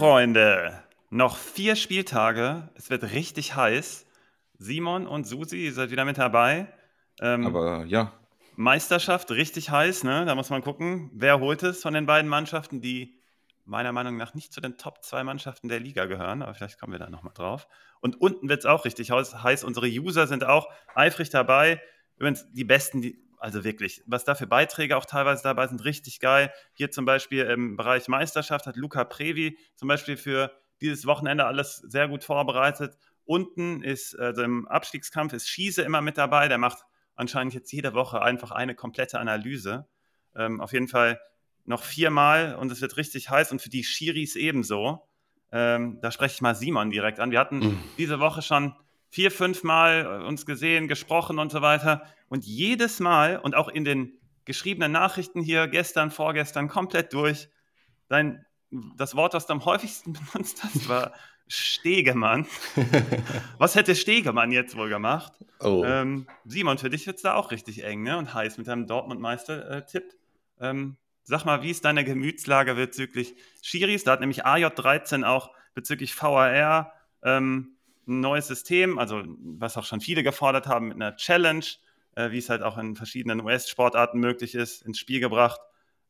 Freunde, noch vier Spieltage. Es wird richtig heiß. Simon und Susi, ihr seid wieder mit dabei. Ähm, Aber ja. Meisterschaft, richtig heiß, ne? Da muss man gucken, wer holt es von den beiden Mannschaften, die meiner Meinung nach nicht zu den Top 2 Mannschaften der Liga gehören, aber vielleicht kommen wir da nochmal drauf. Und unten wird es auch richtig heiß. Unsere User sind auch eifrig dabei. Übrigens, die besten, die, also wirklich, was da für Beiträge auch teilweise dabei sind, richtig geil. Hier zum Beispiel im Bereich Meisterschaft hat Luca Previ zum Beispiel für dieses Wochenende alles sehr gut vorbereitet. Unten ist, also im Abstiegskampf ist Schiese immer mit dabei. Der macht anscheinend jetzt jede Woche einfach eine komplette Analyse. Ähm, auf jeden Fall noch viermal und es wird richtig heiß und für die Schiris ebenso. Ähm, da spreche ich mal Simon direkt an. Wir hatten mhm. diese Woche schon vier, fünf Mal äh, uns gesehen, gesprochen und so weiter. Und jedes Mal und auch in den geschriebenen Nachrichten hier gestern, vorgestern komplett durch, dein, das Wort, das du am häufigsten benutzt hast, war Stegemann. Was hätte Stegemann jetzt wohl gemacht? Oh. Ähm, Simon, für dich wird es da auch richtig eng ne? und heiß mit deinem Dortmund-Meister-Tipp. Ähm, sag mal, wie ist deine Gemütslage bezüglich Schiris? Da hat nämlich AJ13 auch bezüglich VAR ähm, ein neues System, also was auch schon viele gefordert haben, mit einer Challenge, äh, wie es halt auch in verschiedenen US-Sportarten möglich ist, ins Spiel gebracht.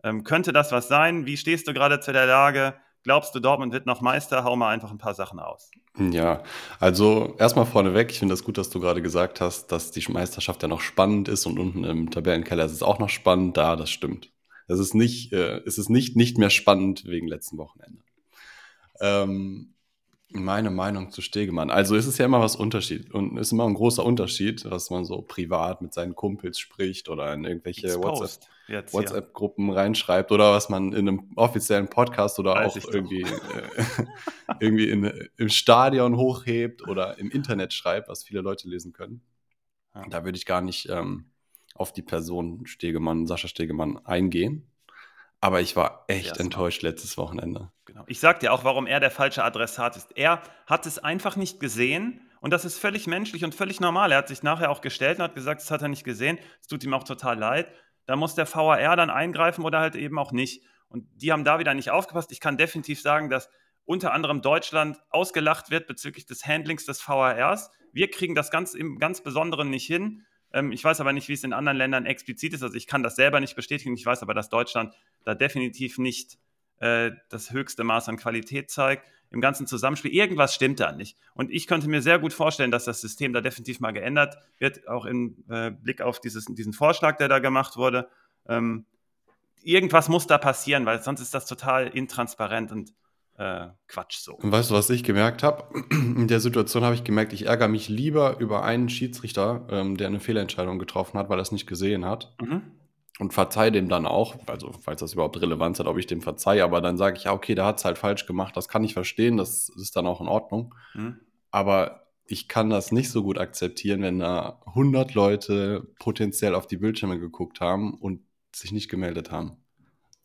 Ähm, könnte das was sein? Wie stehst du gerade zu der Lage? Glaubst du, Dortmund wird noch Meister? Hau mal einfach ein paar Sachen aus. Ja, also erstmal vorneweg, ich finde das gut, dass du gerade gesagt hast, dass die Meisterschaft ja noch spannend ist und unten im Tabellenkeller ist es auch noch spannend. Da, das stimmt. Es ist nicht, äh, es ist nicht, nicht mehr spannend wegen letzten Wochenende. Ähm, meine Meinung zu Stegemann. Also ist es ja immer was Unterschied und ist immer ein großer Unterschied, was man so privat mit seinen Kumpels spricht oder in irgendwelche WhatsApp-Gruppen WhatsApp reinschreibt oder was man in einem offiziellen Podcast oder Weiß auch irgendwie, äh, irgendwie in, im Stadion hochhebt oder im Internet schreibt, was viele Leute lesen können. Da würde ich gar nicht ähm, auf die Person Stegemann, Sascha Stegemann eingehen. Aber ich war echt enttäuscht letztes Wochenende. Genau. Ich sag dir auch, warum er der falsche Adressat ist. Er hat es einfach nicht gesehen und das ist völlig menschlich und völlig normal. Er hat sich nachher auch gestellt und hat gesagt, das hat er nicht gesehen. Es tut ihm auch total leid. Da muss der VAR dann eingreifen oder halt eben auch nicht. Und die haben da wieder nicht aufgepasst. Ich kann definitiv sagen, dass unter anderem Deutschland ausgelacht wird bezüglich des Handlings des VARs. Wir kriegen das ganz im ganz Besonderen nicht hin. Ähm, ich weiß aber nicht, wie es in anderen Ländern explizit ist. Also ich kann das selber nicht bestätigen. Ich weiß aber, dass Deutschland da definitiv nicht äh, das höchste Maß an Qualität zeigt. Im ganzen Zusammenspiel, irgendwas stimmt da nicht. Und ich könnte mir sehr gut vorstellen, dass das System da definitiv mal geändert wird, auch im äh, Blick auf dieses, diesen Vorschlag, der da gemacht wurde. Ähm, irgendwas muss da passieren, weil sonst ist das total intransparent und äh, Quatsch so. Und weißt du, was ich gemerkt habe? In der Situation habe ich gemerkt, ich ärgere mich lieber über einen Schiedsrichter, ähm, der eine Fehlentscheidung getroffen hat, weil er es nicht gesehen hat. Mhm. Und verzeihe dem dann auch, also falls das überhaupt Relevanz hat, ob ich dem verzeihe, aber dann sage ich, ja, okay, der hat es halt falsch gemacht, das kann ich verstehen, das ist dann auch in Ordnung. Mhm. Aber ich kann das nicht so gut akzeptieren, wenn da 100 Leute potenziell auf die Bildschirme geguckt haben und sich nicht gemeldet haben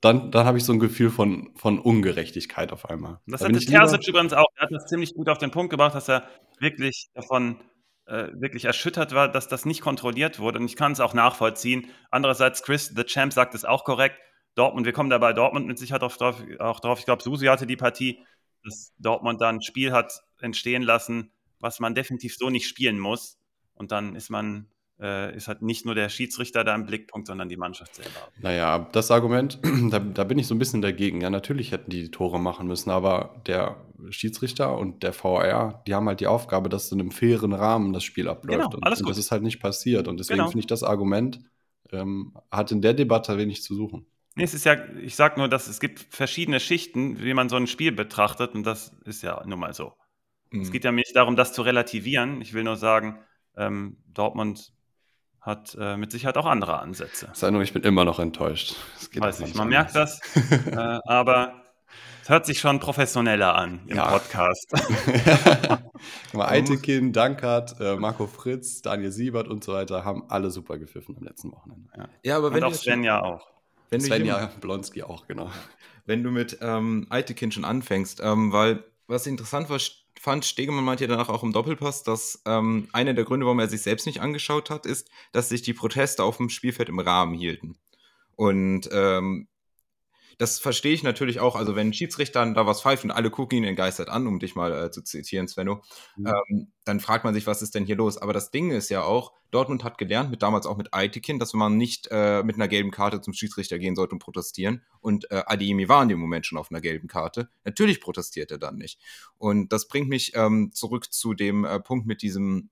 dann, dann habe ich so ein Gefühl von, von Ungerechtigkeit auf einmal. Das da hatte Terzic übrigens auch. Er hat das ziemlich gut auf den Punkt gebracht, dass er wirklich davon äh, wirklich erschüttert war, dass das nicht kontrolliert wurde. Und ich kann es auch nachvollziehen. Andererseits, Chris, The Champ, sagt es auch korrekt. Dortmund, wir kommen dabei Dortmund mit Sicherheit auch drauf. Auch drauf. Ich glaube, Susi hatte die Partie, dass Dortmund dann ein Spiel hat entstehen lassen, was man definitiv so nicht spielen muss. Und dann ist man äh, ist halt nicht nur der Schiedsrichter da im Blickpunkt, sondern die Mannschaft selber. Naja, das Argument, da, da bin ich so ein bisschen dagegen. Ja, natürlich hätten die, die Tore machen müssen, aber der Schiedsrichter und der VR, die haben halt die Aufgabe, dass in einem fairen Rahmen das Spiel abläuft. Genau, alles und, und das ist halt nicht passiert. Und deswegen genau. finde ich das Argument ähm, hat in der Debatte wenig zu suchen. Nee, es ist ja, ich sage nur, dass es gibt verschiedene Schichten, wie man so ein Spiel betrachtet, und das ist ja nun mal so. Mhm. Es geht ja nicht darum, das zu relativieren. Ich will nur sagen, ähm, Dortmund hat äh, mit Sicherheit auch andere Ansätze. Sei nur, ich bin immer noch enttäuscht. Weiß nicht, man merkt das, äh, aber es hört sich schon professioneller an im ja. Podcast. mal, Eitekin, Dankert, äh, Marco Fritz, Daniel Siebert und so weiter haben alle super gepfiffen am letzten Wochenende. Ja, ja aber und wenn auch Svenja auch. Wenn Svenja Blonski auch, genau. Wenn du mit ähm, Eitekin schon anfängst, ähm, weil was interessant war, fand, Stegemann meinte danach auch im Doppelpass, dass ähm, einer der Gründe, warum er sich selbst nicht angeschaut hat, ist, dass sich die Proteste auf dem Spielfeld im Rahmen hielten. Und ähm, das verstehe ich natürlich auch. Also, wenn Schiedsrichter da was pfeift und alle gucken ihn entgeistert an, um dich mal äh, zu zitieren, Svenno, mhm. ähm, dann fragt man sich, was ist denn hier los? Aber das Ding ist ja auch, Dortmund hat gelernt, mit damals auch mit Aitekin, dass man nicht äh, mit einer gelben Karte zum Schiedsrichter gehen sollte und protestieren. Und äh, Adiemi war in dem Moment schon auf einer gelben Karte. Natürlich protestiert er dann nicht. Und das bringt mich ähm, zurück zu dem äh, Punkt mit diesem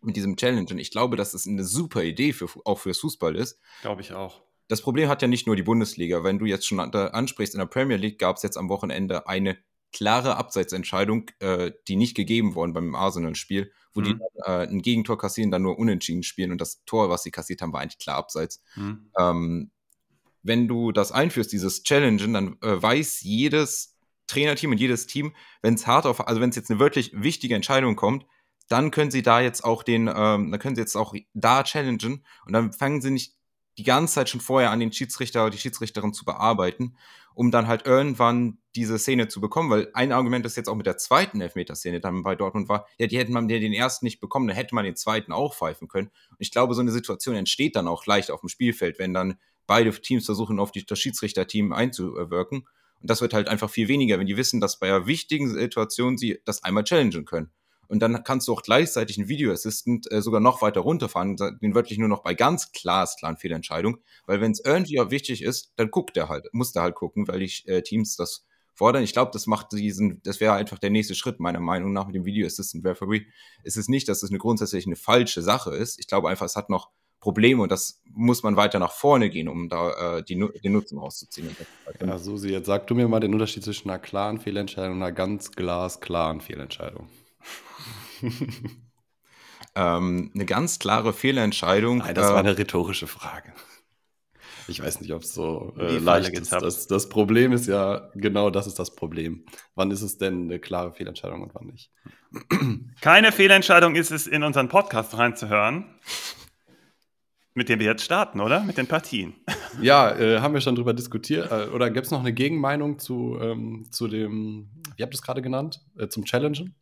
mit diesem Challenge. Und ich glaube, dass das eine super Idee für, auch fürs Fußball ist. Glaube ich auch das Problem hat ja nicht nur die Bundesliga. Wenn du jetzt schon ansprichst, in der Premier League gab es jetzt am Wochenende eine klare Abseitsentscheidung, äh, die nicht gegeben worden beim Arsenal-Spiel, wo mhm. die äh, ein Gegentor kassieren, dann nur unentschieden spielen und das Tor, was sie kassiert haben, war eigentlich klar abseits. Mhm. Ähm, wenn du das einführst, dieses Challengen, dann äh, weiß jedes Trainerteam und jedes Team, wenn es hart auf, also wenn es jetzt eine wirklich wichtige Entscheidung kommt, dann können sie da jetzt auch den, ähm, dann können sie jetzt auch da challengen und dann fangen sie nicht die ganze Zeit schon vorher an den Schiedsrichter oder die Schiedsrichterin zu bearbeiten, um dann halt irgendwann diese Szene zu bekommen. Weil ein Argument, das jetzt auch mit der zweiten Elfmeterszene dann bei Dortmund war, ja, die hätten man den ersten nicht bekommen, dann hätte man den zweiten auch pfeifen können. Und ich glaube, so eine Situation entsteht dann auch leicht auf dem Spielfeld, wenn dann beide Teams versuchen, auf die, das Schiedsrichterteam einzuwirken. Und das wird halt einfach viel weniger, wenn die wissen, dass bei einer wichtigen Situation sie das einmal challengen können. Und dann kannst du auch gleichzeitig einen Video Assistant äh, sogar noch weiter runterfahren, den wirklich nur noch bei ganz glasklaren Fehlentscheidungen. Weil wenn es irgendwie auch wichtig ist, dann guckt er halt, muss der halt gucken, weil die äh, Teams das fordern. Ich glaube, das macht diesen, das wäre einfach der nächste Schritt, meiner Meinung nach, mit dem Video Assistant Referee. Es ist nicht, dass es eine grundsätzlich eine falsche Sache ist. Ich glaube einfach, es hat noch Probleme und das muss man weiter nach vorne gehen, um da äh, die, den Nutzen rauszuziehen. Ja, Susi, jetzt sag du mir mal den Unterschied zwischen einer klaren Fehlentscheidung und einer ganz glasklaren Fehlentscheidung. ähm, eine ganz klare Fehlentscheidung. Nein, das war äh, eine rhetorische Frage. Ich weiß nicht, ob es so äh, leicht ist. Das, das, Problem ist ja, genau das ist das Problem. Wann ist es denn eine klare Fehlentscheidung und wann nicht? Keine Fehlentscheidung ist es, in unseren Podcast reinzuhören, mit dem wir jetzt starten, oder? Mit den Partien. Ja, äh, haben wir schon drüber diskutiert. Äh, oder gibt es noch eine Gegenmeinung zu, ähm, zu dem, wie habt ihr es gerade genannt, äh, zum Challengen?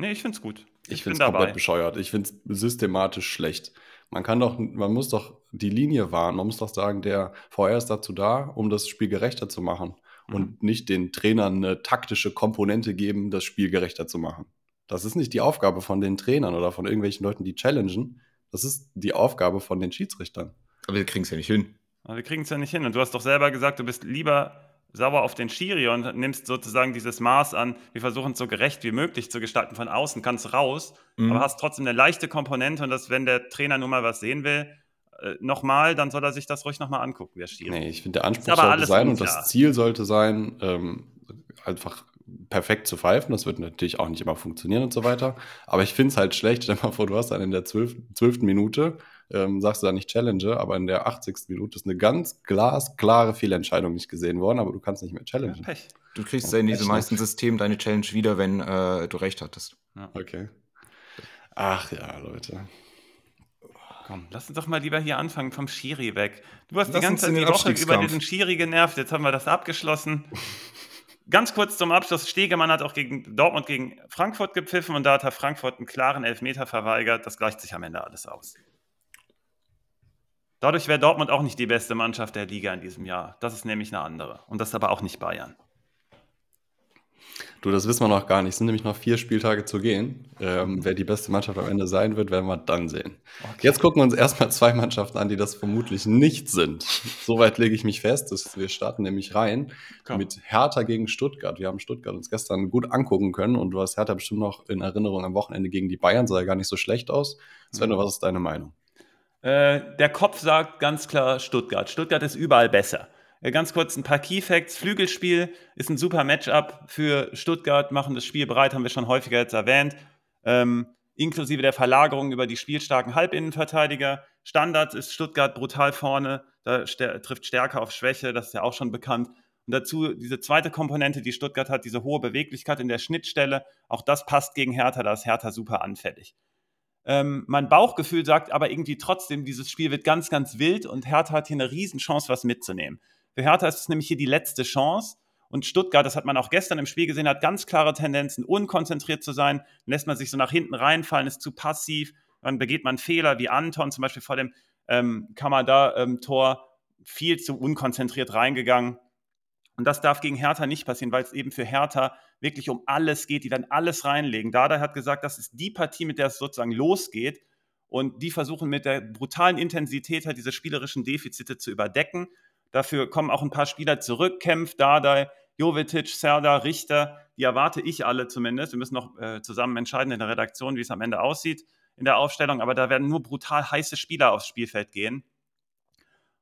Nee, ich finde es gut. Ich, ich finde es komplett bescheuert. Ich finde es systematisch schlecht. Man kann doch, man muss doch die Linie wahren. Man muss doch sagen, der VR ist dazu da, um das Spiel gerechter zu machen mhm. und nicht den Trainern eine taktische Komponente geben, das Spiel gerechter zu machen. Das ist nicht die Aufgabe von den Trainern oder von irgendwelchen Leuten, die challengen. Das ist die Aufgabe von den Schiedsrichtern. Aber wir kriegen es ja nicht hin. Aber wir kriegen es ja nicht hin. Und du hast doch selber gesagt, du bist lieber sauer auf den Schiri und nimmst sozusagen dieses Maß an, wir versuchen es so gerecht wie möglich zu gestalten, von außen kannst raus, mhm. aber hast trotzdem eine leichte Komponente und dass, wenn der Trainer nun mal was sehen will, äh, nochmal, dann soll er sich das ruhig nochmal angucken, der Schiri. Nee, ich finde, der Anspruch sollte sein und das Ziel sollte sein, ähm, einfach perfekt zu pfeifen. Das wird natürlich auch nicht immer funktionieren und so weiter. Aber ich finde es halt schlecht. Stell dir mal vor, du hast dann in der zwölften Minute ähm, sagst du da nicht Challenge, aber in der 80. Minute ist eine ganz glasklare Fehlentscheidung nicht gesehen worden, aber du kannst nicht mehr challengen. Ja, Pech. Du kriegst ja in diesem meisten System deine Challenge wieder, wenn äh, du recht hattest. Ja. Okay. Ach ja, Leute. Komm, lass uns doch mal lieber hier anfangen vom Schiri weg. Du hast lass die ganze Zeit die Woche über diesen Schiri genervt, jetzt haben wir das abgeschlossen. Ganz kurz zum Abschluss: Stegemann hat auch gegen Dortmund gegen Frankfurt gepfiffen und da hat Herr Frankfurt einen klaren Elfmeter verweigert. Das gleicht sich am Ende alles aus. Dadurch wäre Dortmund auch nicht die beste Mannschaft der Liga in diesem Jahr. Das ist nämlich eine andere. Und das ist aber auch nicht Bayern. Du, das wissen wir noch gar nicht. Es sind nämlich noch vier Spieltage zu gehen. Ähm, wer die beste Mannschaft am Ende sein wird, werden wir dann sehen. Okay. Jetzt gucken wir uns erstmal zwei Mannschaften an, die das vermutlich nicht sind. Soweit lege ich mich fest. Dass wir starten nämlich rein Komm. mit Hertha gegen Stuttgart. Wir haben Stuttgart uns gestern gut angucken können und du hast Hertha bestimmt noch in Erinnerung am Wochenende gegen die Bayern. Sah ja gar nicht so schlecht aus. Sven, mhm. was ist deine Meinung? Äh, der Kopf sagt ganz klar Stuttgart. Stuttgart ist überall besser. Äh, ganz kurz ein paar Key Facts. Flügelspiel ist ein super Matchup für Stuttgart, machen das Spiel bereit, haben wir schon häufiger jetzt erwähnt. Ähm, inklusive der Verlagerung über die spielstarken Halbinnenverteidiger. Standards ist Stuttgart brutal vorne, da st trifft Stärke auf Schwäche, das ist ja auch schon bekannt. Und dazu diese zweite Komponente, die Stuttgart hat, diese hohe Beweglichkeit in der Schnittstelle. Auch das passt gegen Hertha, da ist Hertha super anfällig. Ähm, mein Bauchgefühl sagt aber irgendwie trotzdem, dieses Spiel wird ganz, ganz wild und Hertha hat hier eine Riesenchance, was mitzunehmen. Für Hertha ist es nämlich hier die letzte Chance. Und Stuttgart, das hat man auch gestern im Spiel gesehen, hat ganz klare Tendenzen, unkonzentriert zu sein. Lässt man sich so nach hinten reinfallen, ist zu passiv. Dann begeht man Fehler wie Anton, zum Beispiel vor dem ähm, Kamada-Tor, viel zu unkonzentriert reingegangen. Und das darf gegen Hertha nicht passieren, weil es eben für Hertha wirklich um alles geht. Die werden alles reinlegen. Dada hat gesagt, das ist die Partie, mit der es sozusagen losgeht. Und die versuchen mit der brutalen Intensität halt diese spielerischen Defizite zu überdecken. Dafür kommen auch ein paar Spieler zurück. Kempf, Dada, Jovetic, Serdar, Richter. Die erwarte ich alle zumindest. Wir müssen noch äh, zusammen entscheiden in der Redaktion, wie es am Ende aussieht in der Aufstellung. Aber da werden nur brutal heiße Spieler aufs Spielfeld gehen.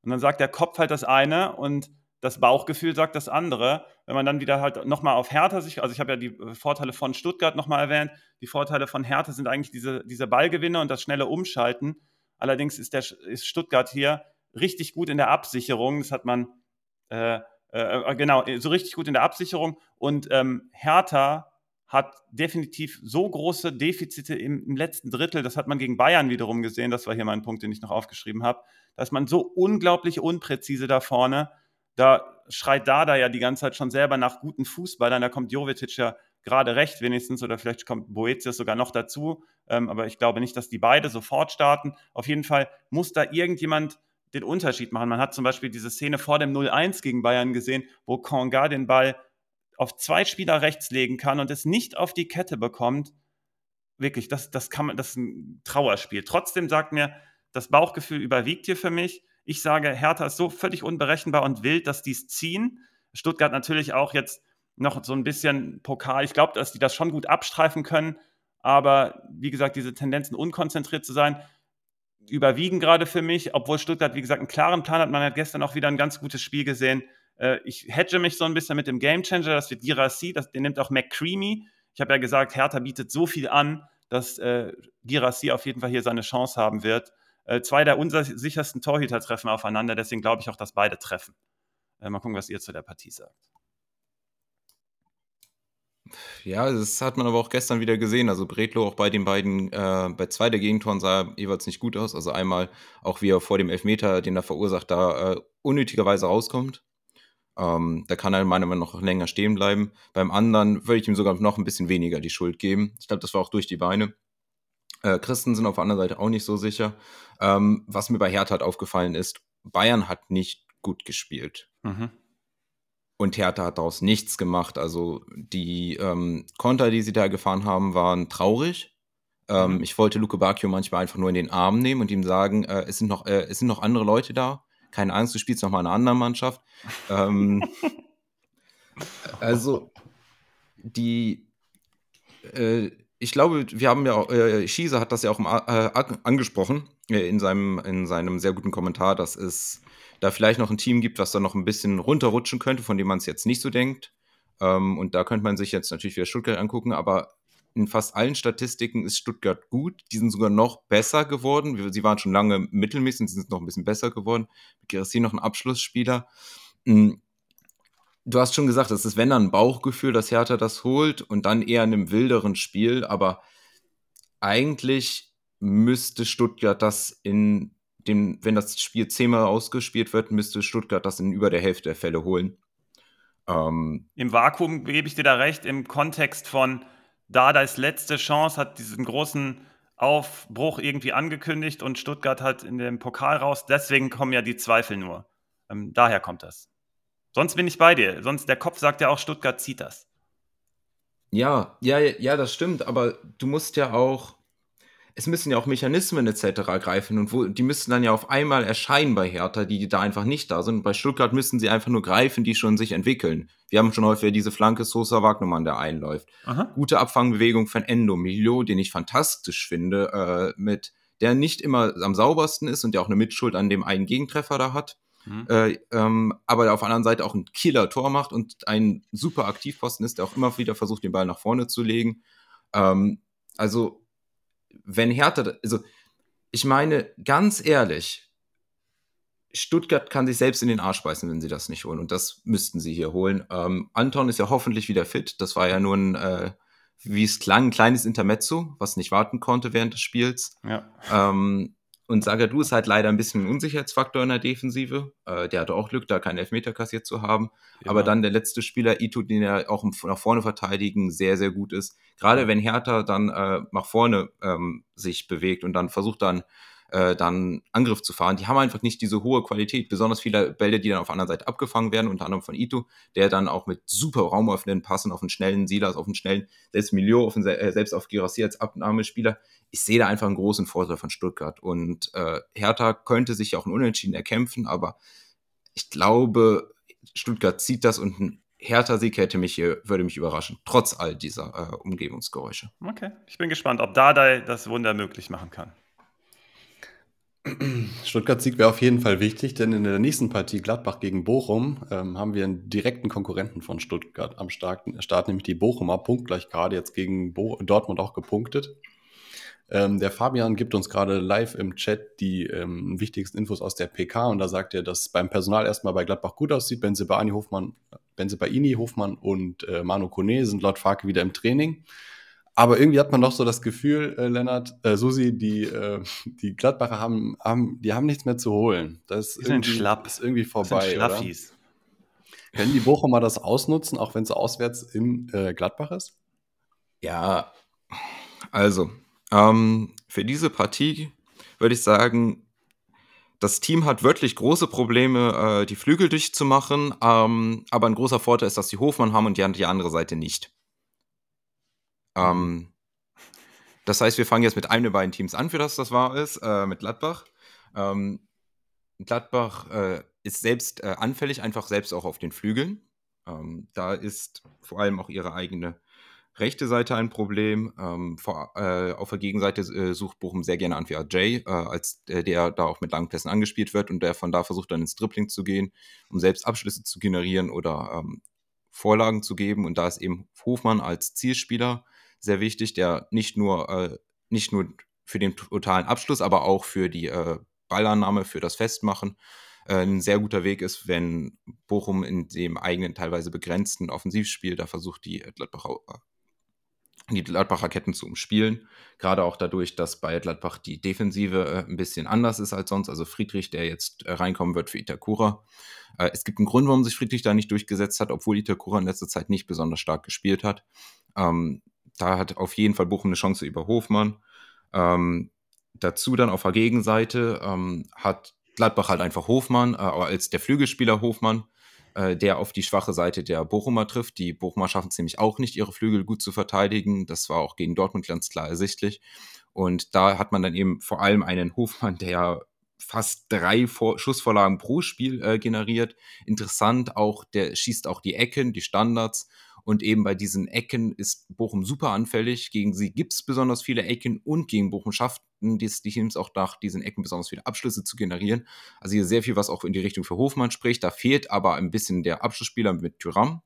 Und dann sagt der Kopf halt das eine und das Bauchgefühl sagt das andere. Wenn man dann wieder halt nochmal auf Hertha sich, also ich habe ja die äh, Vorteile von Stuttgart nochmal erwähnt, die Vorteile von Hertha sind eigentlich diese, diese Ballgewinne und das schnelle Umschalten. Allerdings ist, der, ist Stuttgart hier richtig gut in der Absicherung. Das hat man, äh, äh, genau, so richtig gut in der Absicherung. Und ähm, Hertha hat definitiv so große Defizite im, im, letzten Drittel, das hat man gegen Bayern wiederum gesehen, das war hier mein Punkt, den ich noch aufgeschrieben habe, dass man so unglaublich unpräzise da vorne da schreit Dada ja die ganze Zeit schon selber nach guten Fußballern. Da kommt Jovetic ja gerade recht wenigstens oder vielleicht kommt Boetius sogar noch dazu. Ähm, aber ich glaube nicht, dass die beide sofort starten. Auf jeden Fall muss da irgendjemand den Unterschied machen. Man hat zum Beispiel diese Szene vor dem 0-1 gegen Bayern gesehen, wo Konga den Ball auf zwei Spieler rechts legen kann und es nicht auf die Kette bekommt. Wirklich, das, das, kann man, das ist ein Trauerspiel. Trotzdem sagt mir, das Bauchgefühl überwiegt hier für mich. Ich sage, Hertha ist so völlig unberechenbar und wild, dass die es ziehen. Stuttgart natürlich auch jetzt noch so ein bisschen Pokal. Ich glaube, dass die das schon gut abstreifen können. Aber wie gesagt, diese Tendenzen unkonzentriert zu sein, überwiegen gerade für mich, obwohl Stuttgart, wie gesagt, einen klaren Plan hat. Man hat gestern auch wieder ein ganz gutes Spiel gesehen. Äh, ich hedge mich so ein bisschen mit dem Gamechanger, das wird Girassi, das, den nimmt auch McCreamy. Ich habe ja gesagt, Hertha bietet so viel an, dass äh, Girassi auf jeden Fall hier seine Chance haben wird. Äh, zwei der unsichersten Torhüter treffen aufeinander, deswegen glaube ich auch, dass beide treffen. Äh, mal gucken, was ihr zu der Partie sagt. Ja, das hat man aber auch gestern wieder gesehen. Also Bredlo auch bei den beiden, äh, bei zwei der Gegentoren sah jeweils nicht gut aus. Also einmal auch wie er vor dem Elfmeter, den er verursacht, da äh, unnötigerweise rauskommt. Ähm, da kann er meiner Meinung nach noch länger stehen bleiben. Beim anderen würde ich ihm sogar noch ein bisschen weniger die Schuld geben. Ich glaube, das war auch durch die Beine. Äh, Christen sind auf der anderen Seite auch nicht so sicher. Ähm, was mir bei Hertha halt aufgefallen ist, Bayern hat nicht gut gespielt. Mhm. Und Hertha hat daraus nichts gemacht. Also die ähm, Konter, die sie da gefahren haben, waren traurig. Ähm, mhm. Ich wollte Luke Bacchio manchmal einfach nur in den Arm nehmen und ihm sagen, äh, es, sind noch, äh, es sind noch andere Leute da. Keine Angst, du spielst noch mal in einer anderen Mannschaft. ähm, also die äh, ich glaube, wir haben ja, äh, Schieße hat das ja auch äh, angesprochen äh, in, seinem, in seinem sehr guten Kommentar, dass es da vielleicht noch ein Team gibt, was da noch ein bisschen runterrutschen könnte, von dem man es jetzt nicht so denkt. Ähm, und da könnte man sich jetzt natürlich wieder Stuttgart angucken, aber in fast allen Statistiken ist Stuttgart gut. Die sind sogar noch besser geworden. Sie waren schon lange mittelmäßig, sind noch ein bisschen besser geworden. Mit Gerassi noch ein Abschlussspieler. Mhm du hast schon gesagt, es ist, wenn dann ein Bauchgefühl, dass Hertha das holt und dann eher in einem wilderen Spiel, aber eigentlich müsste Stuttgart das in dem, wenn das Spiel zehnmal ausgespielt wird, müsste Stuttgart das in über der Hälfte der Fälle holen. Ähm, Im Vakuum gebe ich dir da recht, im Kontext von Dardais letzte Chance hat diesen großen Aufbruch irgendwie angekündigt und Stuttgart hat in dem Pokal raus. Deswegen kommen ja die Zweifel nur. Ähm, daher kommt das. Sonst bin ich bei dir. Sonst der Kopf sagt ja auch, Stuttgart zieht das. Ja, ja, ja, das stimmt. Aber du musst ja auch, es müssen ja auch Mechanismen etc. greifen und wo, die müssten dann ja auf einmal erscheinen bei Hertha, die da einfach nicht da sind. bei Stuttgart müssen sie einfach nur greifen, die schon sich entwickeln. Wir haben schon häufig diese Flanke Sosa Wagnermann, der einläuft. Aha. Gute Abfangbewegung von Endo Milio, den ich fantastisch finde, äh, mit der nicht immer am saubersten ist und der auch eine Mitschuld an dem einen Gegentreffer da hat. Mhm. Äh, ähm, aber auf der anderen Seite auch ein Killer-Tor macht und ein super Aktivposten ist, der auch immer wieder versucht, den Ball nach vorne zu legen. Ähm, also, wenn Hertha, also ich meine, ganz ehrlich, Stuttgart kann sich selbst in den Arsch beißen, wenn sie das nicht holen. Und das müssten sie hier holen. Ähm, Anton ist ja hoffentlich wieder fit. Das war ja nur ein, äh, wie es klang, ein kleines Intermezzo, was nicht warten konnte während des Spiels. Ja. Ähm, und Sagadu ist halt leider ein bisschen ein Unsicherheitsfaktor in der Defensive. Äh, der hatte auch Glück, da keinen Elfmeter kassiert zu haben. Ja. Aber dann der letzte Spieler, Ito, den er auch nach vorne verteidigen, sehr, sehr gut ist. Gerade wenn Hertha dann äh, nach vorne ähm, sich bewegt und dann versucht dann äh, dann Angriff zu fahren. Die haben einfach nicht diese hohe Qualität. Besonders viele Bälle, die dann auf der anderen Seite abgefangen werden, unter anderem von Ito, der dann auch mit super raumöffnenden Passen auf einen schnellen Silas, auf einen schnellen, selbst Milio, auf einen, äh, selbst auf Girassi als Abnahmespieler. Ich sehe da einfach einen großen Vorteil von Stuttgart. Und äh, Hertha könnte sich auch ein Unentschieden erkämpfen, aber ich glaube, Stuttgart zieht das und ein Hertha-Sieg hätte mich hier, würde mich überraschen, trotz all dieser äh, Umgebungsgeräusche. Okay, ich bin gespannt, ob Dardai das Wunder möglich machen kann. Stuttgart-Sieg wäre auf jeden Fall wichtig, denn in der nächsten Partie Gladbach gegen Bochum ähm, haben wir einen direkten Konkurrenten von Stuttgart am Start, nämlich die Bochumer, punktgleich gerade jetzt gegen Bo Dortmund auch gepunktet. Ähm, der Fabian gibt uns gerade live im Chat die ähm, wichtigsten Infos aus der PK und da sagt er, dass beim Personal erstmal bei Gladbach gut aussieht. Benzebaini, Hofmann, Benzebaini, Hofmann und äh, Manu Kone sind laut Farke wieder im Training. Aber irgendwie hat man doch so das Gefühl, äh, Lennart, äh, Susi, die, äh, die Gladbacher haben, haben, die haben nichts mehr zu holen. Das ist, irgendwie, schlapp. ist irgendwie vorbei. Oder? Können die Bochumer das ausnutzen, auch wenn es auswärts in äh, Gladbach ist? Ja, also ähm, für diese Partie würde ich sagen, das Team hat wirklich große Probleme, äh, die Flügel dicht zu machen. Ähm, aber ein großer Vorteil ist, dass die Hofmann haben und die, die andere Seite nicht. Ähm, das heißt, wir fangen jetzt mit einem der beiden Teams an, für das das wahr ist, äh, mit Gladbach. Ähm, Gladbach äh, ist selbst äh, anfällig, einfach selbst auch auf den Flügeln. Ähm, da ist vor allem auch ihre eigene rechte Seite ein Problem. Ähm, vor, äh, auf der Gegenseite äh, sucht Bochum sehr gerne Antwi Jay, äh, als der, der da auch mit langen Pässen angespielt wird und der von da versucht dann ins Dribbling zu gehen, um selbst Abschlüsse zu generieren oder ähm, Vorlagen zu geben. Und da ist eben Hofmann als Zielspieler sehr wichtig, der nicht nur, äh, nicht nur für den totalen Abschluss, aber auch für die äh, Ballannahme, für das Festmachen äh, ein sehr guter Weg ist, wenn Bochum in dem eigenen, teilweise begrenzten Offensivspiel da versucht, die Gladbacher die Gladbacher Ketten zu umspielen. Gerade auch dadurch, dass bei Gladbach die Defensive äh, ein bisschen anders ist als sonst. Also Friedrich, der jetzt äh, reinkommen wird für Itakura. Äh, es gibt einen Grund, warum sich Friedrich da nicht durchgesetzt hat, obwohl Itakura in letzter Zeit nicht besonders stark gespielt hat. Da hat auf jeden Fall Bochum eine Chance über Hofmann. Ähm, dazu dann auf der Gegenseite ähm, hat Gladbach halt einfach Hofmann, äh, als der Flügelspieler Hofmann äh, der auf die schwache Seite der Bochumer trifft. Die Bochumer schaffen es nämlich auch nicht, ihre Flügel gut zu verteidigen. Das war auch gegen Dortmund ganz klar ersichtlich. Und da hat man dann eben vor allem einen Hofmann, der fast drei Vor Schussvorlagen pro Spiel äh, generiert. Interessant auch, der schießt auch die Ecken, die Standards und eben bei diesen Ecken ist Bochum super anfällig. Gegen sie gibt es besonders viele Ecken und gegen Bochum schafften die Teams auch nach diesen Ecken besonders viele Abschlüsse zu generieren. Also hier sehr viel, was auch in die Richtung für Hofmann spricht. Da fehlt aber ein bisschen der Abschlussspieler mit Thuram.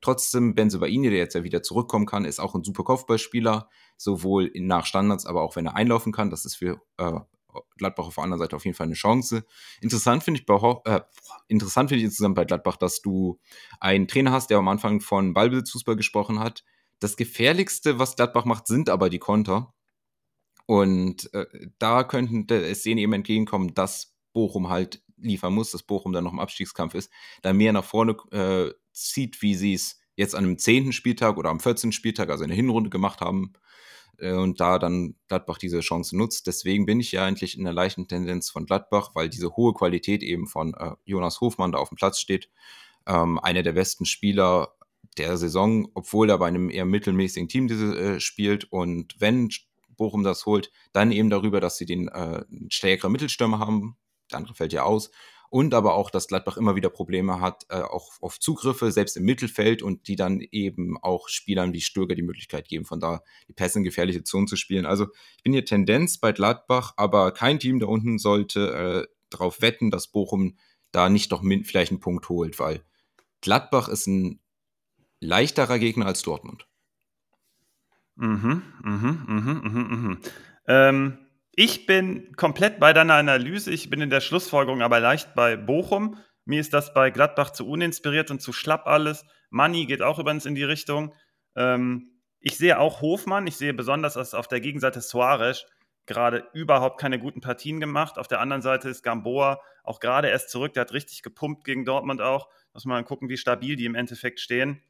Trotzdem, Benzebaini, der jetzt ja wieder zurückkommen kann, ist auch ein super Kopfballspieler, sowohl nach Standards, aber auch wenn er einlaufen kann. Das ist für äh, Gladbach auf der anderen Seite auf jeden Fall eine Chance. Interessant finde ich, äh, interessant finde ich insgesamt bei Gladbach, dass du einen Trainer hast, der am Anfang von Ballbesitzfußball gesprochen hat. Das gefährlichste, was Gladbach macht, sind aber die Konter. Und äh, da könnten es denen eben entgegenkommen, dass Bochum halt liefern muss, dass Bochum dann noch im Abstiegskampf ist, da mehr nach vorne äh, zieht, wie sie es jetzt an einem 10. Spieltag oder am 14. Spieltag, also in der Hinrunde gemacht haben, und da dann Gladbach diese Chance nutzt. Deswegen bin ich ja eigentlich in der leichten Tendenz von Gladbach, weil diese hohe Qualität eben von äh, Jonas Hofmann da auf dem Platz steht. Ähm, einer der besten Spieler der Saison, obwohl er bei einem eher mittelmäßigen Team diese, äh, spielt. Und wenn Bochum das holt, dann eben darüber, dass sie den äh, stärkeren Mittelstürmer haben. Der andere fällt ja aus und aber auch, dass Gladbach immer wieder Probleme hat, äh, auch auf Zugriffe, selbst im Mittelfeld und die dann eben auch Spielern wie Stöger die Möglichkeit geben, von da die Pässe in gefährliche Zonen zu spielen. Also ich bin hier Tendenz bei Gladbach, aber kein Team da unten sollte äh, darauf wetten, dass Bochum da nicht doch vielleicht einen Punkt holt, weil Gladbach ist ein leichterer Gegner als Dortmund. Mhm, mhm, mhm, mhm, mhm. Ähm, ich bin komplett bei deiner Analyse. Ich bin in der Schlussfolgerung aber leicht bei Bochum. Mir ist das bei Gladbach zu uninspiriert und zu schlapp alles. Money geht auch übrigens in die Richtung. Ähm, ich sehe auch Hofmann. Ich sehe besonders dass auf der Gegenseite Suarez gerade überhaupt keine guten Partien gemacht. Auf der anderen Seite ist Gamboa auch gerade erst zurück. Der hat richtig gepumpt gegen Dortmund auch. Muss man gucken, wie stabil die im Endeffekt stehen.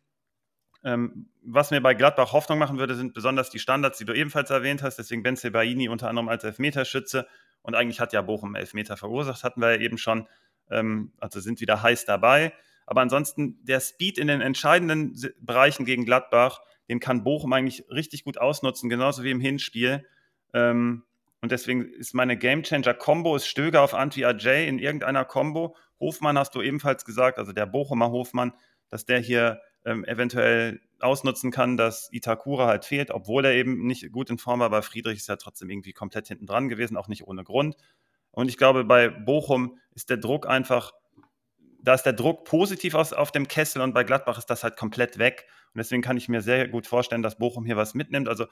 Ähm, was mir bei Gladbach Hoffnung machen würde, sind besonders die Standards, die du ebenfalls erwähnt hast. Deswegen Benze Baini unter anderem als Elfmeterschütze Und eigentlich hat ja Bochum Elfmeter verursacht, hatten wir ja eben schon. Ähm, also sind wieder heiß dabei. Aber ansonsten der Speed in den entscheidenden Bereichen gegen Gladbach, den kann Bochum eigentlich richtig gut ausnutzen, genauso wie im Hinspiel. Ähm, und deswegen ist meine Gamechanger-Kombo ist Stöger auf Antwi Ajay in irgendeiner Kombo. Hofmann hast du ebenfalls gesagt, also der Bochumer Hofmann, dass der hier ähm, eventuell ausnutzen kann, dass Itakura halt fehlt, obwohl er eben nicht gut in Form war, aber Friedrich ist ja trotzdem irgendwie komplett hinten dran gewesen, auch nicht ohne Grund. Und ich glaube, bei Bochum ist der Druck einfach, da ist der Druck positiv aus, auf dem Kessel und bei Gladbach ist das halt komplett weg. Und deswegen kann ich mir sehr gut vorstellen, dass Bochum hier was mitnimmt. Also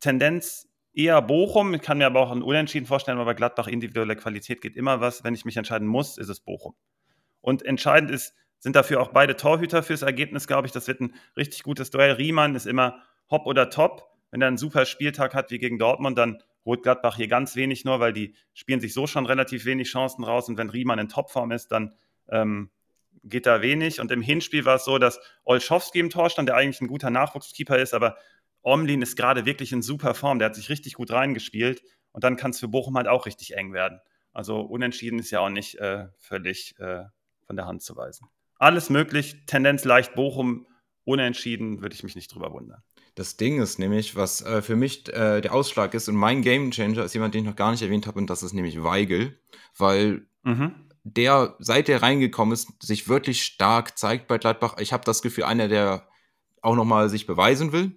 Tendenz eher Bochum, ich kann mir aber auch ein Unentschieden vorstellen, weil bei Gladbach individuelle Qualität geht immer was. Wenn ich mich entscheiden muss, ist es Bochum. Und entscheidend ist, sind dafür auch beide Torhüter fürs Ergebnis, glaube ich. Das wird ein richtig gutes Duell. Riemann ist immer hopp oder top. Wenn er einen super Spieltag hat wie gegen Dortmund, dann holt Gladbach hier ganz wenig nur, weil die spielen sich so schon relativ wenig Chancen raus. Und wenn Riemann in Topform ist, dann ähm, geht da wenig. Und im Hinspiel war es so, dass Olschowski im Tor stand, der eigentlich ein guter Nachwuchskeeper ist, aber Omlin ist gerade wirklich in super Form. Der hat sich richtig gut reingespielt. Und dann kann es für Bochum halt auch richtig eng werden. Also unentschieden ist ja auch nicht äh, völlig äh, von der Hand zu weisen. Alles möglich, Tendenz leicht Bochum, unentschieden, würde ich mich nicht drüber wundern. Das Ding ist nämlich, was äh, für mich äh, der Ausschlag ist und mein Gamechanger ist jemand, den ich noch gar nicht erwähnt habe und das ist nämlich Weigel, weil mhm. der, seit er reingekommen ist, sich wirklich stark zeigt bei Gladbach. Ich habe das Gefühl, einer, der auch nochmal sich beweisen will.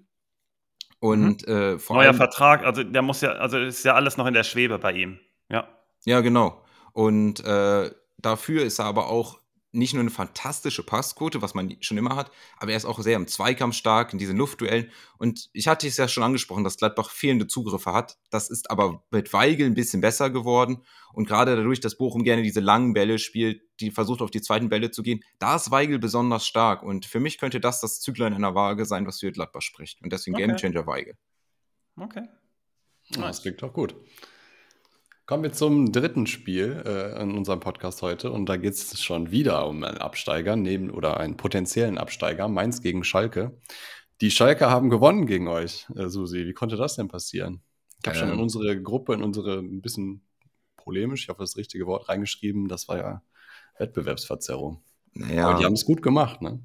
Und mhm. äh, vor Neuer allem, Vertrag, also der muss ja, also ist ja alles noch in der Schwebe bei ihm. Ja. Ja, genau. Und äh, dafür ist er aber auch nicht nur eine fantastische Passquote, was man schon immer hat, aber er ist auch sehr im Zweikampf stark, in diesen Luftduellen. Und ich hatte es ja schon angesprochen, dass Gladbach fehlende Zugriffe hat. Das ist aber mit Weigel ein bisschen besser geworden. Und gerade dadurch, dass Bochum gerne diese langen Bälle spielt, die versucht auf die zweiten Bälle zu gehen, da ist Weigel besonders stark. Und für mich könnte das das Züglein in der Waage sein, was für Gladbach spricht. Und deswegen okay. Gamechanger Weigel. Okay. Ja, das klingt doch gut. Kommen wir zum dritten Spiel äh, in unserem Podcast heute und da geht es schon wieder um einen Absteiger neben oder einen potenziellen Absteiger, Mainz gegen Schalke. Die Schalke haben gewonnen gegen euch, äh, Susi. Wie konnte das denn passieren? Ich habe ähm. schon in ähm. unsere Gruppe, in unsere ein bisschen polemisch, ich hoffe das richtige Wort, reingeschrieben, das war ja Wettbewerbsverzerrung. Ja. Aber die haben es gut gemacht, ne?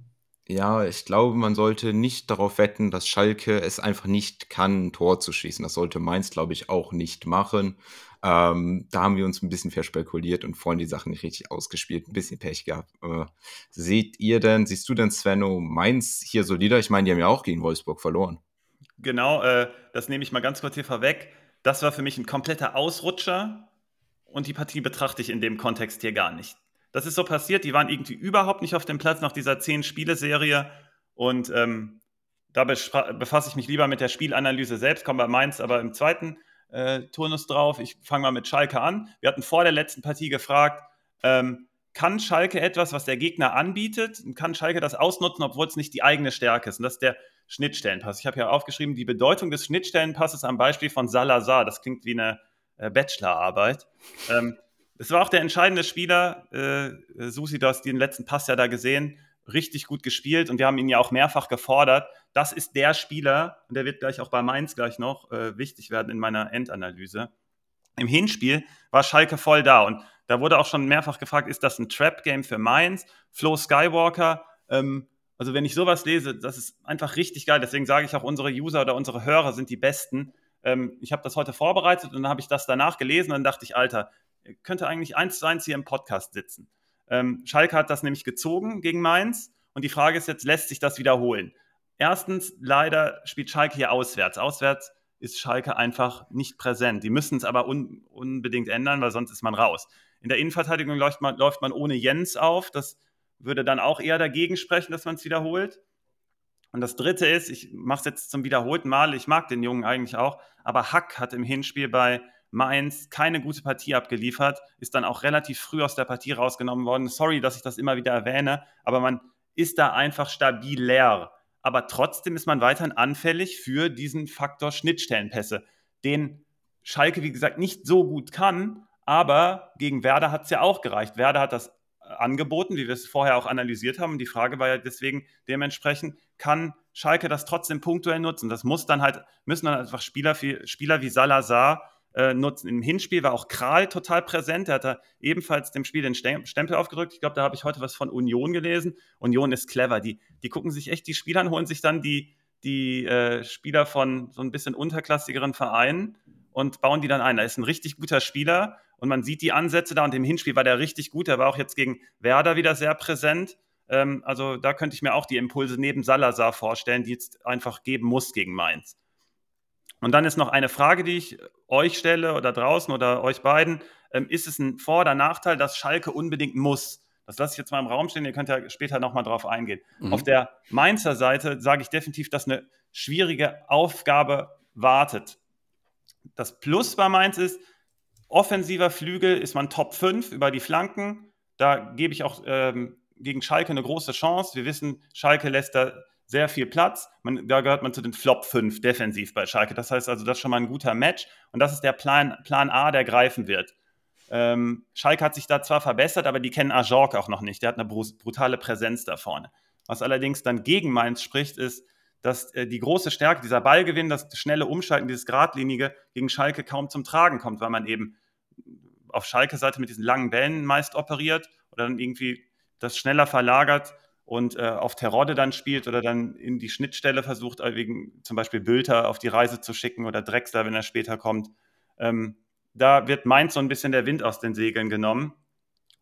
Ja, ich glaube, man sollte nicht darauf wetten, dass Schalke es einfach nicht kann, ein Tor zu schießen. Das sollte Mainz, glaube ich, auch nicht machen. Ähm, da haben wir uns ein bisschen verspekuliert und vorhin die Sachen nicht richtig ausgespielt, ein bisschen Pech gehabt. Äh, seht ihr denn, siehst du denn Svenno Mainz hier solider? Ich meine, die haben ja auch gegen Wolfsburg verloren. Genau, äh, das nehme ich mal ganz kurz hier vorweg. Das war für mich ein kompletter Ausrutscher und die Partie betrachte ich in dem Kontext hier gar nicht. Das ist so passiert, die waren irgendwie überhaupt nicht auf dem Platz nach dieser zehn-Spiele-Serie und ähm, da befasse ich mich lieber mit der Spielanalyse selbst, komme bei Mainz aber im zweiten äh, Turnus drauf. Ich fange mal mit Schalke an. Wir hatten vor der letzten Partie gefragt, ähm, kann Schalke etwas, was der Gegner anbietet, kann Schalke das ausnutzen, obwohl es nicht die eigene Stärke ist? Und das ist der Schnittstellenpass. Ich habe ja aufgeschrieben, die Bedeutung des Schnittstellenpasses am Beispiel von Salazar. Das klingt wie eine äh, Bachelorarbeit. Ähm, das war auch der entscheidende Spieler. Äh, Susi, du hast den letzten Pass ja da gesehen richtig gut gespielt und wir haben ihn ja auch mehrfach gefordert. Das ist der Spieler, und der wird gleich auch bei Mainz gleich noch äh, wichtig werden in meiner Endanalyse. Im Hinspiel war Schalke voll da und da wurde auch schon mehrfach gefragt, ist das ein Trap-Game für Mainz? Flo Skywalker, ähm, also wenn ich sowas lese, das ist einfach richtig geil. Deswegen sage ich auch, unsere User oder unsere Hörer sind die Besten. Ähm, ich habe das heute vorbereitet und dann habe ich das danach gelesen und dann dachte ich, Alter, könnte eigentlich eins zu eins hier im Podcast sitzen. Ähm, Schalke hat das nämlich gezogen gegen Mainz. Und die Frage ist jetzt, lässt sich das wiederholen? Erstens, leider spielt Schalke hier auswärts. Auswärts ist Schalke einfach nicht präsent. Die müssen es aber un unbedingt ändern, weil sonst ist man raus. In der Innenverteidigung läuft man, läuft man ohne Jens auf. Das würde dann auch eher dagegen sprechen, dass man es wiederholt. Und das Dritte ist, ich mache es jetzt zum wiederholten Mal, ich mag den Jungen eigentlich auch, aber Hack hat im Hinspiel bei Mainz keine gute Partie abgeliefert, ist dann auch relativ früh aus der Partie rausgenommen worden. Sorry, dass ich das immer wieder erwähne, aber man ist da einfach stabil leer. Aber trotzdem ist man weiterhin anfällig für diesen Faktor Schnittstellenpässe, den Schalke, wie gesagt, nicht so gut kann, aber gegen Werder hat es ja auch gereicht. Werder hat das angeboten, wie wir es vorher auch analysiert haben. Die Frage war ja deswegen dementsprechend, kann Schalke das trotzdem punktuell nutzen? Das muss dann halt, müssen dann einfach Spieler, Spieler wie Salazar äh, nutzen. Im Hinspiel war auch Kral total präsent. Der hat da ebenfalls dem Spiel den Stempel aufgedrückt. Ich glaube, da habe ich heute was von Union gelesen. Union ist clever. Die, die gucken sich echt die Spieler an, holen sich dann die, die äh, Spieler von so ein bisschen unterklassigeren Vereinen und bauen die dann ein. Da ist ein richtig guter Spieler und man sieht die Ansätze da und im Hinspiel war der richtig gut. Der war auch jetzt gegen Werder wieder sehr präsent. Ähm, also da könnte ich mir auch die Impulse neben Salazar vorstellen, die es einfach geben muss gegen Mainz. Und dann ist noch eine Frage, die ich euch stelle oder draußen oder euch beiden. Ähm, ist es ein Vor- oder Nachteil, dass Schalke unbedingt muss? Das lasse ich jetzt mal im Raum stehen, ihr könnt ja später nochmal drauf eingehen. Mhm. Auf der Mainzer Seite sage ich definitiv, dass eine schwierige Aufgabe wartet. Das Plus bei Mainz ist, offensiver Flügel ist man Top 5 über die Flanken. Da gebe ich auch ähm, gegen Schalke eine große Chance. Wir wissen, Schalke lässt da sehr viel Platz. Man, da gehört man zu den Flop 5 defensiv bei Schalke. Das heißt also, das ist schon mal ein guter Match. Und das ist der Plan, Plan A, der greifen wird. Ähm, Schalke hat sich da zwar verbessert, aber die kennen Ajork auch noch nicht. Der hat eine brutale Präsenz da vorne. Was allerdings dann gegen Mainz spricht, ist, dass äh, die große Stärke, dieser Ballgewinn, das schnelle Umschalten, dieses Gradlinige gegen Schalke kaum zum Tragen kommt, weil man eben auf Schalke-Seite mit diesen langen Bällen meist operiert oder dann irgendwie das schneller verlagert und äh, auf Terodde dann spielt oder dann in die Schnittstelle versucht, äh, wegen zum Beispiel Bülter auf die Reise zu schicken oder Drexler, wenn er später kommt. Ähm, da wird Mainz so ein bisschen der Wind aus den Segeln genommen.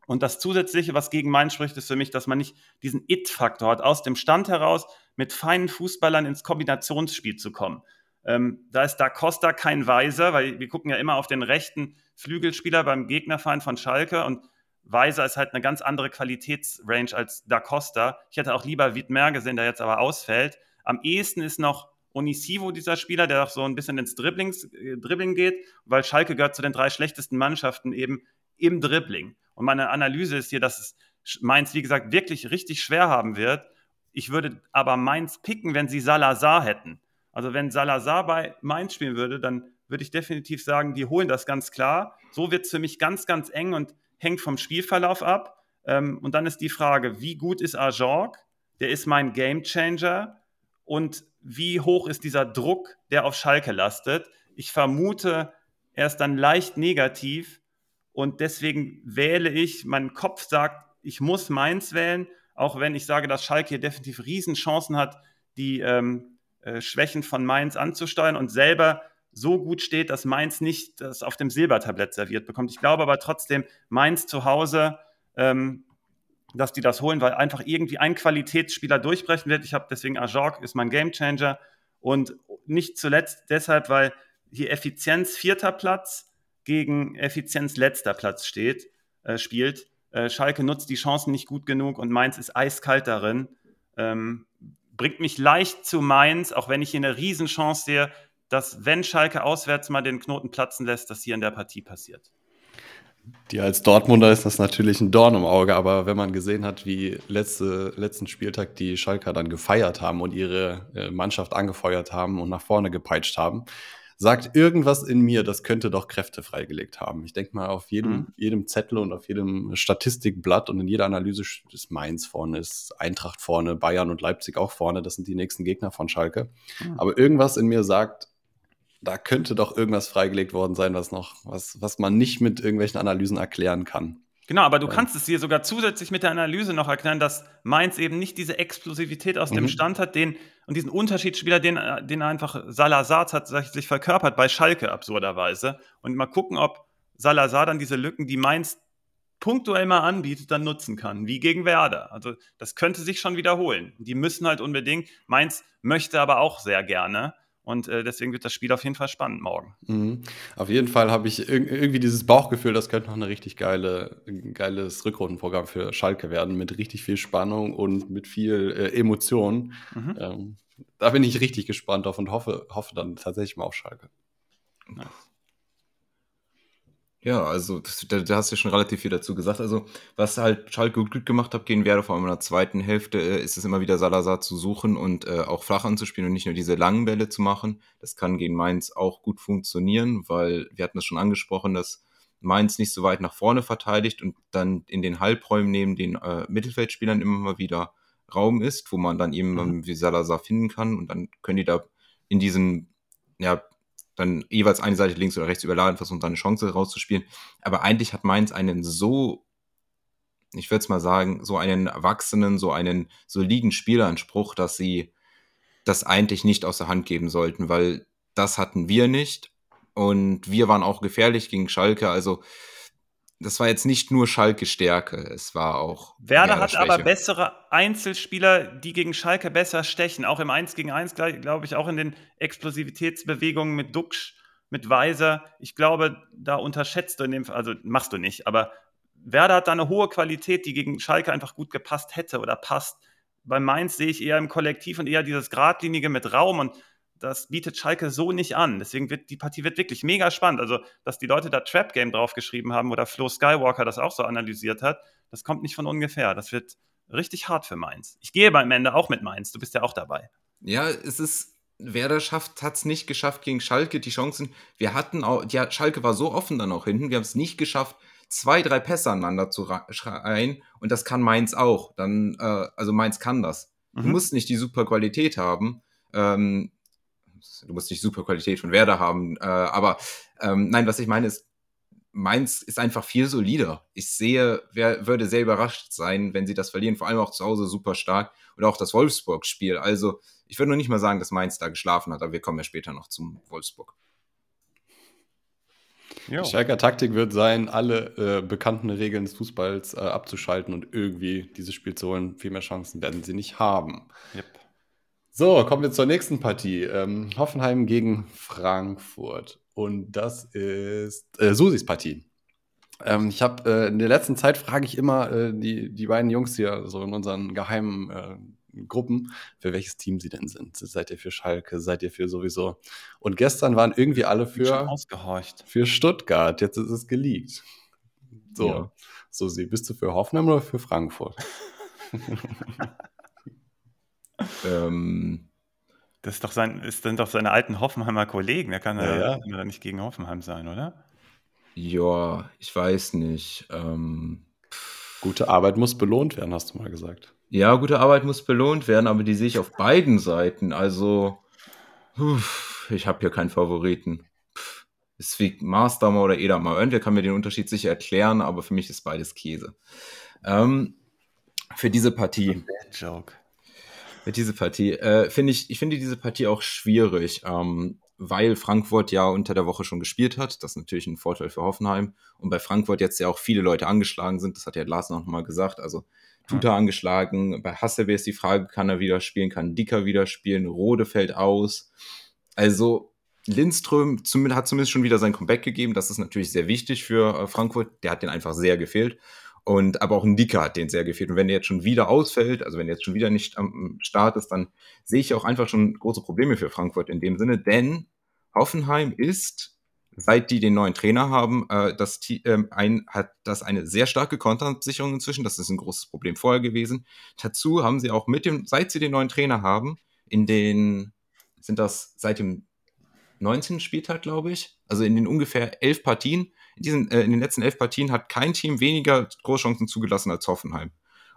Und das Zusätzliche, was gegen Mainz spricht, ist für mich, dass man nicht diesen It-Faktor hat, aus dem Stand heraus mit feinen Fußballern ins Kombinationsspiel zu kommen. Ähm, da ist Da Costa kein Weiser, weil wir gucken ja immer auf den rechten Flügelspieler beim Gegnerfeind von Schalke und Weiser ist halt eine ganz andere Qualitätsrange als Da Costa. Ich hätte auch lieber Wittmer gesehen, der jetzt aber ausfällt. Am ehesten ist noch Onisivo dieser Spieler, der auch so ein bisschen ins Dribblings, äh, Dribbling geht, weil Schalke gehört zu den drei schlechtesten Mannschaften eben im Dribbling. Und meine Analyse ist hier, dass es Mainz, wie gesagt, wirklich richtig schwer haben wird. Ich würde aber Mainz picken, wenn sie Salazar hätten. Also wenn Salazar bei Mainz spielen würde, dann würde ich definitiv sagen, die holen das ganz klar. So wird es für mich ganz, ganz eng und hängt vom Spielverlauf ab. Ähm, und dann ist die Frage, wie gut ist Ajorg? Der ist mein Gamechanger. Und wie hoch ist dieser Druck, der auf Schalke lastet? Ich vermute, er ist dann leicht negativ. Und deswegen wähle ich, mein Kopf sagt, ich muss Mainz wählen, auch wenn ich sage, dass Schalke hier definitiv Riesenchancen hat, die ähm, äh, Schwächen von Mainz anzusteuern und selber so gut steht, dass Mainz nicht das auf dem Silbertablett serviert bekommt. Ich glaube aber trotzdem, Mainz zu Hause, ähm, dass die das holen, weil einfach irgendwie ein Qualitätsspieler durchbrechen wird. Ich habe deswegen Ajorg ist mein Gamechanger und nicht zuletzt deshalb, weil hier Effizienz vierter Platz gegen Effizienz letzter Platz steht, äh, spielt. Äh, Schalke nutzt die Chancen nicht gut genug und Mainz ist eiskalt darin. Ähm, bringt mich leicht zu Mainz, auch wenn ich hier eine Riesenchance sehe, dass, wenn Schalke auswärts mal den Knoten platzen lässt, das hier in der Partie passiert. Die als Dortmunder ist das natürlich ein Dorn im Auge, aber wenn man gesehen hat, wie letzte, letzten Spieltag die Schalker dann gefeiert haben und ihre äh, Mannschaft angefeuert haben und nach vorne gepeitscht haben, sagt irgendwas in mir, das könnte doch Kräfte freigelegt haben. Ich denke mal, auf jedem, mhm. jedem Zettel und auf jedem Statistikblatt und in jeder Analyse ist Mainz vorne, ist Eintracht vorne, Bayern und Leipzig auch vorne. Das sind die nächsten Gegner von Schalke. Mhm. Aber irgendwas in mir sagt, da könnte doch irgendwas freigelegt worden sein, was noch, was, was man nicht mit irgendwelchen Analysen erklären kann. Genau, aber du ja. kannst es hier sogar zusätzlich mit der Analyse noch erklären, dass Mainz eben nicht diese Explosivität aus mhm. dem Stand hat, den und diesen Unterschiedsspieler, den, den einfach Salazar tatsächlich verkörpert bei Schalke absurderweise. Und mal gucken, ob Salazar dann diese Lücken, die Mainz punktuell mal anbietet, dann nutzen kann, wie gegen Werder. Also das könnte sich schon wiederholen. Die müssen halt unbedingt. Mainz möchte aber auch sehr gerne. Und äh, deswegen wird das Spiel auf jeden Fall spannend morgen. Mhm. Auf jeden Fall habe ich irgendwie dieses Bauchgefühl, das könnte noch ein richtig geile, geiles Rückrundenprogramm für Schalke werden, mit richtig viel Spannung und mit viel äh, Emotion. Mhm. Ähm, da bin ich richtig gespannt auf und hoffe, hoffe dann tatsächlich mal auf Schalke. Nice. Ja, also da, da, hast du ja schon relativ viel dazu gesagt. Also, was halt Schalke gut gemacht hat gegen Werder, vor allem in der zweiten Hälfte, äh, ist es immer wieder Salazar zu suchen und äh, auch flach anzuspielen und nicht nur diese langen Bälle zu machen. Das kann gegen Mainz auch gut funktionieren, weil wir hatten es schon angesprochen, dass Mainz nicht so weit nach vorne verteidigt und dann in den Halbräumen neben den äh, Mittelfeldspielern immer mal wieder Raum ist, wo man dann eben mhm. wie Salazar finden kann und dann können die da in diesen ja, dann jeweils eine Seite links oder rechts überladen, versuchen dann eine Chance rauszuspielen. Aber eigentlich hat Mainz einen so, ich würde es mal sagen, so einen erwachsenen, so einen soliden Spieleranspruch, dass sie das eigentlich nicht aus der Hand geben sollten, weil das hatten wir nicht. Und wir waren auch gefährlich gegen Schalke. Also das war jetzt nicht nur Schalke Stärke, es war auch. Werder hat Schwäche. aber bessere Einzelspieler, die gegen Schalke besser stechen. Auch im 1 gegen 1, glaube ich, auch in den Explosivitätsbewegungen mit Duxch, mit Weiser. Ich glaube, da unterschätzt du in dem Fall, also machst du nicht, aber Werder hat da eine hohe Qualität, die gegen Schalke einfach gut gepasst hätte oder passt. Bei Mainz sehe ich eher im Kollektiv und eher dieses Gradlinige mit Raum und das bietet Schalke so nicht an. Deswegen wird die Partie wird wirklich mega spannend. Also, dass die Leute da Trap Game draufgeschrieben haben oder Flo Skywalker das auch so analysiert hat, das kommt nicht von ungefähr. Das wird richtig hart für Mainz. Ich gehe beim Ende auch mit Mainz. Du bist ja auch dabei. Ja, es ist Werder schafft, hat es nicht geschafft gegen Schalke. Die Chancen, wir hatten auch, ja, Schalke war so offen dann auch hinten. Wir haben es nicht geschafft, zwei, drei Pässe aneinander zu schreien. Und das kann Mainz auch. Dann, äh, also Mainz kann das. Mhm. Du musst nicht die super Qualität haben. Ähm, du musst nicht super Qualität von Werder haben, äh, aber ähm, nein, was ich meine ist, Mainz ist einfach viel solider. Ich sehe, wer würde sehr überrascht sein, wenn sie das verlieren, vor allem auch zu Hause super stark oder auch das Wolfsburg-Spiel. Also, ich würde noch nicht mal sagen, dass Mainz da geschlafen hat, aber wir kommen ja später noch zum Wolfsburg. Jo. Die Schalker Taktik wird sein, alle äh, bekannten Regeln des Fußballs äh, abzuschalten und irgendwie dieses Spiel zu holen. Viel mehr Chancen werden sie nicht haben. Yep. So, kommen wir zur nächsten Partie. Ähm, Hoffenheim gegen Frankfurt. Und das ist äh, Susis Partie. Ähm, ich habe äh, in der letzten Zeit frage ich immer äh, die, die beiden Jungs hier so in unseren geheimen äh, Gruppen, für welches Team sie denn sind. Seid ihr für Schalke? Seid ihr für sowieso? Und gestern waren irgendwie alle für, für Stuttgart. Jetzt ist es geleakt. So, ja. Susi, bist du für Hoffenheim oder für Frankfurt? ähm, das ist doch sein, ist, sind doch seine alten Hoffenheimer Kollegen. Der kann ja, ja. nicht gegen Hoffenheim sein, oder? Ja, ich weiß nicht. Ähm, gute Arbeit muss belohnt werden, hast du mal gesagt. Ja, gute Arbeit muss belohnt werden, aber die sehe ich auf beiden Seiten. Also, ich habe hier keinen Favoriten. Ist wie Marsdammer oder Edamer. Irgendwer kann mir den Unterschied sicher erklären, aber für mich ist beides Käse. Ähm, für diese Partie. Bad Joke mit dieser Partie. Äh, finde ich, ich finde diese Partie auch schwierig, ähm, weil Frankfurt ja unter der Woche schon gespielt hat. Das ist natürlich ein Vorteil für Hoffenheim. Und bei Frankfurt jetzt ja auch viele Leute angeschlagen sind. Das hat ja Lars noch mal gesagt. Also Tuta ja. angeschlagen. Bei Hasselbe ist die Frage, kann er wieder spielen? Kann Dicker wieder spielen? Rode fällt aus. Also Lindström hat zumindest schon wieder sein Comeback gegeben. Das ist natürlich sehr wichtig für äh, Frankfurt. Der hat den einfach sehr gefehlt. Und aber auch ein Dicker hat den sehr gefehlt. Und wenn der jetzt schon wieder ausfällt, also wenn er jetzt schon wieder nicht am Start ist, dann sehe ich auch einfach schon große Probleme für Frankfurt in dem Sinne. Denn Hoffenheim ist, seit die den neuen Trainer haben, äh, das äh, ein, hat das eine sehr starke Kontersicherung inzwischen. Das ist ein großes Problem vorher gewesen. Dazu haben sie auch mit dem, seit sie den neuen Trainer haben, in den, sind das seit dem 19. Spieltag, glaube ich, also in den ungefähr elf Partien, diesen, äh, in den letzten elf Partien hat kein Team weniger Großchancen zugelassen als Hoffenheim.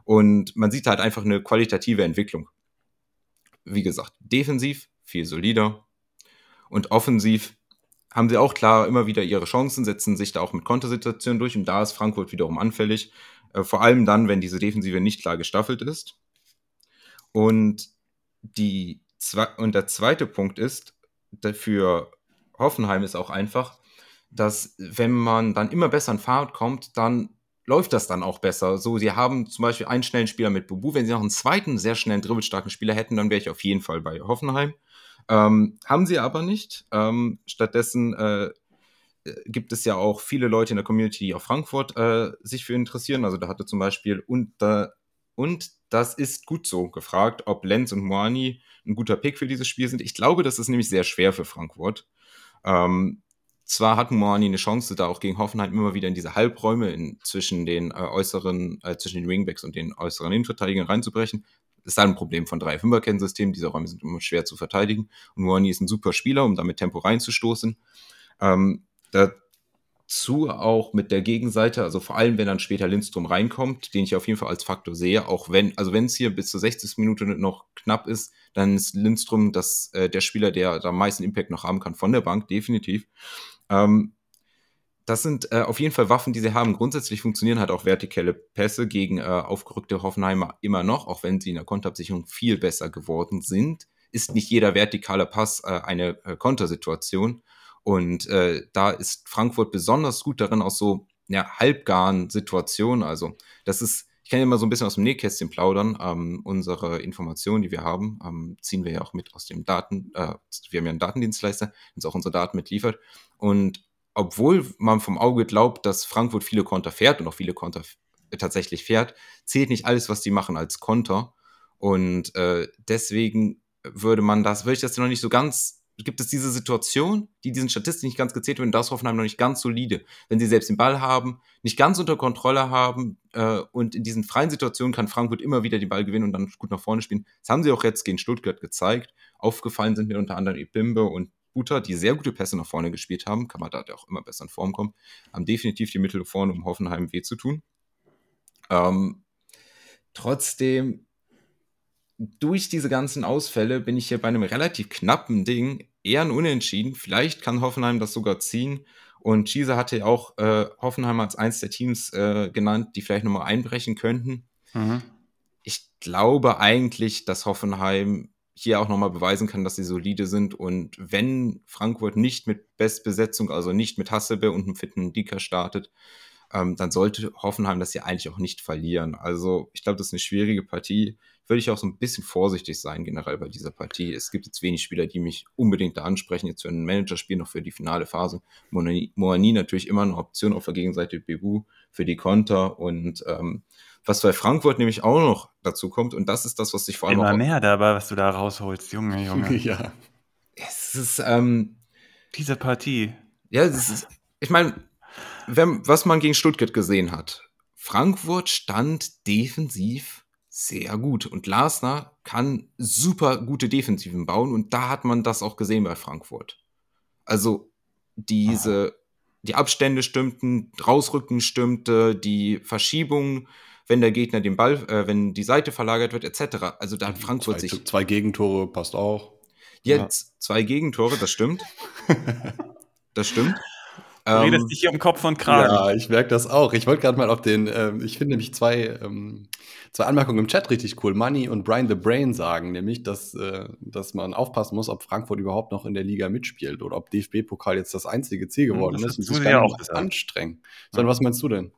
Und man sieht halt einfach eine qualitative Entwicklung. Wie gesagt, defensiv viel solider und offensiv haben sie auch klar immer wieder ihre Chancen, setzen sich da auch mit Kontersituationen durch und da ist Frankfurt wiederum anfällig. Äh, vor allem dann, wenn diese Defensive nicht klar gestaffelt ist. Und, die, und der zweite Punkt ist, für Hoffenheim ist auch einfach, dass wenn man dann immer besser in Fahrt kommt, dann läuft das dann auch besser. So, sie haben zum Beispiel einen schnellen Spieler mit Bubu. Wenn sie noch einen zweiten sehr schnellen, dribbelstarken Spieler hätten, dann wäre ich auf jeden Fall bei Hoffenheim. Ähm, haben sie aber nicht. Ähm, stattdessen äh, gibt es ja auch viele Leute in der Community, die auf Frankfurt äh, sich für interessieren. Also da hatte zum Beispiel und, äh, und das ist gut so gefragt, ob Lenz und Moani ein guter Pick für dieses Spiel sind. Ich glaube, das ist nämlich sehr schwer für Frankfurt. Ähm, zwar hat Moani eine Chance, da auch gegen Hoffenheim immer wieder in diese Halbräume in, zwischen den äh, äußeren, äh, zwischen den Wingbacks und den äußeren Innenverteidigern reinzubrechen. Das ist halt ein Problem von drei Fünferkennsystemen. Diese Räume sind immer schwer zu verteidigen. Und Moani ist ein super Spieler, um damit Tempo reinzustoßen. Ähm, dazu dazu auch mit der Gegenseite, also vor allem, wenn dann später Lindstrom reinkommt, den ich auf jeden Fall als Faktor sehe, auch wenn, also wenn es hier bis zur 60. Minute noch knapp ist, dann ist Lindstrom das, äh, der Spieler, der da am meisten Impact noch haben kann von der Bank, definitiv. Ähm, das sind äh, auf jeden Fall Waffen, die sie haben. Grundsätzlich funktionieren halt auch vertikale Pässe gegen äh, aufgerückte Hoffenheimer immer noch, auch wenn sie in der Konterabsicherung viel besser geworden sind. Ist nicht jeder vertikale Pass äh, eine äh, Kontersituation. Und äh, da ist Frankfurt besonders gut darin, aus so ja, halbgaren Situationen. Also, das ist, kann ja mal so ein bisschen aus dem Nähkästchen plaudern. Ähm, unsere Informationen, die wir haben, ähm, ziehen wir ja auch mit aus dem Daten, äh, wir haben ja einen Datendienstleister, der uns auch unsere Daten mitliefert. Und obwohl man vom Auge glaubt, dass Frankfurt viele Konter fährt und auch viele Konter tatsächlich fährt, zählt nicht alles, was die machen, als Konter. Und äh, deswegen würde man das, würde ich das noch nicht so ganz, gibt es diese Situation, die diesen Statistiken nicht ganz gezählt werden, da ist Hoffenheim noch nicht ganz solide. Wenn sie selbst den Ball haben, nicht ganz unter Kontrolle haben äh, und in diesen freien Situationen kann Frankfurt immer wieder den Ball gewinnen und dann gut nach vorne spielen. Das haben sie auch jetzt gegen Stuttgart gezeigt. Aufgefallen sind mir unter anderem Ebimbe und Buter, die sehr gute Pässe nach vorne gespielt haben, kann man da auch immer besser in Form kommen, haben definitiv die Mittel vorne, um Hoffenheim weh zu tun. Ähm, trotzdem, durch diese ganzen Ausfälle bin ich hier bei einem relativ knappen Ding eher ein Unentschieden. Vielleicht kann Hoffenheim das sogar ziehen. Und Schieser hatte ja auch äh, Hoffenheim als eins der Teams äh, genannt, die vielleicht nochmal einbrechen könnten. Mhm. Ich glaube eigentlich, dass Hoffenheim hier auch nochmal beweisen kann, dass sie solide sind. Und wenn Frankfurt nicht mit Bestbesetzung, also nicht mit Hassebe und einem fitten Dicker startet, ähm, dann sollte Hoffenheim das ja eigentlich auch nicht verlieren. Also ich glaube, das ist eine schwierige Partie. Würde ich auch so ein bisschen vorsichtig sein generell bei dieser Partie. Es gibt jetzt wenig Spieler, die mich unbedingt da ansprechen, jetzt für ein Managerspiel noch für die finale Phase. Moani natürlich immer eine Option auf der Gegenseite Bebu für die Konter und ähm, was bei Frankfurt nämlich auch noch dazu kommt, und das ist das, was sich vor allem. Immer mehr dabei, was du da rausholst, Junge, Junge. ja. Es ist, ähm, Diese Partie. Ja, es ist, ich meine, was man gegen Stuttgart gesehen hat, Frankfurt stand defensiv sehr gut und Lasner kann super gute Defensiven bauen und da hat man das auch gesehen bei Frankfurt. Also diese, die Abstände stimmten, rausrücken stimmte, die Verschiebung wenn der Gegner den Ball, äh, wenn die Seite verlagert wird, etc. Also da hat Frankfurt zwei, sich. Zwei Gegentore passt auch. Jetzt ja. zwei Gegentore, das stimmt. das stimmt. Du redest ähm, dich hier um Kopf und Kragen. Ja, ich merke das auch. Ich wollte gerade mal auf den, ähm, ich finde nämlich zwei, ähm, zwei Anmerkungen im Chat richtig cool. Money und Brian the Brain sagen nämlich, dass, äh, dass man aufpassen muss, ob Frankfurt überhaupt noch in der Liga mitspielt oder ob DFB-Pokal jetzt das einzige Ziel hm, geworden das ist. Das ist ja auch anstrengend. Sondern was meinst du denn?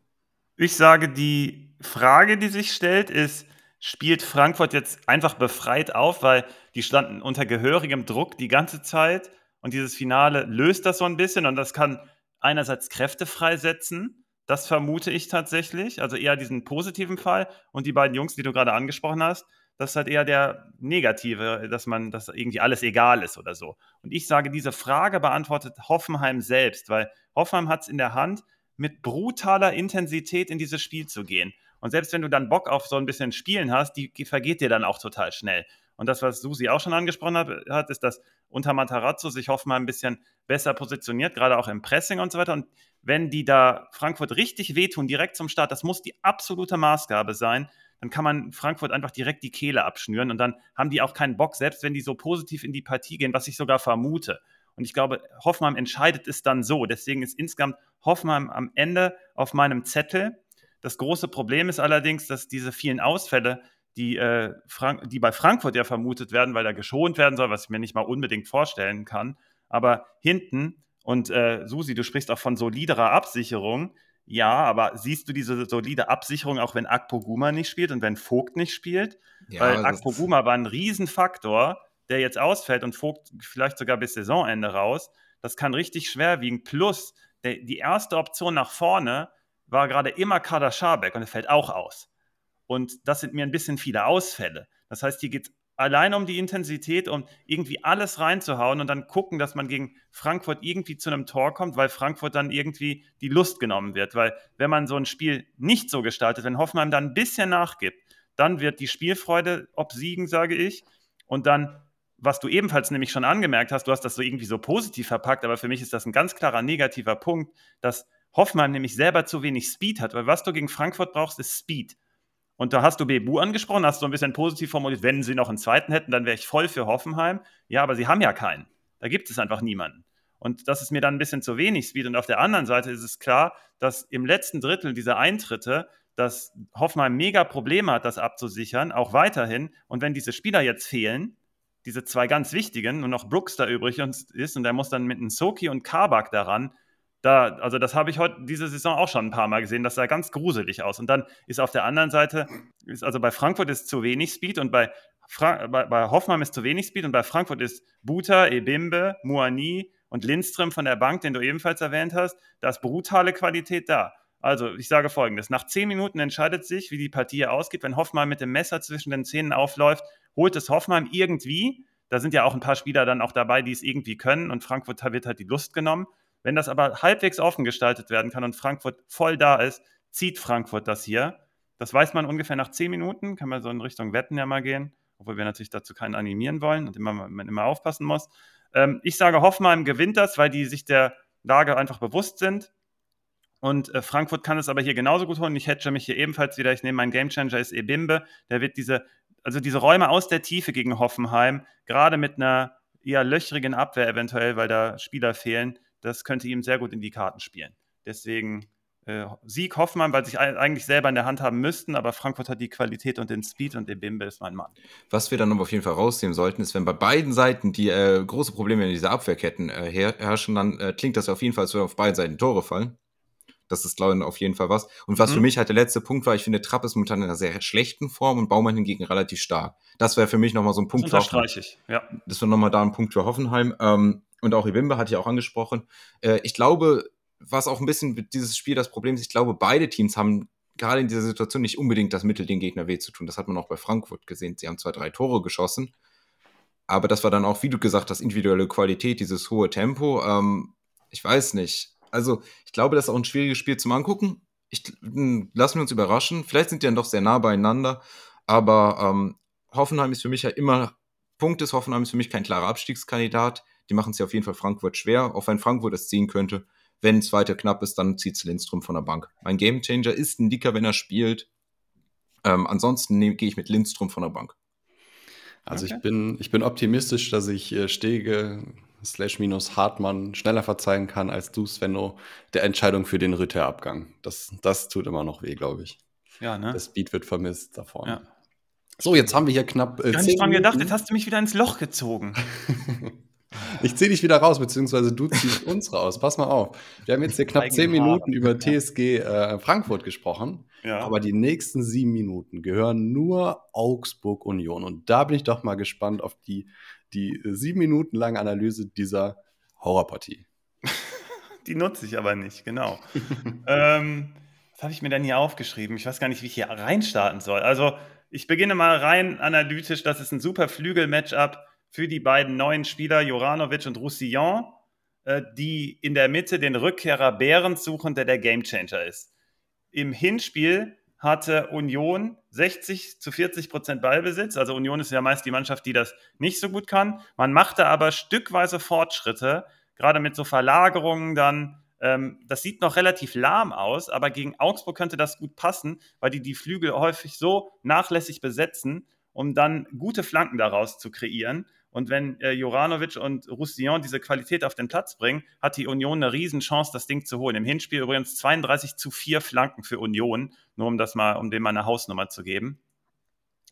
Ich sage, die Frage, die sich stellt, ist, spielt Frankfurt jetzt einfach befreit auf, weil die standen unter gehörigem Druck die ganze Zeit und dieses Finale löst das so ein bisschen und das kann einerseits Kräfte freisetzen, das vermute ich tatsächlich, also eher diesen positiven Fall und die beiden Jungs, die du gerade angesprochen hast, das ist halt eher der negative, dass man, dass irgendwie alles egal ist oder so. Und ich sage, diese Frage beantwortet Hoffenheim selbst, weil Hoffenheim hat es in der Hand, mit brutaler Intensität in dieses Spiel zu gehen. Und selbst wenn du dann Bock auf so ein bisschen Spielen hast, die, die vergeht dir dann auch total schnell. Und das, was Susi auch schon angesprochen hat, ist, dass unter Matarazzo sich Hoffmann ein bisschen besser positioniert, gerade auch im Pressing und so weiter. Und wenn die da Frankfurt richtig wehtun, direkt zum Start, das muss die absolute Maßgabe sein, dann kann man Frankfurt einfach direkt die Kehle abschnüren und dann haben die auch keinen Bock, selbst wenn die so positiv in die Partie gehen, was ich sogar vermute. Und ich glaube, Hoffmann entscheidet es dann so. Deswegen ist insgesamt Hoffmann am Ende auf meinem Zettel. Das große Problem ist allerdings, dass diese vielen Ausfälle, die, äh, Frank die bei Frankfurt ja vermutet werden, weil er geschont werden soll, was ich mir nicht mal unbedingt vorstellen kann. Aber hinten, und äh, Susi, du sprichst auch von soliderer Absicherung. Ja, aber siehst du diese solide Absicherung auch, wenn Akpo Guma nicht spielt und wenn Vogt nicht spielt? Ja, Weil Akpo Guma war ein Riesenfaktor der jetzt ausfällt und Vogt vielleicht sogar bis Saisonende raus, das kann richtig schwer wiegen. Plus, der, die erste Option nach vorne war gerade immer Kader Schabek und er fällt auch aus. Und das sind mir ein bisschen viele Ausfälle. Das heißt, hier geht es allein um die Intensität, um irgendwie alles reinzuhauen und dann gucken, dass man gegen Frankfurt irgendwie zu einem Tor kommt, weil Frankfurt dann irgendwie die Lust genommen wird. Weil wenn man so ein Spiel nicht so gestaltet, wenn Hoffmann dann ein bisschen nachgibt, dann wird die Spielfreude obsiegen, sage ich. Und dann was du ebenfalls nämlich schon angemerkt hast, du hast das so irgendwie so positiv verpackt, aber für mich ist das ein ganz klarer negativer Punkt, dass Hoffenheim nämlich selber zu wenig Speed hat, weil was du gegen Frankfurt brauchst, ist Speed. Und da hast du Bebu angesprochen, hast du ein bisschen positiv formuliert, wenn sie noch einen zweiten hätten, dann wäre ich voll für Hoffenheim. Ja, aber sie haben ja keinen. Da gibt es einfach niemanden. Und das ist mir dann ein bisschen zu wenig Speed. Und auf der anderen Seite ist es klar, dass im letzten Drittel dieser Eintritte, dass Hoffenheim mega Probleme hat, das abzusichern, auch weiterhin. Und wenn diese Spieler jetzt fehlen, diese zwei ganz wichtigen, und noch Brooks da übrig ist, und der muss dann mit einem Soki und Kabak daran, da, also das habe ich heute diese Saison auch schon ein paar Mal gesehen. Das sah ganz gruselig aus. Und dann ist auf der anderen Seite, ist also bei Frankfurt ist zu wenig Speed und bei, Fra bei, bei Hoffenheim ist zu wenig Speed und bei Frankfurt ist Buta, Ebimbe, Muani und Lindström von der Bank, den du ebenfalls erwähnt hast. Da ist brutale Qualität da. Also, ich sage folgendes: Nach zehn Minuten entscheidet sich, wie die Partie ausgeht. Wenn Hoffenheim mit dem Messer zwischen den Zähnen aufläuft, holt es Hoffenheim irgendwie. Da sind ja auch ein paar Spieler dann auch dabei, die es irgendwie können und Frankfurt wird halt die Lust genommen. Wenn das aber halbwegs offen gestaltet werden kann und Frankfurt voll da ist, zieht Frankfurt das hier. Das weiß man ungefähr nach zehn Minuten, kann man so in Richtung Wetten ja mal gehen, obwohl wir natürlich dazu keinen animieren wollen und immer, man immer aufpassen muss. Ähm, ich sage, Hoffenheim gewinnt das, weil die sich der Lage einfach bewusst sind. Und äh, Frankfurt kann es aber hier genauso gut holen. Ich hedge mich hier ebenfalls wieder. Ich nehme meinen Gamechanger ist Ebimbe. Der wird diese, also diese Räume aus der Tiefe gegen Hoffenheim, gerade mit einer eher löchrigen Abwehr eventuell, weil da Spieler fehlen, das könnte ihm sehr gut in die Karten spielen. Deswegen äh, Sieg Hoffmann, weil sie eigentlich selber in der Hand haben müssten, aber Frankfurt hat die Qualität und den Speed und den Bimbe ist mein Mann. Was wir dann aber auf jeden Fall rausnehmen sollten, ist, wenn bei beiden Seiten die äh, große Probleme in dieser Abwehrketten äh, herrschen, dann äh, klingt das auf jeden Fall, als würde auf beiden Seiten Tore fallen. Das ist, glaube ich, auf jeden Fall was. Und was mhm. für mich halt der letzte Punkt war, ich finde, Trapp ist momentan in einer sehr schlechten Form und Baumann hingegen relativ stark. Das wäre für mich nochmal so ein Punkt. Das unterstreiche ich, ja. Das wäre nochmal da ein Punkt für Hoffenheim. Ähm, und auch Ibimbe hatte ich auch angesprochen. Äh, ich glaube, was auch ein bisschen dieses Spiel das Problem ist, ich glaube, beide Teams haben gerade in dieser Situation nicht unbedingt das Mittel, den Gegner weh zu tun. Das hat man auch bei Frankfurt gesehen. Sie haben zwar drei Tore geschossen, aber das war dann auch, wie du gesagt hast, individuelle Qualität, dieses hohe Tempo. Ähm, ich weiß nicht. Also, ich glaube, das ist auch ein schwieriges Spiel zum Angucken. Ich, hm, lassen wir uns überraschen. Vielleicht sind die dann doch sehr nah beieinander, aber ähm, Hoffenheim ist für mich ja immer, Punkt ist, Hoffenheim ist für mich kein klarer Abstiegskandidat. Die machen es ja auf jeden Fall Frankfurt schwer, auch wenn Frankfurt es ziehen könnte. Wenn es weiter knapp ist, dann zieht es Lindström von der Bank. Mein Gamechanger ist ein Dicker, wenn er spielt. Ähm, ansonsten gehe ich mit Lindström von der Bank. Also okay. ich, bin, ich bin optimistisch, dass ich äh, Stege slash minus Hartmann schneller verzeihen kann als du, Svenno, der Entscheidung für den Ritterabgang. Das, das tut immer noch weh, glaube ich. Ja, ne? Das Speed wird vermisst davon. Ja. So, jetzt haben wir hier knapp. Äh, Gar nicht dran gedacht, jetzt hast du mich wieder ins Loch gezogen. Ich ziehe dich wieder raus, beziehungsweise du ziehst uns raus. Pass mal auf. Wir haben jetzt hier knapp zehn Minuten über TSG äh, Frankfurt gesprochen. Ja. Aber die nächsten sieben Minuten gehören nur Augsburg Union. Und da bin ich doch mal gespannt auf die, die sieben Minuten lange Analyse dieser Horrorpartie. die nutze ich aber nicht, genau. ähm, was habe ich mir denn hier aufgeschrieben? Ich weiß gar nicht, wie ich hier reinstarten soll. Also, ich beginne mal rein analytisch. Das ist ein super Flügel-Matchup für die beiden neuen Spieler Joranovic und Roussillon, äh, die in der Mitte den Rückkehrer Behrens suchen, der der Gamechanger ist. Im Hinspiel hatte Union 60 zu 40 Prozent Ballbesitz. Also Union ist ja meist die Mannschaft, die das nicht so gut kann. Man machte aber stückweise Fortschritte, gerade mit so Verlagerungen dann. Ähm, das sieht noch relativ lahm aus, aber gegen Augsburg könnte das gut passen, weil die die Flügel häufig so nachlässig besetzen, um dann gute Flanken daraus zu kreieren. Und wenn äh, Joranovic und Roussillon diese Qualität auf den Platz bringen, hat die Union eine Riesenchance, das Ding zu holen. Im Hinspiel übrigens 32 zu 4 Flanken für Union, nur um das mal, um dem mal eine Hausnummer zu geben.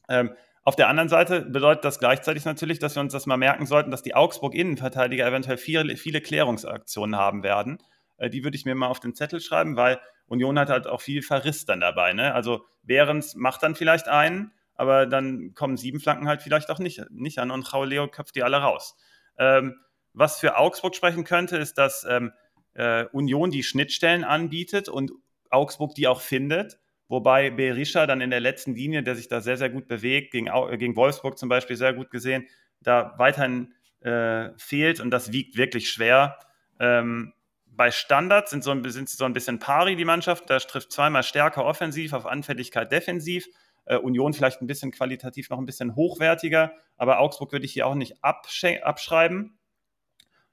Ähm, auf der anderen Seite bedeutet das gleichzeitig natürlich, dass wir uns das mal merken sollten, dass die Augsburg-Innenverteidiger eventuell viele, viele Klärungsaktionen haben werden. Äh, die würde ich mir mal auf den Zettel schreiben, weil Union hat halt auch viel Verriss dann dabei. Ne? Also Behrens macht dann vielleicht einen, aber dann kommen sieben Flanken halt vielleicht auch nicht, nicht an und Leo köpft die alle raus. Ähm, was für Augsburg sprechen könnte, ist, dass ähm, äh, Union die Schnittstellen anbietet und Augsburg die auch findet. Wobei Berisha dann in der letzten Linie, der sich da sehr, sehr gut bewegt, gegen, gegen Wolfsburg zum Beispiel sehr gut gesehen, da weiterhin äh, fehlt und das wiegt wirklich schwer. Ähm, bei Standards sind, so ein, sind sie so ein bisschen pari, die Mannschaft. Da trifft zweimal stärker offensiv auf Anfälligkeit defensiv. Äh, Union vielleicht ein bisschen qualitativ noch ein bisschen hochwertiger, aber Augsburg würde ich hier auch nicht abschreiben.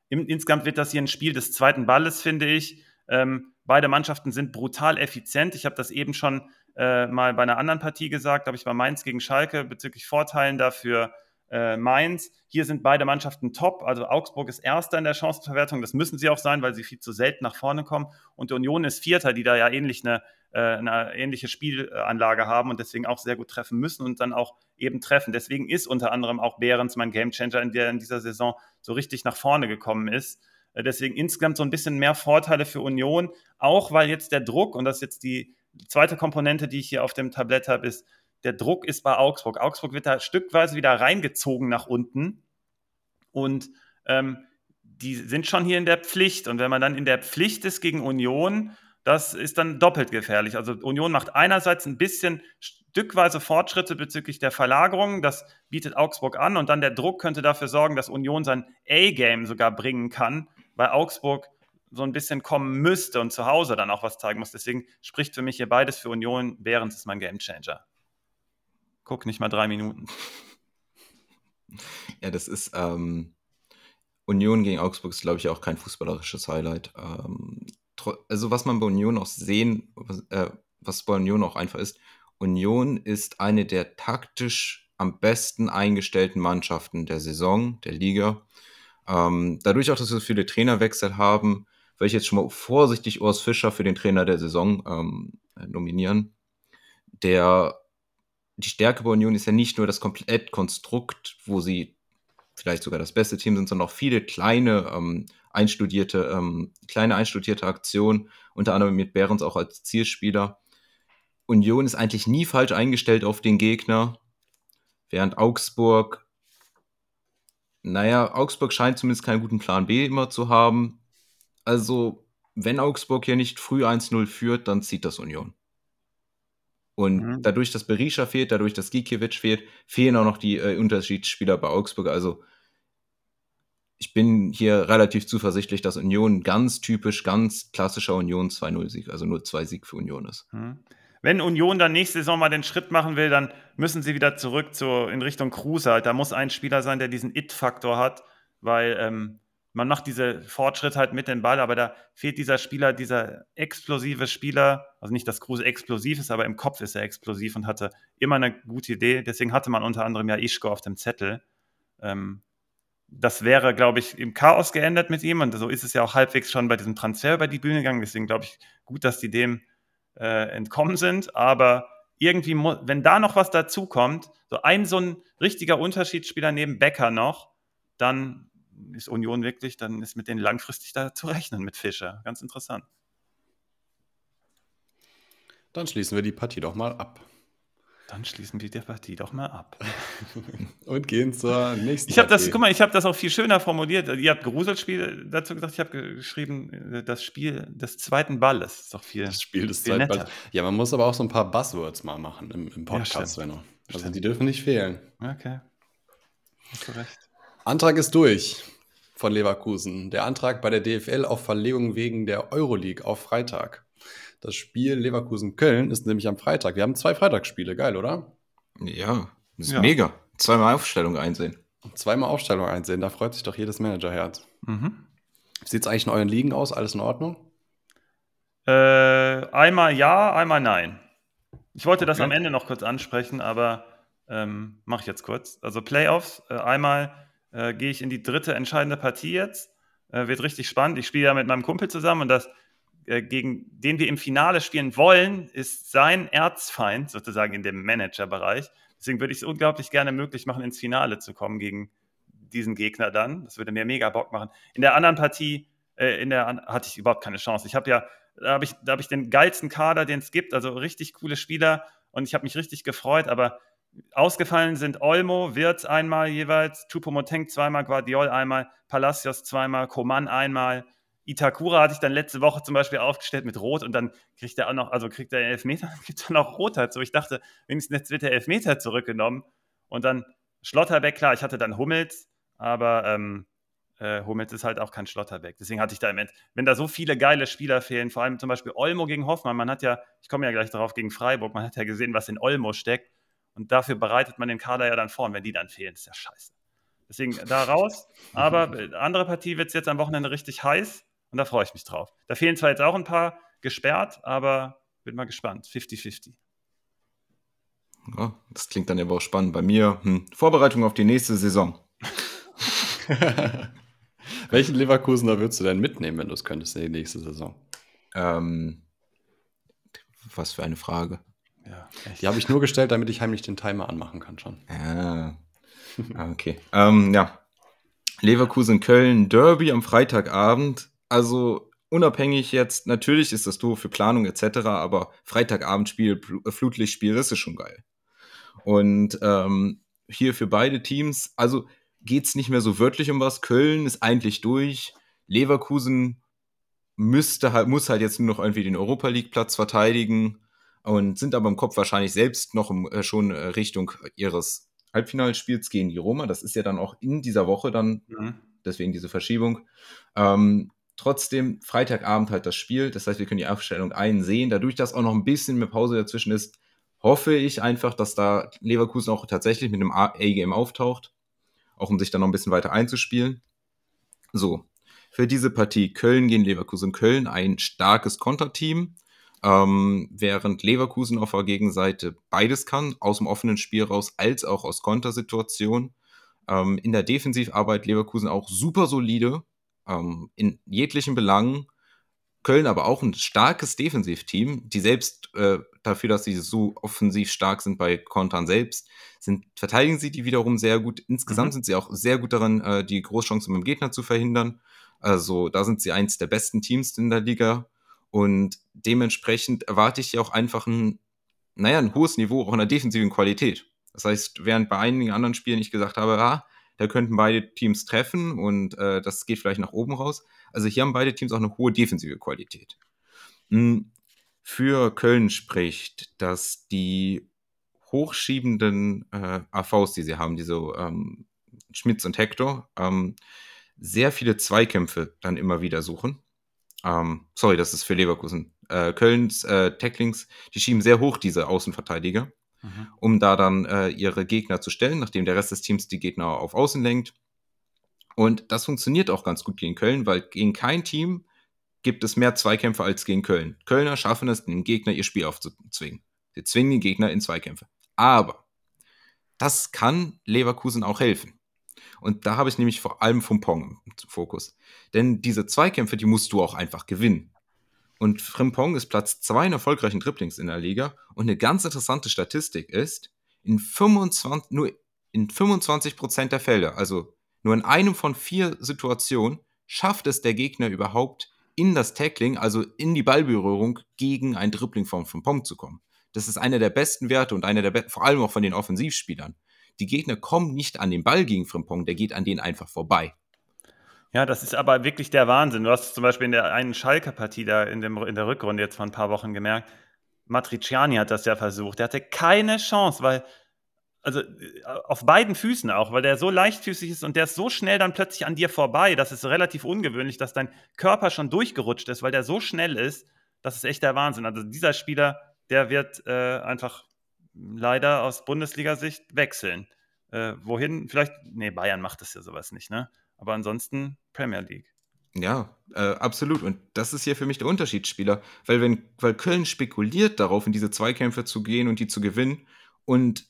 Insgesamt wird das hier ein Spiel des zweiten Balles, finde ich. Ähm, Beide Mannschaften sind brutal effizient. Ich habe das eben schon äh, mal bei einer anderen Partie gesagt, habe ich bei Mainz gegen Schalke bezüglich Vorteilen dafür äh, Mainz. Hier sind beide Mannschaften top. Also Augsburg ist Erster in der Chancenverwertung. Das müssen sie auch sein, weil sie viel zu selten nach vorne kommen. Und Union ist Vierter, die da ja ähnlich eine, eine ähnliche Spielanlage haben und deswegen auch sehr gut treffen müssen und dann auch eben treffen. Deswegen ist unter anderem auch Behrens mein Gamechanger, in der in dieser Saison so richtig nach vorne gekommen ist. Äh, deswegen insgesamt so ein bisschen mehr Vorteile für Union, auch weil jetzt der Druck, und das ist jetzt die zweite Komponente, die ich hier auf dem Tablett habe, ist, der Druck ist bei Augsburg. Augsburg wird da stückweise wieder reingezogen nach unten. Und ähm, die sind schon hier in der Pflicht. Und wenn man dann in der Pflicht ist gegen Union, das ist dann doppelt gefährlich. Also Union macht einerseits ein bisschen stückweise Fortschritte bezüglich der Verlagerung. Das bietet Augsburg an. Und dann der Druck könnte dafür sorgen, dass Union sein A-Game sogar bringen kann, weil Augsburg so ein bisschen kommen müsste und zu Hause dann auch was zeigen muss. Deswegen spricht für mich hier beides für Union. Behrens ist mein Gamechanger. Guck nicht mal drei Minuten. Ja, das ist ähm, Union gegen Augsburg ist, glaube ich, auch kein fußballerisches Highlight. Ähm, also was man bei Union auch sehen, was, äh, was bei Union auch einfach ist, Union ist eine der taktisch am besten eingestellten Mannschaften der Saison, der Liga. Ähm, dadurch auch, dass wir so viele Trainerwechsel haben, werde ich jetzt schon mal vorsichtig Urs Fischer für den Trainer der Saison ähm, nominieren. Der die Stärke bei Union ist ja nicht nur das Komplettkonstrukt, wo sie vielleicht sogar das beste Team sind, sondern auch viele kleine ähm, einstudierte, ähm, kleine einstudierte Aktionen, unter anderem mit Behrens auch als Zielspieler. Union ist eigentlich nie falsch eingestellt auf den Gegner, während Augsburg, naja, Augsburg scheint zumindest keinen guten Plan B immer zu haben. Also, wenn Augsburg hier nicht früh 1-0 führt, dann zieht das Union. Und mhm. dadurch, dass Berisha fehlt, dadurch, dass Gikiewicz fehlt, fehlen auch noch die äh, Unterschiedsspieler bei Augsburg. Also ich bin hier relativ zuversichtlich, dass Union ganz typisch, ganz klassischer Union 2-0-Sieg, also nur 2 Sieg für Union ist. Mhm. Wenn Union dann nächste Saison mal den Schritt machen will, dann müssen sie wieder zurück zu, in Richtung Kruse. Halt. Da muss ein Spieler sein, der diesen It-Faktor hat, weil ähm, man macht diese Fortschritte halt mit dem Ball, aber da fehlt dieser Spieler, dieser explosive Spieler, also nicht, dass Kruse explosiv ist, aber im Kopf ist er explosiv und hatte immer eine gute Idee. Deswegen hatte man unter anderem ja Ischko auf dem Zettel. Ähm, das wäre, glaube ich, im Chaos geendet mit ihm und so ist es ja auch halbwegs schon bei diesem Transfer über die Bühne gegangen. Deswegen glaube ich, gut, dass die dem äh, entkommen sind, aber irgendwie, wenn da noch was dazukommt, so ein so ein richtiger Unterschiedsspieler neben Becker noch, dann ist Union wirklich, dann ist mit denen langfristig da zu rechnen mit Fischer. Ganz interessant. Dann schließen wir die Partie doch mal ab. Dann schließen wir die Partie doch mal ab. Und gehen zur nächsten Ich habe das, guck mal, ich habe das auch viel schöner formuliert. Ihr habt Gruselspiel dazu gesagt, ich habe geschrieben, das Spiel des zweiten Balles. Das ist doch viel. Das Spiel des zweiten Balles. Ja, man muss aber auch so ein paar Buzzwords mal machen im, im Podcast, ja, Benno. Also stimmt. die dürfen nicht fehlen. Okay. Hast du recht. Antrag ist durch von Leverkusen. Der Antrag bei der DFL auf Verlegung wegen der Euroleague auf Freitag. Das Spiel Leverkusen-Köln ist nämlich am Freitag. Wir haben zwei Freitagsspiele. Geil, oder? Ja, das ist ja. mega. Zweimal Aufstellung einsehen. Zweimal Aufstellung einsehen. Da freut sich doch jedes Managerherz. Mhm. Wie sieht es eigentlich in euren Ligen aus? Alles in Ordnung? Äh, einmal ja, einmal nein. Ich wollte das am Ende noch kurz ansprechen, aber ähm, mache ich jetzt kurz. Also Playoffs, äh, einmal äh, gehe ich in die dritte entscheidende Partie jetzt. Äh, wird richtig spannend. Ich spiele ja mit meinem Kumpel zusammen und das, äh, gegen den wir im Finale spielen wollen, ist sein Erzfeind sozusagen in dem Managerbereich. Deswegen würde ich es unglaublich gerne möglich machen, ins Finale zu kommen gegen diesen Gegner dann. Das würde mir mega Bock machen. In der anderen Partie, äh, in der hatte ich überhaupt keine Chance. Ich habe ja, da habe ich, hab ich den geilsten Kader, den es gibt, also richtig coole Spieler und ich habe mich richtig gefreut, aber Ausgefallen sind Olmo, Wirtz einmal jeweils, Chupomoteng zweimal, Guardiol einmal, Palacios zweimal, Koman einmal. Itakura hatte ich dann letzte Woche zum Beispiel aufgestellt mit Rot und dann kriegt er auch noch, also kriegt er Elfmeter, dann gibt er noch Rot dazu. Ich dachte, wenigstens jetzt wird der Elfmeter zurückgenommen. Und dann Schlotterbeck, klar, ich hatte dann Hummels, aber ähm, äh, Hummels ist halt auch kein Schlotterbeck. Deswegen hatte ich da im End, wenn da so viele geile Spieler fehlen, vor allem zum Beispiel Olmo gegen Hoffmann, man hat ja, ich komme ja gleich darauf, gegen Freiburg, man hat ja gesehen, was in Olmo steckt. Und dafür bereitet man den Kader ja dann vor. Und wenn die dann fehlen, ist ja scheiße. Deswegen da raus. Aber andere Partie wird es jetzt am Wochenende richtig heiß. Und da freue ich mich drauf. Da fehlen zwar jetzt auch ein paar gesperrt, aber bin mal gespannt. 50-50. Ja, das klingt dann aber auch spannend. Bei mir, hm, Vorbereitung auf die nächste Saison. Welchen Leverkusener würdest du denn mitnehmen, wenn du es könntest in die nächste Saison? Ähm, was für eine Frage. Ja, die habe ich nur gestellt, damit ich heimlich den Timer anmachen kann schon. Ja. Ah, okay. ähm, ja. Leverkusen-Köln Derby am Freitagabend. Also unabhängig jetzt, natürlich ist das doof für Planung etc., aber Freitagabendspiel, äh, Flutlichtspiel, das ist schon geil. Und ähm, hier für beide Teams, also geht es nicht mehr so wörtlich um was. Köln ist eigentlich durch. Leverkusen müsste halt, muss halt jetzt nur noch irgendwie den Europa League-Platz verteidigen und sind aber im Kopf wahrscheinlich selbst noch im, äh, schon äh, Richtung ihres Halbfinalspiels gegen die Roma. Das ist ja dann auch in dieser Woche dann, mhm. deswegen diese Verschiebung. Ähm, trotzdem, Freitagabend halt das Spiel. Das heißt, wir können die Aufstellung einsehen. Dadurch, dass auch noch ein bisschen mehr Pause dazwischen ist, hoffe ich einfach, dass da Leverkusen auch tatsächlich mit einem A-Game auftaucht. Auch um sich dann noch ein bisschen weiter einzuspielen. So, für diese Partie Köln gegen Leverkusen. Köln ein starkes Konterteam, ähm, während Leverkusen auf der Gegenseite beides kann, aus dem offenen Spiel raus als auch aus Kontersituationen. Ähm, in der Defensivarbeit Leverkusen auch super solide, ähm, in jeglichen Belangen. Köln aber auch ein starkes Defensivteam, die selbst äh, dafür, dass sie so offensiv stark sind bei Kontern selbst, sind, verteidigen sie die wiederum sehr gut. Insgesamt mhm. sind sie auch sehr gut darin, äh, die Großchancen mit dem Gegner zu verhindern. Also da sind sie eins der besten Teams in der Liga. Und dementsprechend erwarte ich ja auch einfach ein, naja, ein hohes Niveau auch in der defensiven Qualität. Das heißt, während bei einigen anderen Spielen ich gesagt habe, ah, da könnten beide Teams treffen und äh, das geht vielleicht nach oben raus. Also hier haben beide Teams auch eine hohe defensive Qualität. Hm, für Köln spricht, dass die hochschiebenden äh, AVs, die sie haben, diese ähm, Schmitz und Hector, ähm, sehr viele Zweikämpfe dann immer wieder suchen. Ähm, sorry, das ist für Leverkusen. Äh, Kölns äh, Tacklings, die schieben sehr hoch diese Außenverteidiger, mhm. um da dann äh, ihre Gegner zu stellen, nachdem der Rest des Teams die Gegner auf Außen lenkt. Und das funktioniert auch ganz gut gegen Köln, weil gegen kein Team gibt es mehr Zweikämpfe als gegen Köln. Kölner schaffen es, den Gegner ihr Spiel aufzuzwingen. Sie zwingen den Gegner in Zweikämpfe. Aber das kann Leverkusen auch helfen. Und da habe ich nämlich vor allem Frimpong im Fokus. Denn diese Zweikämpfe, die musst du auch einfach gewinnen. Und Frimpong ist Platz 2 in erfolgreichen Dribblings in der Liga. Und eine ganz interessante Statistik ist, in 25, nur in 25 Prozent der Fälle, also nur in einem von vier Situationen, schafft es der Gegner überhaupt, in das Tackling, also in die Ballberührung, gegen ein Dribbling von Frimpong zu kommen. Das ist einer der besten Werte und einer der, vor allem auch von den Offensivspielern die Gegner kommen nicht an den Ball gegen Frimpong, der geht an denen einfach vorbei. Ja, das ist aber wirklich der Wahnsinn. Du hast zum Beispiel in der einen Schalker-Partie da in, dem, in der Rückrunde jetzt vor ein paar Wochen gemerkt, Matriciani hat das ja versucht. Der hatte keine Chance, weil, also auf beiden Füßen auch, weil der so leichtfüßig ist und der ist so schnell dann plötzlich an dir vorbei. Das ist relativ ungewöhnlich, dass dein Körper schon durchgerutscht ist, weil der so schnell ist. Das ist echt der Wahnsinn. Also dieser Spieler, der wird äh, einfach leider aus Bundesliga-Sicht wechseln. Äh, wohin? Vielleicht, nee, Bayern macht das ja sowas nicht, ne? Aber ansonsten Premier League. Ja, äh, absolut. Und das ist hier für mich der Unterschiedsspieler. Weil, wenn, weil Köln spekuliert darauf, in diese Zweikämpfe zu gehen und die zu gewinnen. Und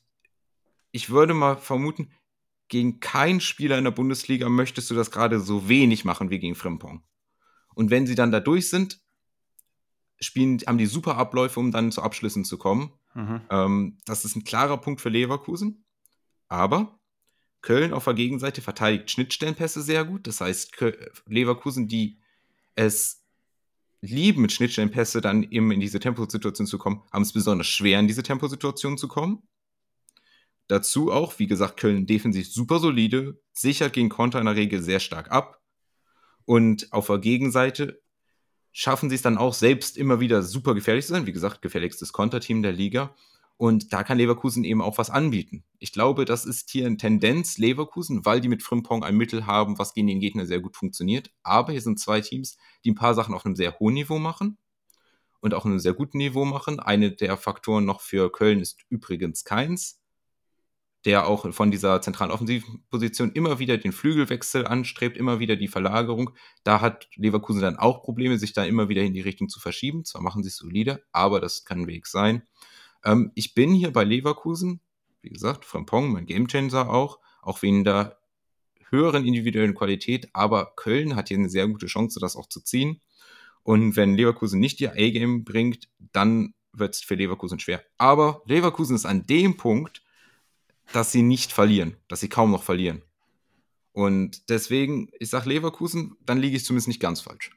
ich würde mal vermuten, gegen keinen Spieler in der Bundesliga möchtest du das gerade so wenig machen wie gegen Frimpong. Und wenn sie dann da durch sind, spielen, haben die super Abläufe, um dann zu Abschlüssen zu kommen. Mhm. Ähm, das ist ein klarer Punkt für Leverkusen. Aber Köln auf der Gegenseite verteidigt Schnittstellenpässe sehr gut. Das heißt, Leverkusen, die es lieben, mit Schnittstellenpässe dann eben in diese Temposituation zu kommen, haben es besonders schwer, in diese Temposituation zu kommen. Dazu auch, wie gesagt, Köln defensiv super solide, sichert gegen Konter in der Regel sehr stark ab. Und auf der Gegenseite schaffen sie es dann auch selbst immer wieder super gefährlich zu sein. Wie gesagt, gefährlichstes Konterteam der Liga. Und da kann Leverkusen eben auch was anbieten. Ich glaube, das ist hier eine Tendenz Leverkusen, weil die mit Frimpong ein Mittel haben, was gegen den Gegner sehr gut funktioniert. Aber hier sind zwei Teams, die ein paar Sachen auf einem sehr hohen Niveau machen und auch einem sehr guten Niveau machen. Eine der Faktoren noch für Köln ist übrigens keins. Der auch von dieser zentralen Offensivposition immer wieder den Flügelwechsel anstrebt, immer wieder die Verlagerung. Da hat Leverkusen dann auch Probleme, sich da immer wieder in die Richtung zu verschieben. Zwar machen sie es solide, aber das kann ein Weg sein. Ähm, ich bin hier bei Leverkusen, wie gesagt, Frimpong, mein Gamechanger auch, auch wegen der höheren individuellen Qualität, aber Köln hat hier eine sehr gute Chance, das auch zu ziehen. Und wenn Leverkusen nicht ihr A-Game bringt, dann wird es für Leverkusen schwer. Aber Leverkusen ist an dem Punkt, dass sie nicht verlieren, dass sie kaum noch verlieren. Und deswegen, ich sage Leverkusen, dann liege ich zumindest nicht ganz falsch.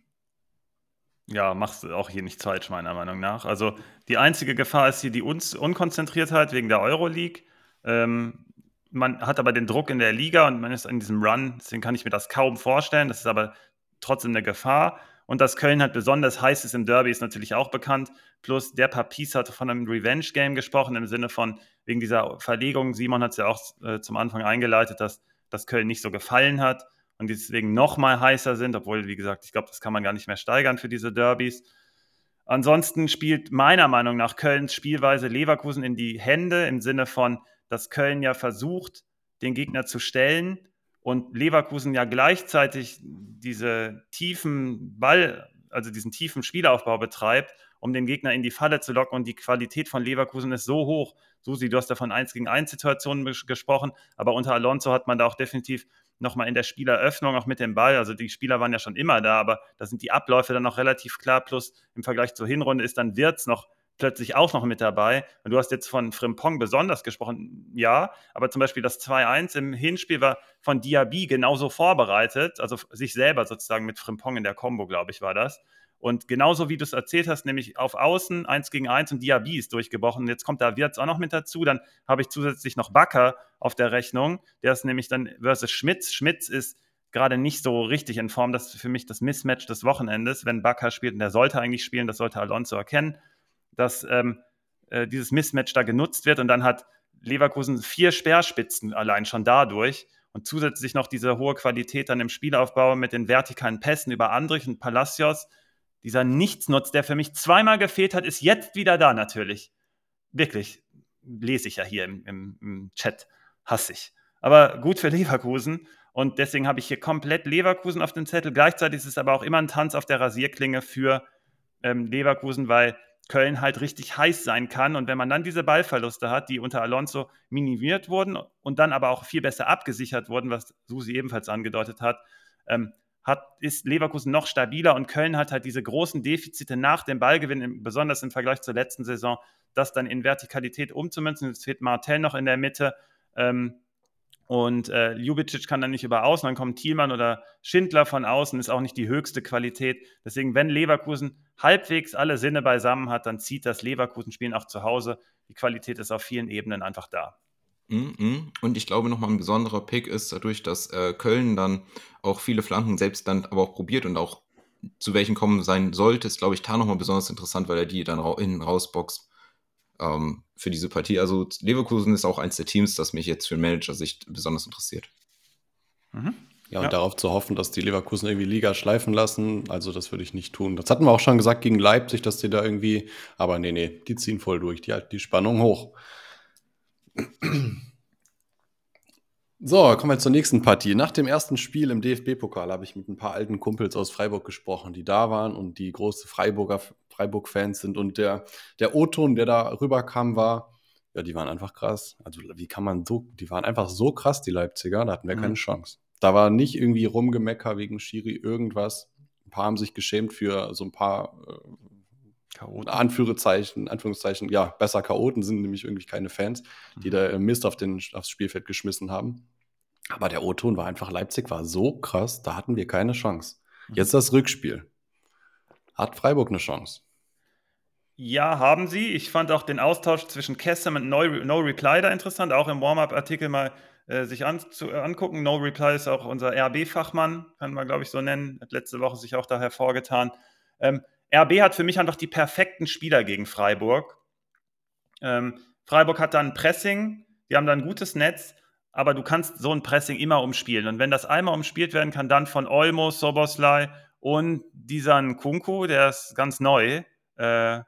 Ja, machst du auch hier nichts falsch, meiner Meinung nach. Also die einzige Gefahr ist hier die Un Unkonzentriertheit wegen der Euroleague. Ähm, man hat aber den Druck in der Liga und man ist in diesem Run, deswegen kann ich mir das kaum vorstellen. Das ist aber trotzdem eine Gefahr. Und dass Köln halt besonders heiß ist im Derby, ist natürlich auch bekannt. Plus der Papis hatte von einem Revenge-Game gesprochen, im Sinne von wegen dieser Verlegung. Simon hat es ja auch äh, zum Anfang eingeleitet, dass, dass Köln nicht so gefallen hat und deswegen noch mal heißer sind, obwohl, wie gesagt, ich glaube, das kann man gar nicht mehr steigern für diese Derbys. Ansonsten spielt meiner Meinung nach Kölns Spielweise Leverkusen in die Hände im Sinne von, dass Köln ja versucht, den Gegner zu stellen und Leverkusen ja gleichzeitig diese tiefen Ball, also diesen tiefen Spielaufbau betreibt, um den Gegner in die Falle zu locken. Und die Qualität von Leverkusen ist so hoch. Susi, du hast da von 1 gegen 1 Situationen gesprochen, aber unter Alonso hat man da auch definitiv nochmal in der Spieleröffnung auch mit dem Ball. Also die Spieler waren ja schon immer da, aber da sind die Abläufe dann noch relativ klar. Plus im Vergleich zur Hinrunde ist dann Wirtz noch plötzlich auch noch mit dabei. Und du hast jetzt von Frimpong besonders gesprochen, ja, aber zum Beispiel das 2-1 im Hinspiel war von Diaby genauso vorbereitet, also sich selber sozusagen mit Frimpong in der Combo, glaube ich, war das. Und genauso wie du es erzählt hast, nämlich auf Außen 1 gegen 1 und Diaby ist durchgebrochen. Jetzt kommt da Wirtz auch noch mit dazu. Dann habe ich zusätzlich noch Bakker auf der Rechnung. Der ist nämlich dann versus Schmitz. Schmitz ist gerade nicht so richtig in Form. Das ist für mich das Mismatch des Wochenendes. Wenn Bakker spielt, und der sollte eigentlich spielen, das sollte Alonso erkennen dass ähm, äh, dieses Mismatch da genutzt wird und dann hat Leverkusen vier Speerspitzen allein schon dadurch und zusätzlich noch diese hohe Qualität dann im Spielaufbau mit den vertikalen Pässen über Andrich und Palacios. Dieser Nichtsnutz, der für mich zweimal gefehlt hat, ist jetzt wieder da natürlich. Wirklich, lese ich ja hier im, im, im Chat, hasse ich. Aber gut für Leverkusen und deswegen habe ich hier komplett Leverkusen auf dem Zettel. Gleichzeitig ist es aber auch immer ein Tanz auf der Rasierklinge für ähm, Leverkusen, weil Köln halt richtig heiß sein kann. Und wenn man dann diese Ballverluste hat, die unter Alonso minimiert wurden und dann aber auch viel besser abgesichert wurden, was Susi ebenfalls angedeutet hat, ähm, hat, ist Leverkusen noch stabiler und Köln hat halt diese großen Defizite nach dem Ballgewinn, besonders im Vergleich zur letzten Saison, das dann in Vertikalität umzumünzen. Jetzt fehlt Martel noch in der Mitte. Ähm, und äh, Ljubicic kann dann nicht über außen, dann kommt Thielmann oder Schindler von außen, ist auch nicht die höchste Qualität. Deswegen, wenn Leverkusen halbwegs alle Sinne beisammen hat, dann zieht das Leverkusen-Spielen auch zu Hause. Die Qualität ist auf vielen Ebenen einfach da. Mhm. Und ich glaube, nochmal ein besonderer Pick ist dadurch, dass äh, Köln dann auch viele Flanken selbst dann aber auch probiert und auch zu welchen kommen sein sollte, ist, glaube ich, da nochmal besonders interessant, weil er die dann ra innen rausboxt ähm, für diese Partie. Also Leverkusen ist auch eins der Teams, das mich jetzt für Manager-Sicht besonders interessiert. Mhm. Ja, und ja. darauf zu hoffen, dass die Leverkusen irgendwie Liga schleifen lassen, also das würde ich nicht tun. Das hatten wir auch schon gesagt gegen Leipzig, dass die da irgendwie, aber nee, nee, die ziehen voll durch, die halten die Spannung hoch. So, kommen wir zur nächsten Partie. Nach dem ersten Spiel im DFB-Pokal habe ich mit ein paar alten Kumpels aus Freiburg gesprochen, die da waren und die große Freiburger Freiburg-Fans sind. Und der, der O-Ton, der da rüberkam, war, ja, die waren einfach krass. Also, wie kann man so, die waren einfach so krass, die Leipziger, da hatten wir mhm. keine Chance. Da war nicht irgendwie Rumgemecker wegen Schiri irgendwas. Ein paar haben sich geschämt für so ein paar äh, Chaoten. Anführungszeichen, Anführungszeichen, ja, besser Chaoten sind nämlich irgendwie keine Fans, die mhm. da Mist auf den, aufs Spielfeld geschmissen haben. Aber der O-Ton war einfach, Leipzig war so krass, da hatten wir keine Chance. Mhm. Jetzt das Rückspiel. Hat Freiburg eine Chance? Ja, haben sie. Ich fand auch den Austausch zwischen Kessem und No, no Reply da interessant, auch im Warm-Up-Artikel mal äh, sich an, zu, angucken. No Reply ist auch unser RB-Fachmann, kann man, glaube ich, so nennen. Hat letzte Woche sich auch da hervorgetan. Ähm, RB hat für mich einfach die perfekten Spieler gegen Freiburg. Ähm, Freiburg hat dann Pressing, die haben dann ein gutes Netz, aber du kannst so ein Pressing immer umspielen. Und wenn das einmal umspielt werden kann, dann von Olmo, Soboslai und dieser Kunku, der ist ganz neu. Äh,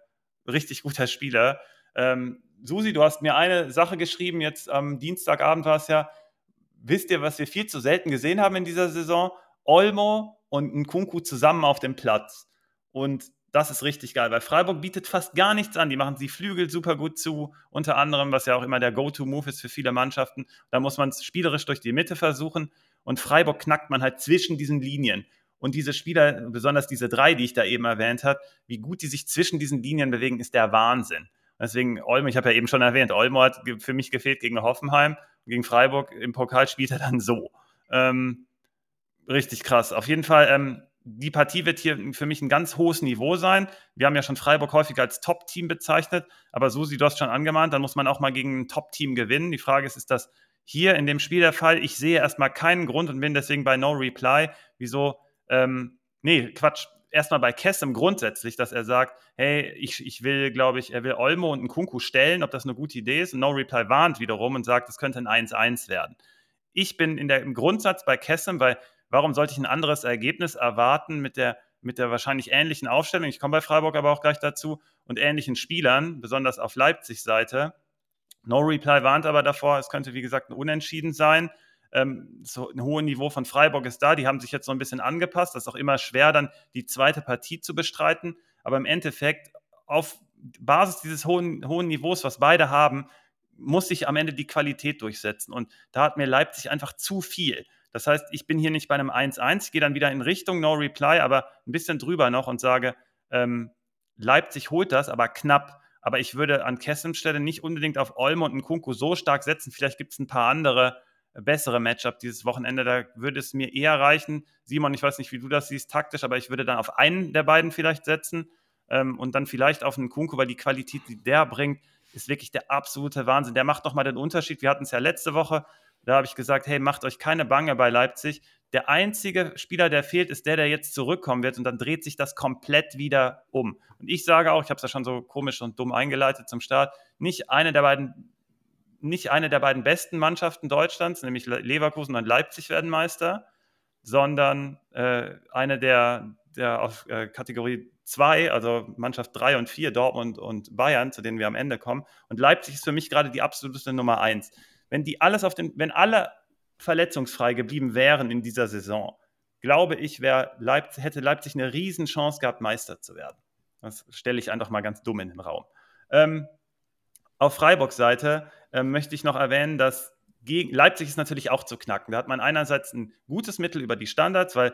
richtig guter Spieler. Ähm, Susi, du hast mir eine Sache geschrieben, jetzt am Dienstagabend war es ja, wisst ihr, was wir viel zu selten gesehen haben in dieser Saison? Olmo und Nkunku zusammen auf dem Platz. Und das ist richtig geil, weil Freiburg bietet fast gar nichts an. Die machen die Flügel super gut zu, unter anderem, was ja auch immer der Go-To-Move ist für viele Mannschaften. Da muss man es spielerisch durch die Mitte versuchen. Und Freiburg knackt man halt zwischen diesen Linien. Und diese Spieler, besonders diese drei, die ich da eben erwähnt habe, wie gut die sich zwischen diesen Linien bewegen, ist der Wahnsinn. Deswegen Olmo, ich habe ja eben schon erwähnt, Olmo hat für mich gefehlt gegen Hoffenheim. Gegen Freiburg im Pokal spielt er dann so. Ähm, richtig krass. Auf jeden Fall, ähm, die Partie wird hier für mich ein ganz hohes Niveau sein. Wir haben ja schon Freiburg häufig als Top-Team bezeichnet, aber Susi, du hast schon angemahnt, dann muss man auch mal gegen ein Top-Team gewinnen. Die Frage ist, ist das hier in dem Spiel der Fall? Ich sehe erstmal keinen Grund und bin deswegen bei No Reply. Wieso? Ähm, nee, Quatsch. Erstmal bei Kessem grundsätzlich, dass er sagt, hey, ich, ich will, glaube ich, er will Olmo und einen Kunku stellen, ob das eine gute Idee ist. Und No Reply warnt wiederum und sagt, es könnte ein 1-1 werden. Ich bin in der, im Grundsatz bei Kessem, weil Warum sollte ich ein anderes Ergebnis erwarten mit der, mit der wahrscheinlich ähnlichen Aufstellung? Ich komme bei Freiburg aber auch gleich dazu und ähnlichen Spielern, besonders auf Leipzig-Seite. No Reply warnt aber davor, es könnte wie gesagt ein Unentschieden sein. Ähm, so ein hohes Niveau von Freiburg ist da. Die haben sich jetzt so ein bisschen angepasst. Das ist auch immer schwer, dann die zweite Partie zu bestreiten. Aber im Endeffekt, auf Basis dieses hohen, hohen Niveaus, was beide haben, muss sich am Ende die Qualität durchsetzen. Und da hat mir Leipzig einfach zu viel. Das heißt, ich bin hier nicht bei einem 1-1, ich gehe dann wieder in Richtung No Reply, aber ein bisschen drüber noch und sage, ähm, Leipzig holt das, aber knapp. Aber ich würde an Kessems Stelle nicht unbedingt auf Olmo und Nkunku so stark setzen. Vielleicht gibt es ein paar andere äh, bessere Matchup dieses Wochenende. Da würde es mir eher reichen. Simon, ich weiß nicht, wie du das siehst taktisch, aber ich würde dann auf einen der beiden vielleicht setzen ähm, und dann vielleicht auf einen Kunku, weil die Qualität, die der bringt, ist wirklich der absolute Wahnsinn. Der macht nochmal den Unterschied. Wir hatten es ja letzte Woche da habe ich gesagt, hey, macht euch keine Bange bei Leipzig. Der einzige Spieler, der fehlt, ist der, der jetzt zurückkommen wird und dann dreht sich das komplett wieder um. Und ich sage auch, ich habe es ja schon so komisch und dumm eingeleitet zum Start, nicht eine der beiden nicht eine der beiden besten Mannschaften Deutschlands, nämlich Leverkusen und Leipzig werden Meister, sondern äh, eine der, der auf äh, Kategorie 2, also Mannschaft 3 und 4, Dortmund und Bayern, zu denen wir am Ende kommen. Und Leipzig ist für mich gerade die absolute Nummer 1 wenn die alles auf den, wenn alle verletzungsfrei geblieben wären in dieser Saison, glaube ich, Leipzig, hätte Leipzig eine Riesenchance gehabt, Meister zu werden. Das stelle ich einfach mal ganz dumm in den Raum. Ähm, auf Freiburgs Seite äh, möchte ich noch erwähnen, dass gegen, Leipzig ist natürlich auch zu knacken. Da hat man einerseits ein gutes Mittel über die Standards, weil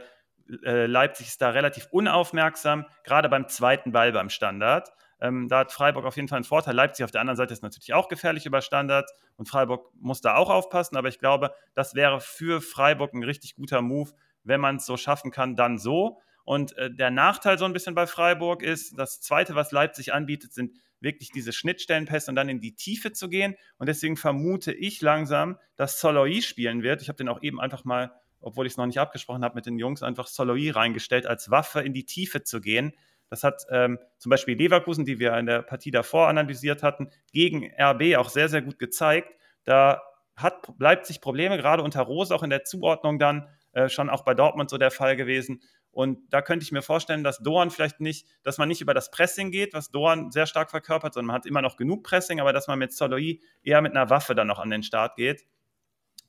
äh, Leipzig ist da relativ unaufmerksam, gerade beim zweiten Ball beim Standard. Ähm, da hat Freiburg auf jeden Fall einen Vorteil. Leipzig auf der anderen Seite ist natürlich auch gefährlich über Standards und Freiburg muss da auch aufpassen. Aber ich glaube, das wäre für Freiburg ein richtig guter Move, wenn man es so schaffen kann, dann so. Und äh, der Nachteil so ein bisschen bei Freiburg ist, das Zweite, was Leipzig anbietet, sind wirklich diese Schnittstellenpässe und dann in die Tiefe zu gehen. Und deswegen vermute ich langsam, dass Soloy spielen wird. Ich habe den auch eben einfach mal, obwohl ich es noch nicht abgesprochen habe mit den Jungs, einfach Soloy reingestellt, als Waffe in die Tiefe zu gehen. Das hat ähm, zum Beispiel Leverkusen, die wir in der Partie davor analysiert hatten, gegen RB auch sehr, sehr gut gezeigt. Da hat Leipzig Probleme, gerade unter Rose, auch in der Zuordnung dann, äh, schon auch bei Dortmund so der Fall gewesen. Und da könnte ich mir vorstellen, dass Doan vielleicht nicht, dass man nicht über das Pressing geht, was Doan sehr stark verkörpert, sondern man hat immer noch genug Pressing, aber dass man mit Soloy eher mit einer Waffe dann noch an den Start geht.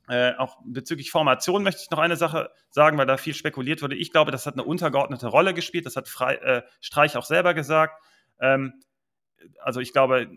Äh, auch bezüglich Formation möchte ich noch eine Sache sagen, weil da viel spekuliert wurde. Ich glaube, das hat eine untergeordnete Rolle gespielt. Das hat Frei, äh, Streich auch selber gesagt. Ähm, also ich glaube,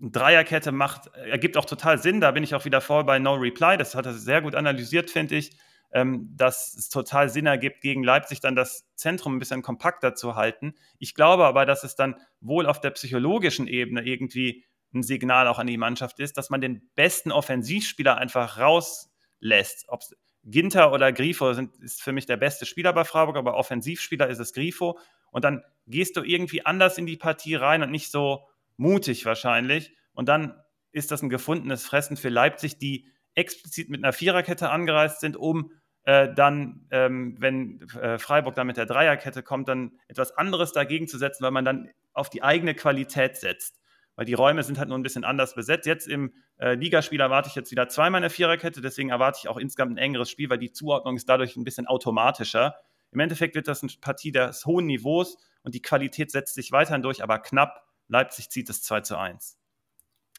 eine Dreierkette macht, ergibt auch total Sinn. Da bin ich auch wieder vor bei No Reply. Das hat er sehr gut analysiert, finde ich. Ähm, dass es total Sinn ergibt, gegen Leipzig dann das Zentrum ein bisschen kompakter zu halten. Ich glaube aber, dass es dann wohl auf der psychologischen Ebene irgendwie ein Signal auch an die Mannschaft ist, dass man den besten Offensivspieler einfach raus lässt. Ob Ginter oder Grifo sind, ist für mich der beste Spieler bei Freiburg, aber Offensivspieler ist es Grifo. Und dann gehst du irgendwie anders in die Partie rein und nicht so mutig wahrscheinlich. Und dann ist das ein gefundenes Fressen für Leipzig, die explizit mit einer Viererkette angereist sind, um äh, dann, ähm, wenn äh, Freiburg dann mit der Dreierkette kommt, dann etwas anderes dagegen zu setzen, weil man dann auf die eigene Qualität setzt weil die Räume sind halt nur ein bisschen anders besetzt. Jetzt im äh, Ligaspiel erwarte ich jetzt wieder zweimal eine Viererkette, deswegen erwarte ich auch insgesamt ein engeres Spiel, weil die Zuordnung ist dadurch ein bisschen automatischer. Im Endeffekt wird das eine Partie des hohen Niveaus und die Qualität setzt sich weiterhin durch, aber knapp. Leipzig zieht es 2 zu 1.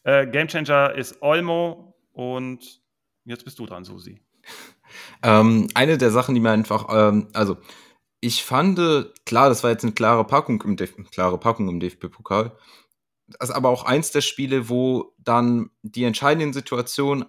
Äh, Gamechanger ist Olmo und jetzt bist du dran, Susi. Ähm, eine der Sachen, die mir einfach, ähm, also ich fand, klar, das war jetzt eine klare Packung im, klare Packung im DFB-Pokal. Das ist aber auch eins der Spiele, wo dann die entscheidenden Situationen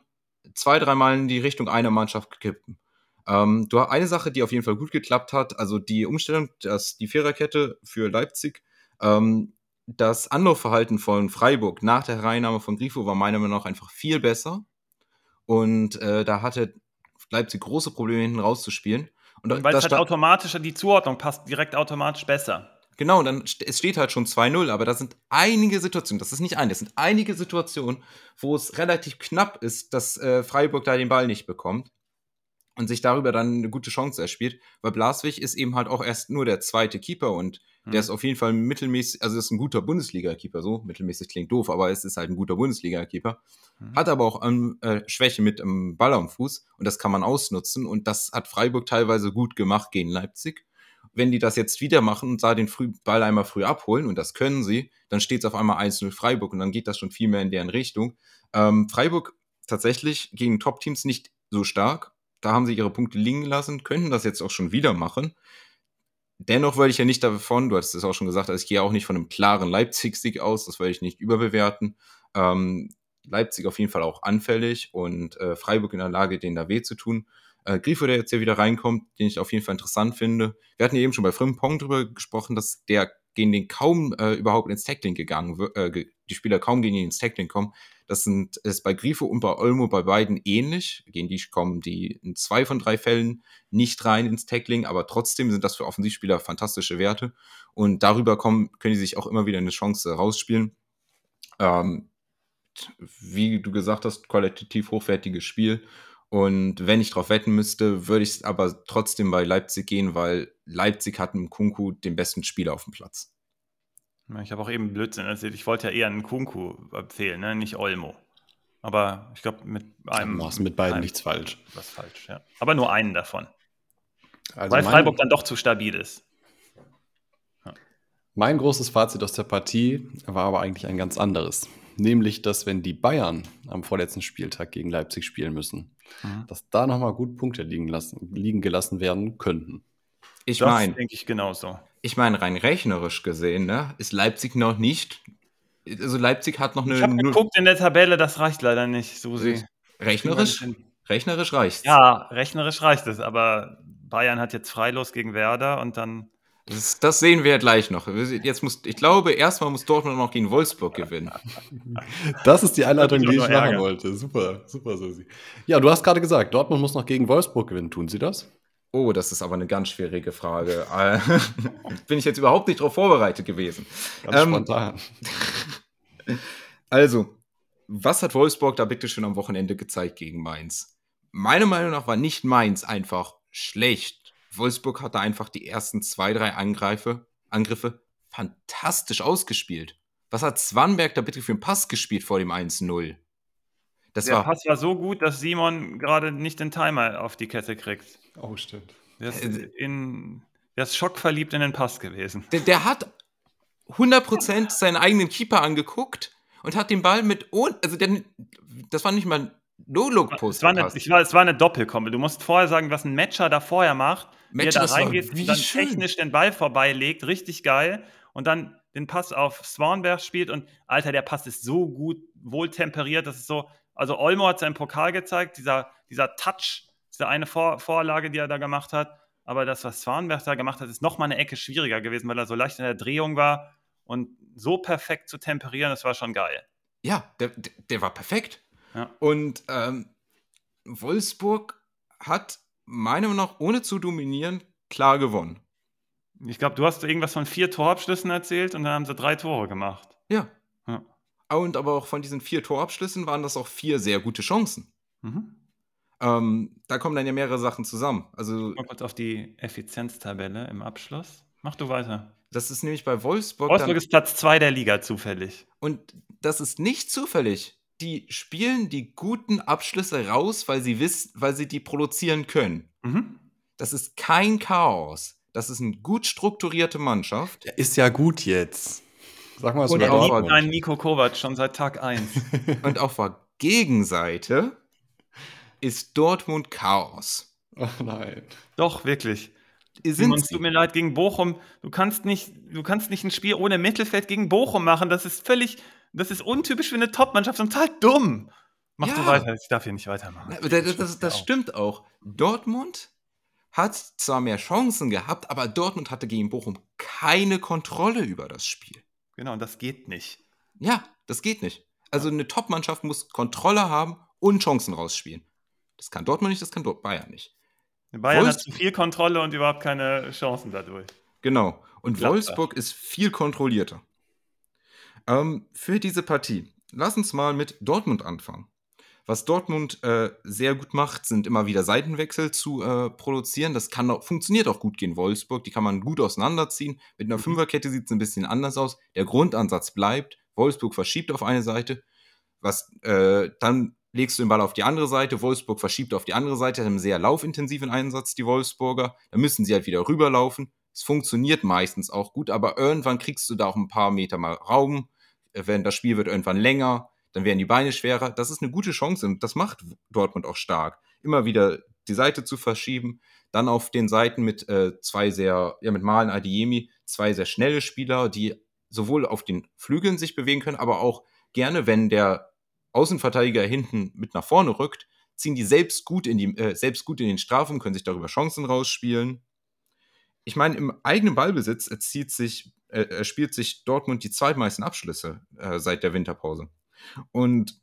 zwei, dreimal in die Richtung einer Mannschaft kippen. Ähm, du hast eine Sache, die auf jeden Fall gut geklappt hat, also die Umstellung, dass die Viererkette für Leipzig, ähm, das Anlaufverhalten von Freiburg nach der Hereinnahme von Grifo war meiner Meinung nach einfach viel besser. Und äh, da hatte Leipzig große Probleme hinten rauszuspielen. Und Weil es halt automatischer, die Zuordnung passt direkt automatisch besser. Genau, dann es steht halt schon 2-0, aber da sind einige Situationen, das ist nicht ein, das sind einige Situationen, wo es relativ knapp ist, dass äh, Freiburg da den Ball nicht bekommt und sich darüber dann eine gute Chance erspielt, weil Blaswig ist eben halt auch erst nur der zweite Keeper und der ist auf jeden Fall mittelmäßig, also ist ein guter Bundesliga-Keeper, so mittelmäßig klingt doof, aber es ist halt ein guter Bundesliga-Keeper, mhm. hat aber auch ähm, äh, Schwäche mit dem Ball am Fuß und das kann man ausnutzen und das hat Freiburg teilweise gut gemacht gegen Leipzig. Wenn die das jetzt wieder machen und da den früh, Ball einmal früh abholen, und das können sie, dann steht es auf einmal 1-0 Freiburg und dann geht das schon viel mehr in deren Richtung. Ähm, Freiburg tatsächlich gegen Top-Teams nicht so stark, da haben sie ihre Punkte liegen lassen, könnten das jetzt auch schon wieder machen. Dennoch würde ich ja nicht davon, du hast es auch schon gesagt, also ich gehe auch nicht von einem klaren Leipzig-Sieg aus, das würde ich nicht überbewerten. Ähm, Leipzig auf jeden Fall auch anfällig und äh, Freiburg in der Lage, denen da weh zu tun. Äh, Grifo, der jetzt hier wieder reinkommt, den ich auf jeden Fall interessant finde. Wir hatten ja eben schon bei Frimpong drüber gesprochen, dass der gegen den kaum äh, überhaupt ins Tackling gegangen wird, äh, die Spieler kaum gegen ihn ins Tackling kommen. Das sind, ist bei Grifo und bei Olmo bei beiden ähnlich. Gegen die kommen die in zwei von drei Fällen nicht rein ins Tackling, aber trotzdem sind das für Offensivspieler fantastische Werte. Und darüber kommen, können die sich auch immer wieder eine Chance rausspielen. Ähm, wie du gesagt hast, qualitativ hochwertiges Spiel. Und wenn ich drauf wetten müsste, würde ich aber trotzdem bei Leipzig gehen, weil Leipzig hat mit Kunku den besten Spieler auf dem Platz. Ich habe auch eben Blödsinn erzählt. Ich wollte ja eher einen Kunku empfehlen, ne? nicht Olmo. Aber ich glaube, mit einem. Du machst mit beiden nichts falsch. Was falsch, ja. Aber nur einen davon. Also weil Freiburg dann doch zu stabil ist. Ja. Mein großes Fazit aus der Partie war aber eigentlich ein ganz anderes. Nämlich, dass wenn die Bayern am vorletzten Spieltag gegen Leipzig spielen müssen, mhm. dass da nochmal gut Punkte liegen, lassen, liegen gelassen werden könnten. Ich meine, denke ich genauso. Ich meine, rein rechnerisch gesehen, ne, ist Leipzig noch nicht. Also Leipzig hat noch eine. Ich habe geguckt in der Tabelle, das reicht leider nicht, Susi. Rechnerisch? Rechnerisch reicht Ja, rechnerisch reicht es, aber Bayern hat jetzt freilos gegen Werder und dann. Das, das, sehen wir gleich noch. Jetzt muss, ich glaube, erstmal muss Dortmund noch gegen Wolfsburg gewinnen. Das ist die Einleitung, die ich machen Ärger. wollte. Super, super, Susi. Ja, du hast gerade gesagt, Dortmund muss noch gegen Wolfsburg gewinnen. Tun sie das? Oh, das ist aber eine ganz schwierige Frage. Bin ich jetzt überhaupt nicht darauf vorbereitet gewesen. Ganz ähm, spontan. Also, was hat Wolfsburg da bitte schon am Wochenende gezeigt gegen Mainz? Meiner Meinung nach war nicht Mainz einfach schlecht. Wolfsburg hatte einfach die ersten zwei, drei Angreife, Angriffe fantastisch ausgespielt. Was hat Swanberg da bitte für einen Pass gespielt vor dem 1-0? Der war, Pass war so gut, dass Simon gerade nicht den Timer auf die Kette kriegt. Oh, stimmt. Der ist, äh, in, der ist schockverliebt in den Pass gewesen. Der, der hat 100% seinen eigenen Keeper angeguckt und hat den Ball mit. Also, der, das war nicht mal No-Look-Post. Es, war eine, war, es war eine Doppelkombi. Du musst vorher sagen, was ein Matcher da vorher macht. Matcher, wie er da reingeht, dann schön. technisch den Ball vorbeilegt. Richtig geil. Und dann den Pass auf Swanberg spielt. Und Alter, der Pass ist so gut, wohltemperiert. Das ist so. Also, Olmo hat seinen Pokal gezeigt. Dieser, dieser Touch diese eine Vor Vorlage, die er da gemacht hat. Aber das, was Swanberg da gemacht hat, ist nochmal eine Ecke schwieriger gewesen, weil er so leicht in der Drehung war. Und so perfekt zu temperieren, das war schon geil. Ja, der, der war perfekt. Ja. Und ähm, Wolfsburg hat meiner Meinung nach, ohne zu dominieren, klar gewonnen. Ich glaube, du hast irgendwas von vier Torabschlüssen erzählt und dann haben sie drei Tore gemacht. Ja. ja. Und aber auch von diesen vier Torabschlüssen waren das auch vier sehr gute Chancen. Mhm. Ähm, da kommen dann ja mehrere Sachen zusammen. Also, Mal kurz auf die Effizienztabelle im Abschluss. Mach du weiter. Das ist nämlich bei Wolfsburg. Wolfsburg ist Platz 2 der Liga zufällig. Und das ist nicht zufällig. Die spielen die guten Abschlüsse raus, weil sie wissen, weil sie die produzieren können. Mhm. Das ist kein Chaos. Das ist eine gut strukturierte Mannschaft. ist ja gut jetzt. Sag mal, was Und auch- Liebt einen Nico Kovac schon seit Tag 1. Und auf der Gegenseite ist Dortmund Chaos. Oh nein. Doch, wirklich. Sind Simon, es tut mir leid, gegen Bochum, du kannst nicht, du kannst nicht ein Spiel ohne Mittelfeld gegen Bochum machen. Das ist völlig, das ist untypisch für eine Top-Mannschaft und total dumm. Mach Ja. du weiter, ich darf hier nicht weitermachen. Na, Das, das, das, stimmt auch. Dortmund hat zwar mehr Chancen gehabt, aber Dortmund hatte gegen Bochum keine Kontrolle über das Spiel. Genau, und das geht nicht. Ja, das geht nicht. Also eine Top-Mannschaft muss Kontrolle haben und Chancen rausspielen. Das kann Dortmund nicht, das kann Dort Bayern nicht. Bayern hat Wolfs- zu viel Kontrolle und überhaupt keine Chancen dadurch. Genau. Und Gladbach. Wolfsburg ist viel kontrollierter. Ähm, für diese Partie, lass uns mal mit Dortmund anfangen. Was Dortmund äh, sehr gut macht, sind immer wieder Seitenwechsel zu äh, produzieren. Das kann auch, funktioniert auch gut gegen Wolfsburg. Die kann man gut auseinanderziehen. Mit einer Fünferkette sieht es ein bisschen anders aus. Der Grundansatz bleibt. Wolfsburg verschiebt auf eine Seite. Was, äh, dann legst du den Ball auf die andere Seite. Wolfsburg verschiebt auf die andere Seite. Hat einen sehr laufintensiven Einsatz, die Wolfsburger. Dann müssen sie halt wieder rüberlaufen. Es funktioniert meistens auch gut, aber irgendwann kriegst du da auch ein paar Meter mal Raum. Wenn das Spiel wird irgendwann länger, dann werden die Beine schwerer. Das ist eine gute Chance und das macht Dortmund auch stark. Immer wieder die Seite zu verschieben. Dann auf den Seiten mit äh, zwei sehr, ja, mit Malen Adiemi, zwei sehr schnelle Spieler, die sowohl auf den Flügeln sich bewegen können, aber auch gerne, wenn der Außenverteidiger hinten mit nach vorne rückt, ziehen die selbst gut in die, äh, selbst gut in den Strafraum, können sich darüber Chancen rausspielen. Ich meine, im eigenen Ballbesitz erzielt sich, äh, spielt sich Dortmund die zweitmeisten Abschlüsse äh, seit der Winterpause. Und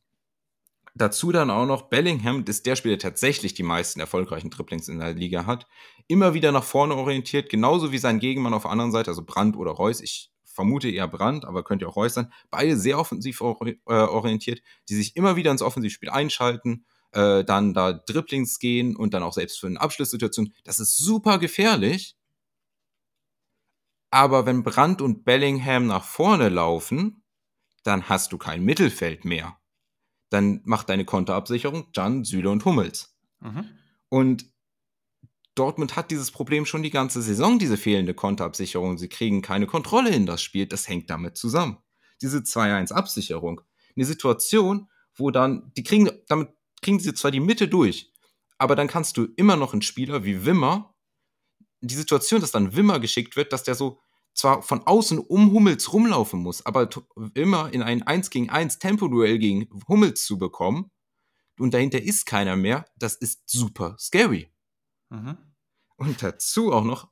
dazu dann auch noch Bellingham, ist der Spieler, der tatsächlich die meisten erfolgreichen Triplings in der Liga hat, immer wieder nach vorne orientiert, genauso wie sein Gegenmann auf der anderen Seite, also Brandt oder Reus. Ich vermute eher Brandt, aber könnte auch Reus sein. Beide sehr offensiv ori- äh, orientiert, die sich immer wieder ins Offensivspiel einschalten, äh, dann da Dribblings gehen und dann auch selbst für eine Abschlusssituation. Das ist super gefährlich. Aber wenn Brandt und Bellingham nach vorne laufen, dann hast du kein Mittelfeld mehr. Dann macht deine Konterabsicherung Jan, Süle und Hummels. Mhm. Und Dortmund hat dieses Problem schon die ganze Saison, diese fehlende Konterabsicherung. Sie kriegen keine Kontrolle in das Spiel. Das hängt damit zusammen. Diese 2-1-Absicherung. Eine Situation, wo dann, die kriegen, damit kriegen sie zwar die Mitte durch, aber dann kannst du immer noch einen Spieler wie Wimmer, die Situation, dass dann Wimmer geschickt wird, dass der so zwar von außen um Hummels rumlaufen muss, aber immer in ein 1 gegen 1 Tempoduell gegen Hummels zu bekommen und dahinter ist keiner mehr, das ist super scary. Mhm. Und dazu auch noch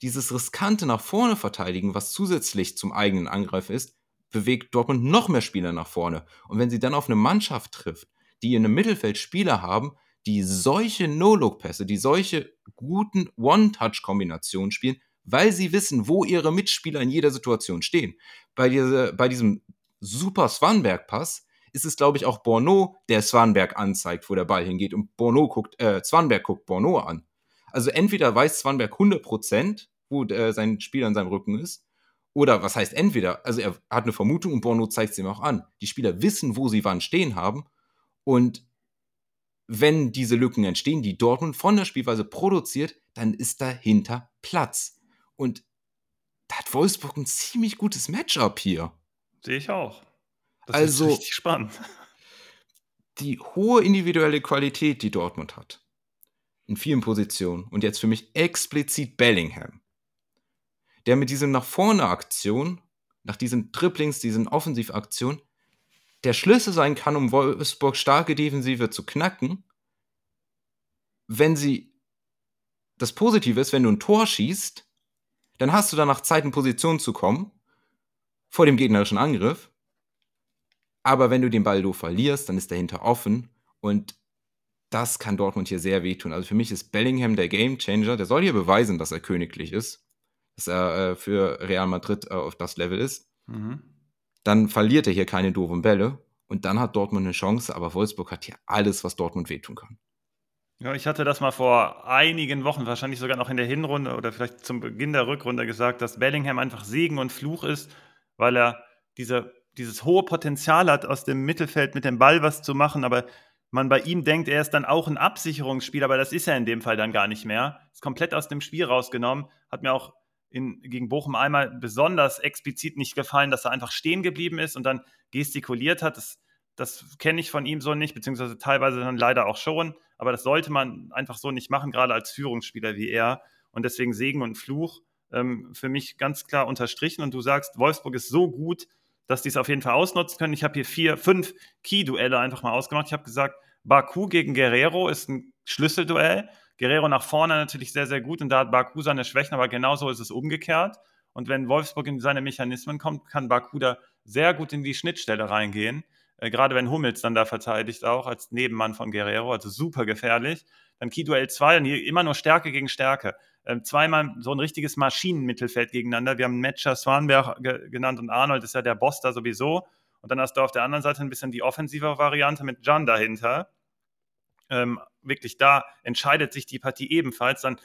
dieses riskante nach vorne verteidigen, was zusätzlich zum eigenen Angriff ist, bewegt Dortmund noch mehr Spieler nach vorne. Und wenn sie dann auf eine Mannschaft trifft, die in einem Mittelfeld Spieler haben, die solche No-Look-Pässe, die solche guten One-Touch-Kombinationen spielen, weil sie wissen, wo ihre Mitspieler in jeder Situation stehen. Bei, diese, bei diesem super Swanberg-Pass ist es, glaube ich, auch Borneau, der Swanberg anzeigt, wo der Ball hingeht. Und Borneau guckt, äh, Swanberg guckt Borneau an. Also entweder weiß Swanberg 100%, wo äh, sein Spieler an seinem Rücken ist, oder was heißt entweder, also er hat eine Vermutung und Borneau zeigt es ihm auch an. Die Spieler wissen, wo sie wann stehen haben. Und wenn diese Lücken entstehen, die Dortmund von der Spielweise produziert, dann ist dahinter Platz. Und da hat Wolfsburg ein ziemlich gutes Matchup hier. Sehe ich auch. Das Also- ist richtig spannend. die hohe individuelle Qualität, die Dortmund hat, in vielen Positionen, und jetzt für mich explizit Bellingham, der mit diesem nach vorne Aktion, nach diesen Dribblings, diesen Offensivaktionen, der Schlüssel sein kann, um Wolfsburg starke Defensive zu knacken, wenn sie das Positive ist, wenn du ein Tor schießt, dann hast du danach Zeit, in Position zu kommen vor dem gegnerischen Angriff. Aber wenn du den Ball doof verlierst, dann ist dahinter offen und das kann Dortmund hier sehr wehtun. Also für mich ist Bellingham der Gamechanger. Der soll hier beweisen, dass er königlich ist, dass er äh, für Real Madrid äh, auf das Level ist. Mhm. Dann verliert er hier keine doofen Bälle und dann hat Dortmund eine Chance, aber Wolfsburg hat hier alles, was Dortmund wehtun kann. Ja, ich hatte das mal vor einigen Wochen, wahrscheinlich sogar noch in der Hinrunde oder vielleicht zum Beginn der Rückrunde gesagt, dass Bellingham einfach Segen und Fluch ist, weil er diese, dieses hohe Potenzial hat, aus dem Mittelfeld mit dem Ball was zu machen, aber man bei ihm denkt, er ist dann auch ein Absicherungsspieler, aber das ist er in dem Fall dann gar nicht mehr. Ist komplett aus dem Spiel rausgenommen. Hat mir auch in, gegen Bochum einmal besonders explizit nicht gefallen, dass er einfach stehen geblieben ist und dann gestikuliert hat. Das, das kenne ich von ihm so nicht, beziehungsweise teilweise dann leider auch schon. Aber das sollte man einfach so nicht machen, gerade als Führungsspieler wie er. Und deswegen Segen und Fluch ähm, für mich ganz klar unterstrichen. Und du sagst, Wolfsburg ist so gut, dass die es auf jeden Fall ausnutzen können. Ich habe hier vier, fünf Key-Duelle einfach mal ausgemacht. Ich habe gesagt, Baku gegen Guerrero ist ein Schlüsselduell. Guerrero nach vorne natürlich sehr, sehr gut und da hat Baku seine Schwächen, aber genauso ist es umgekehrt. Und wenn Wolfsburg in seine Mechanismen kommt, kann Baku da sehr gut in die Schnittstelle reingehen. Äh, gerade wenn Hummels dann da verteidigt, auch als Nebenmann von Guerrero, also super gefährlich. Dann Key-Duell 2 und hier immer nur Stärke gegen Stärke. Ähm, zweimal so ein richtiges Maschinenmittelfeld gegeneinander. Wir haben Matcher Swanberg ge genannt und Arnold ist ja der Boss da sowieso. Und dann hast du auf der anderen Seite ein bisschen die offensive Variante mit John dahinter. Ähm, wirklich da entscheidet sich die Partie ebenfalls. Dann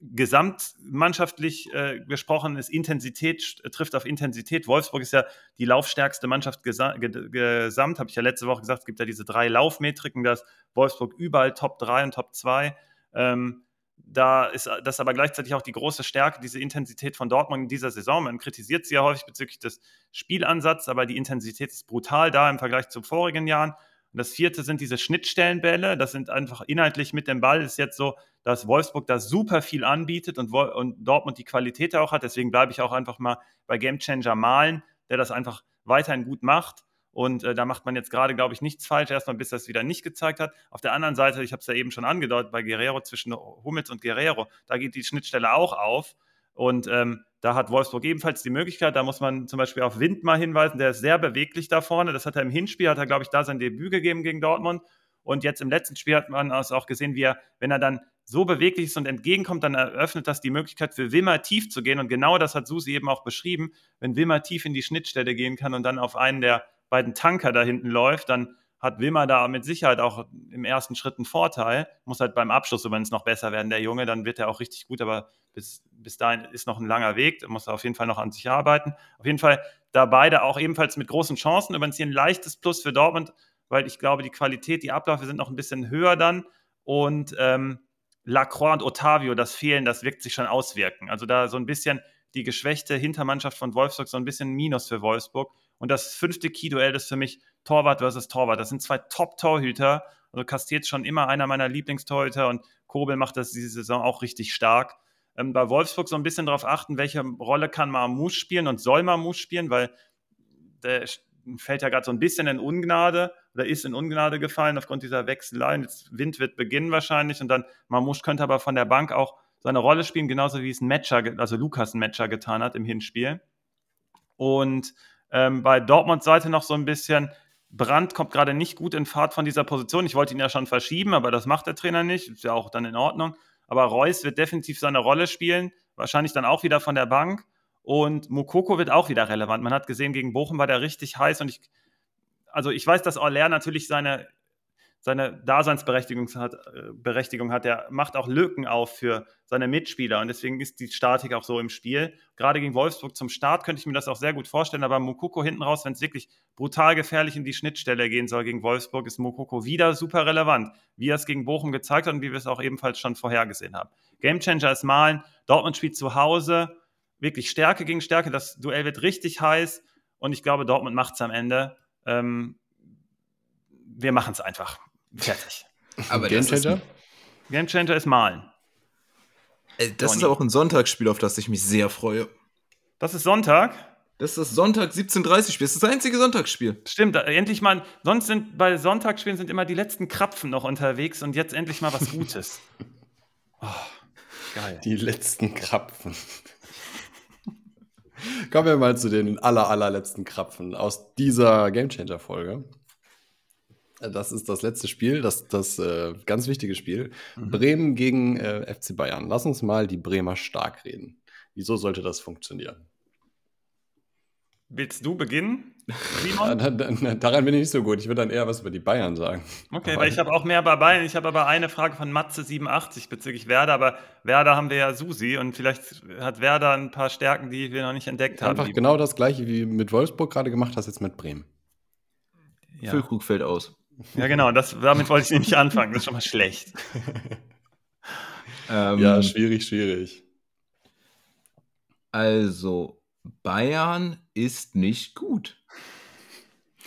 gesamtmannschaftlich äh, gesprochen ist Intensität, trifft auf Intensität. Wolfsburg ist ja die laufstärkste Mannschaft gesa gesamt, habe ich ja letzte Woche gesagt, es gibt ja diese drei Laufmetriken, dass Wolfsburg überall Top 3 und Top 2. Ähm, da ist das aber gleichzeitig auch die große Stärke, diese Intensität von Dortmund in dieser Saison. Man kritisiert sie ja häufig bezüglich des Spielansatzes, aber die Intensität ist brutal da im Vergleich zu vorigen Jahren. Das vierte sind diese Schnittstellenbälle. Das sind einfach inhaltlich mit dem Ball. Ist jetzt so, dass Wolfsburg da super viel anbietet und, und Dortmund die Qualität auch hat. Deswegen bleibe ich auch einfach mal bei Gamechanger Malen, der das einfach weiterhin gut macht. Und äh, da macht man jetzt gerade, glaube ich, nichts falsch, erstmal bis das wieder nicht gezeigt hat. Auf der anderen Seite, ich habe es ja eben schon angedeutet, bei Guerrero zwischen Hummels und Guerrero, da geht die Schnittstelle auch auf. Und ähm, da hat Wolfsburg ebenfalls die Möglichkeit. Da muss man zum Beispiel auf Wind mal hinweisen, der ist sehr beweglich da vorne. Das hat er im Hinspiel, hat er, glaube ich, da sein Debüt gegeben gegen Dortmund. Und jetzt im letzten Spiel hat man auch gesehen, wie er, wenn er dann so beweglich ist und entgegenkommt, dann eröffnet das die Möglichkeit für Wimmer tief zu gehen. Und genau das hat Susi eben auch beschrieben. Wenn Wimmer tief in die Schnittstelle gehen kann und dann auf einen der beiden Tanker da hinten läuft, dann hat Wimmer da mit Sicherheit auch im ersten Schritt einen Vorteil. Muss halt beim Abschluss übrigens noch besser werden, der Junge, dann wird er auch richtig gut, aber bis, bis dahin ist noch ein langer Weg, muss er auf jeden Fall noch an sich arbeiten. Auf jeden Fall da beide auch ebenfalls mit großen Chancen, übrigens hier ein leichtes Plus für Dortmund, weil ich glaube, die Qualität, die Abläufe sind noch ein bisschen höher dann und ähm, Lacroix und Otavio, das Fehlen, das wirkt sich schon auswirken. Also da so ein bisschen die geschwächte Hintermannschaft von Wolfsburg, so ein bisschen Minus für Wolfsburg. Und das fünfte Key-Duell ist für mich Torwart versus Torwart. Das sind zwei Top-Torhüter. Also Castells schon immer einer meiner Lieblingstorhüter und Kobel macht das diese Saison auch richtig stark. Ähm, bei Wolfsburg so ein bisschen darauf achten, welche Rolle kann Marmouche spielen und soll Marmouche spielen, weil der fällt ja gerade so ein bisschen in Ungnade oder ist in Ungnade gefallen aufgrund dieser Wechselei. Jetzt Wind wird beginnen wahrscheinlich und dann Marmouche könnte aber von der Bank auch seine Rolle spielen, genauso wie es ein Matcher, also Lukas ein Matcher getan hat im Hinspiel. Und ähm, bei Dortmunds Seite noch so ein bisschen, Brandt kommt gerade nicht gut in Fahrt von dieser Position. Ich wollte ihn ja schon verschieben, aber das macht der Trainer nicht. Ist ja auch dann in Ordnung. Aber Reus wird definitiv seine Rolle spielen. Wahrscheinlich dann auch wieder von der Bank. Und Mukoko wird auch wieder relevant. Man hat gesehen, gegen Bochum war der richtig heiß. Und ich, also ich weiß, dass Orler natürlich seine seine Daseinsberechtigung hat, äh, Berechtigung hat. Er macht auch Lücken auf für seine Mitspieler und deswegen ist die Statik auch so im Spiel. Gerade gegen Wolfsburg zum Start könnte ich mir das auch sehr gut vorstellen, aber Mukoko hinten raus, wenn es wirklich brutal gefährlich in die Schnittstelle gehen soll gegen Wolfsburg, ist Mukoko wieder super relevant, wie er es gegen Bochum gezeigt hat und wie wir es auch ebenfalls schon vorhergesehen haben. Gamechanger ist Malen, Dortmund spielt zu Hause, wirklich Stärke gegen Stärke, das Duell wird richtig heiß und ich glaube, Dortmund macht es am Ende. Ähm, wir machen es einfach. Fertig. Aber Game Changer? Game Changer ist Malen. Äh, das Donny. ist auch ein Sonntagsspiel, auf das ich mich sehr freue. Das ist Sonntag? Das ist das Sonntag 17.30 Spiel. Das ist das einzige Sonntagsspiel. Stimmt, endlich mal. Sonst sind bei Sonntagsspielen sind immer die letzten Krapfen noch unterwegs und jetzt endlich mal was Gutes. oh, geil. Die letzten Krapfen. Kommen wir mal zu den aller, allerletzten Krapfen aus dieser Gamechanger-Folge. Das ist das letzte Spiel, das, das äh, ganz wichtige Spiel. Mhm. Bremen gegen äh, FC Bayern. Lass uns mal die Bremer stark reden. Wieso sollte das funktionieren? Willst du beginnen? Daran bin ich nicht so gut. Ich würde dann eher was über die Bayern sagen. Okay, aber weil ich habe auch mehr bei Bayern. Ich habe aber eine Frage von Matze87 bezüglich Werder. Aber Werder haben wir ja Susi und vielleicht hat Werder ein paar Stärken, die wir noch nicht entdeckt haben. Einfach genau das gleiche wie mit Wolfsburg gerade gemacht hast, jetzt mit Bremen. Ja. Füllkrug fällt aus. Ja, genau, das, damit wollte ich nämlich anfangen. Das ist schon mal schlecht. ähm, ja, schwierig, schwierig. Also, Bayern ist nicht gut.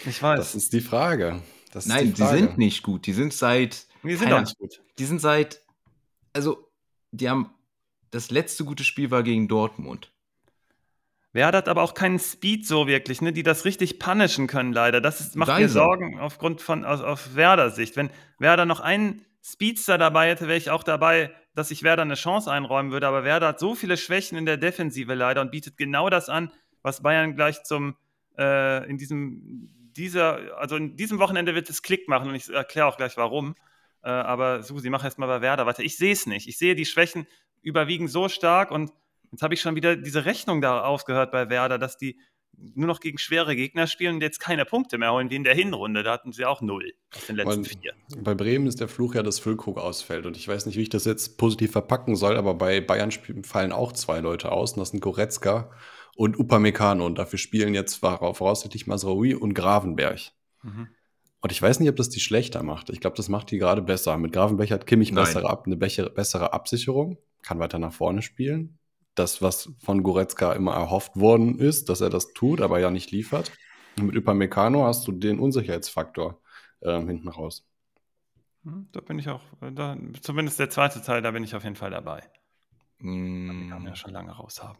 Ich weiß. Das ist die Frage. Das Nein, die, die, sind nicht gut. Die sind seit. Die sind auch nicht gut. Die sind seit. Also, die haben. Das letzte gute Spiel war gegen Dortmund. Werder hat aber auch keinen Speed so wirklich, ne, die das richtig punishen können, leider. Das ist, macht Weiser. mir Sorgen aufgrund von aus, auf Werder-Sicht. Wenn Werder noch einen Speedster dabei hätte, wäre ich auch dabei, dass ich Werder eine Chance einräumen würde. Aber Werder hat so viele Schwächen in der Defensive leider und bietet genau das an, was Bayern gleich zum äh, in diesem dieser, also in diesem Wochenende wird es Klick machen und ich erkläre auch gleich warum. Äh, aber Susi, mach erst mal bei Werder weiter. Ich sehe es nicht. Ich sehe die Schwächen überwiegen so stark und jetzt habe ich schon wieder diese Rechnung da aufgehört bei Werder, dass die nur noch gegen schwere Gegner spielen und jetzt keine Punkte mehr holen wie in der Hinrunde. Da hatten sie auch null aus den letzten vier. Bei Bremen ist der Fluch ja, dass Füllkrug ausfällt. Und ich weiß nicht, wie ich das jetzt positiv verpacken soll, aber bei Bayern fallen auch zwei Leute aus. Und das sind Goretzka und Upamecano. Und dafür spielen jetzt voraussichtlich Masraoui und Gravenberg. Mhm. Und ich weiß nicht, ob das die schlechter macht. Ich glaube, das macht die gerade besser. Mit Gravenberg hat Kimmich bessere, eine bessere Absicherung, kann weiter nach vorne spielen. Das, was von Goretzka immer erhofft worden ist, dass er das tut, aber ja nicht liefert. Und mit Upamecano hast du den Unsicherheitsfaktor äh, hinten raus. Hm, da bin ich auch, äh, da, zumindest der zweite Teil, da bin ich auf jeden Fall dabei. Mm. kann man ja schon lange raus haben.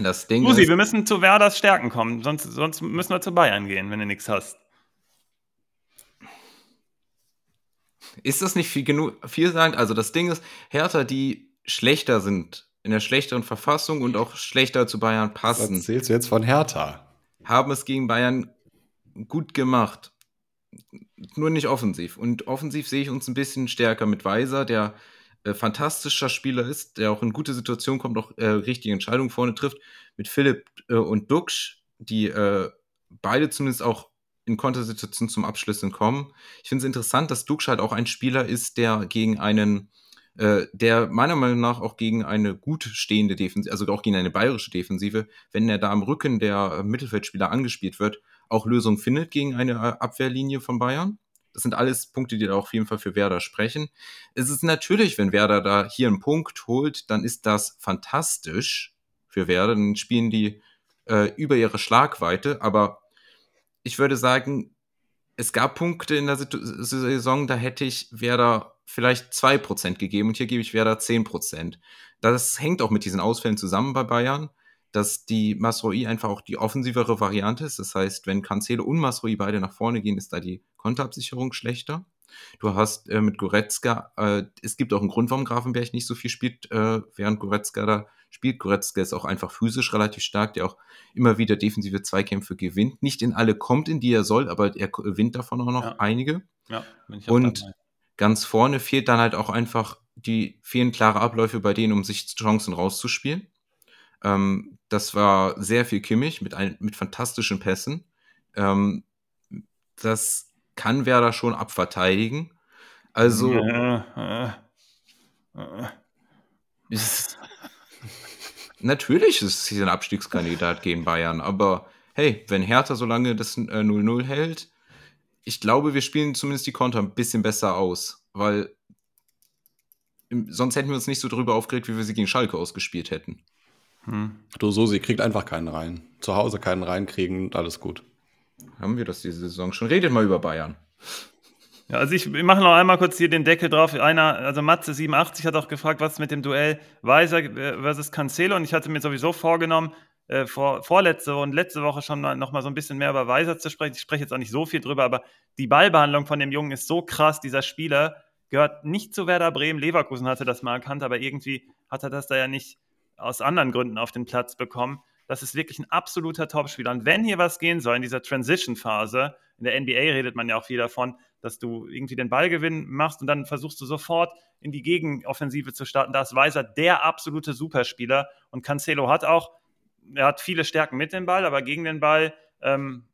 Das Ding Usi, ist, wir müssen zu Werders Stärken kommen, sonst, sonst müssen wir zu Bayern gehen, wenn du nichts hast. Ist das nicht viel genug vielsagend? Also das Ding ist, Hertha, die schlechter sind, in der schlechteren Verfassung und auch schlechter zu Bayern passen. Was erzählst du jetzt von Hertha? Haben es gegen Bayern gut gemacht. Nur nicht offensiv. Und offensiv sehe ich uns ein bisschen stärker mit Weiser, der äh, fantastischer Spieler ist, der auch in gute Situationen kommt, auch äh, richtige Entscheidungen vorne trifft, mit Philipp äh, und Duxch, die äh, beide zumindest auch in Kontersituationen zum Abschlüssen kommen. Ich finde es interessant, dass Duxch halt auch ein Spieler ist, der gegen einen, äh, der meiner Meinung nach auch gegen eine gut stehende Defensive, also auch gegen eine bayerische Defensive, wenn er da am Rücken der Mittelfeldspieler angespielt wird, auch Lösungen findet gegen eine äh, Abwehrlinie von Bayern. Das sind alles Punkte, die da auf jeden Fall für Werder sprechen. Es ist natürlich, wenn Werder da hier einen Punkt holt, dann ist das fantastisch für Werder. Dann spielen die äh, über ihre Schlagweite. Aber ich würde sagen, es gab Punkte in der Saison, da hätte ich Werder vielleicht 2% gegeben und hier gebe ich Werder 10%. Das hängt auch mit diesen Ausfällen zusammen bei Bayern dass die Masroi einfach auch die offensivere Variante ist. Das heißt, wenn Cancelo und Masroi beide nach vorne gehen, ist da die Konterabsicherung schlechter. Du hast äh, mit Goretzka, äh, es gibt auch einen Grund, warum Grafenberg nicht so viel spielt, äh, während Goretzka da spielt. Goretzka ist auch einfach physisch relativ stark, der auch immer wieder defensive Zweikämpfe gewinnt. Nicht in alle kommt, in die er soll, aber er gewinnt davon auch noch ja. einige. Ja, und. Ganz vorne fehlt dann halt auch einfach die fehlen klare Abläufe bei denen, um sich Chancen rauszuspielen. Ähm, das war sehr viel Kimmich mit, ein, mit fantastischen Pässen. Ähm, das kann Werder schon abverteidigen. Also. Ja, äh, äh. Ist, natürlich ist es hier ein Abstiegskandidat gegen Bayern, aber hey, wenn Hertha so lange das 0-0 äh, hält, ich glaube, wir spielen zumindest die Konter ein bisschen besser aus, weil sonst hätten wir uns nicht so drüber aufgeregt, wie wir sie gegen Schalke ausgespielt hätten. Hm. Du, so, sie kriegt einfach keinen rein. Zu Hause keinen reinkriegen, alles gut. Haben wir das diese Saison schon? Redet mal über Bayern. Ja, also ich, ich mache noch einmal kurz hier den Deckel drauf. Einer, also Matze 87 hat auch gefragt, was mit dem Duell Weiser versus Cancelo. Und ich hatte mir sowieso vorgenommen, äh, vor, vorletzte und letzte Woche schon mal, noch mal so ein bisschen mehr über Weiser zu sprechen. Ich spreche jetzt auch nicht so viel drüber, aber die Ballbehandlung von dem Jungen ist so krass. Dieser Spieler gehört nicht zu Werder Bremen. Leverkusen hatte das mal erkannt, aber irgendwie hat er das da ja nicht aus anderen Gründen auf den Platz bekommen. Das ist wirklich ein absoluter Topspieler. Und wenn hier was gehen soll in dieser Transition-Phase, in der NBA redet man ja auch viel davon, dass du irgendwie den Ballgewinn machst und dann versuchst du sofort in die Gegenoffensive zu starten. Da ist Weiser der absolute Superspieler. Und Cancelo hat auch, er hat viele Stärken mit dem Ball, aber gegen den Ball, ähm,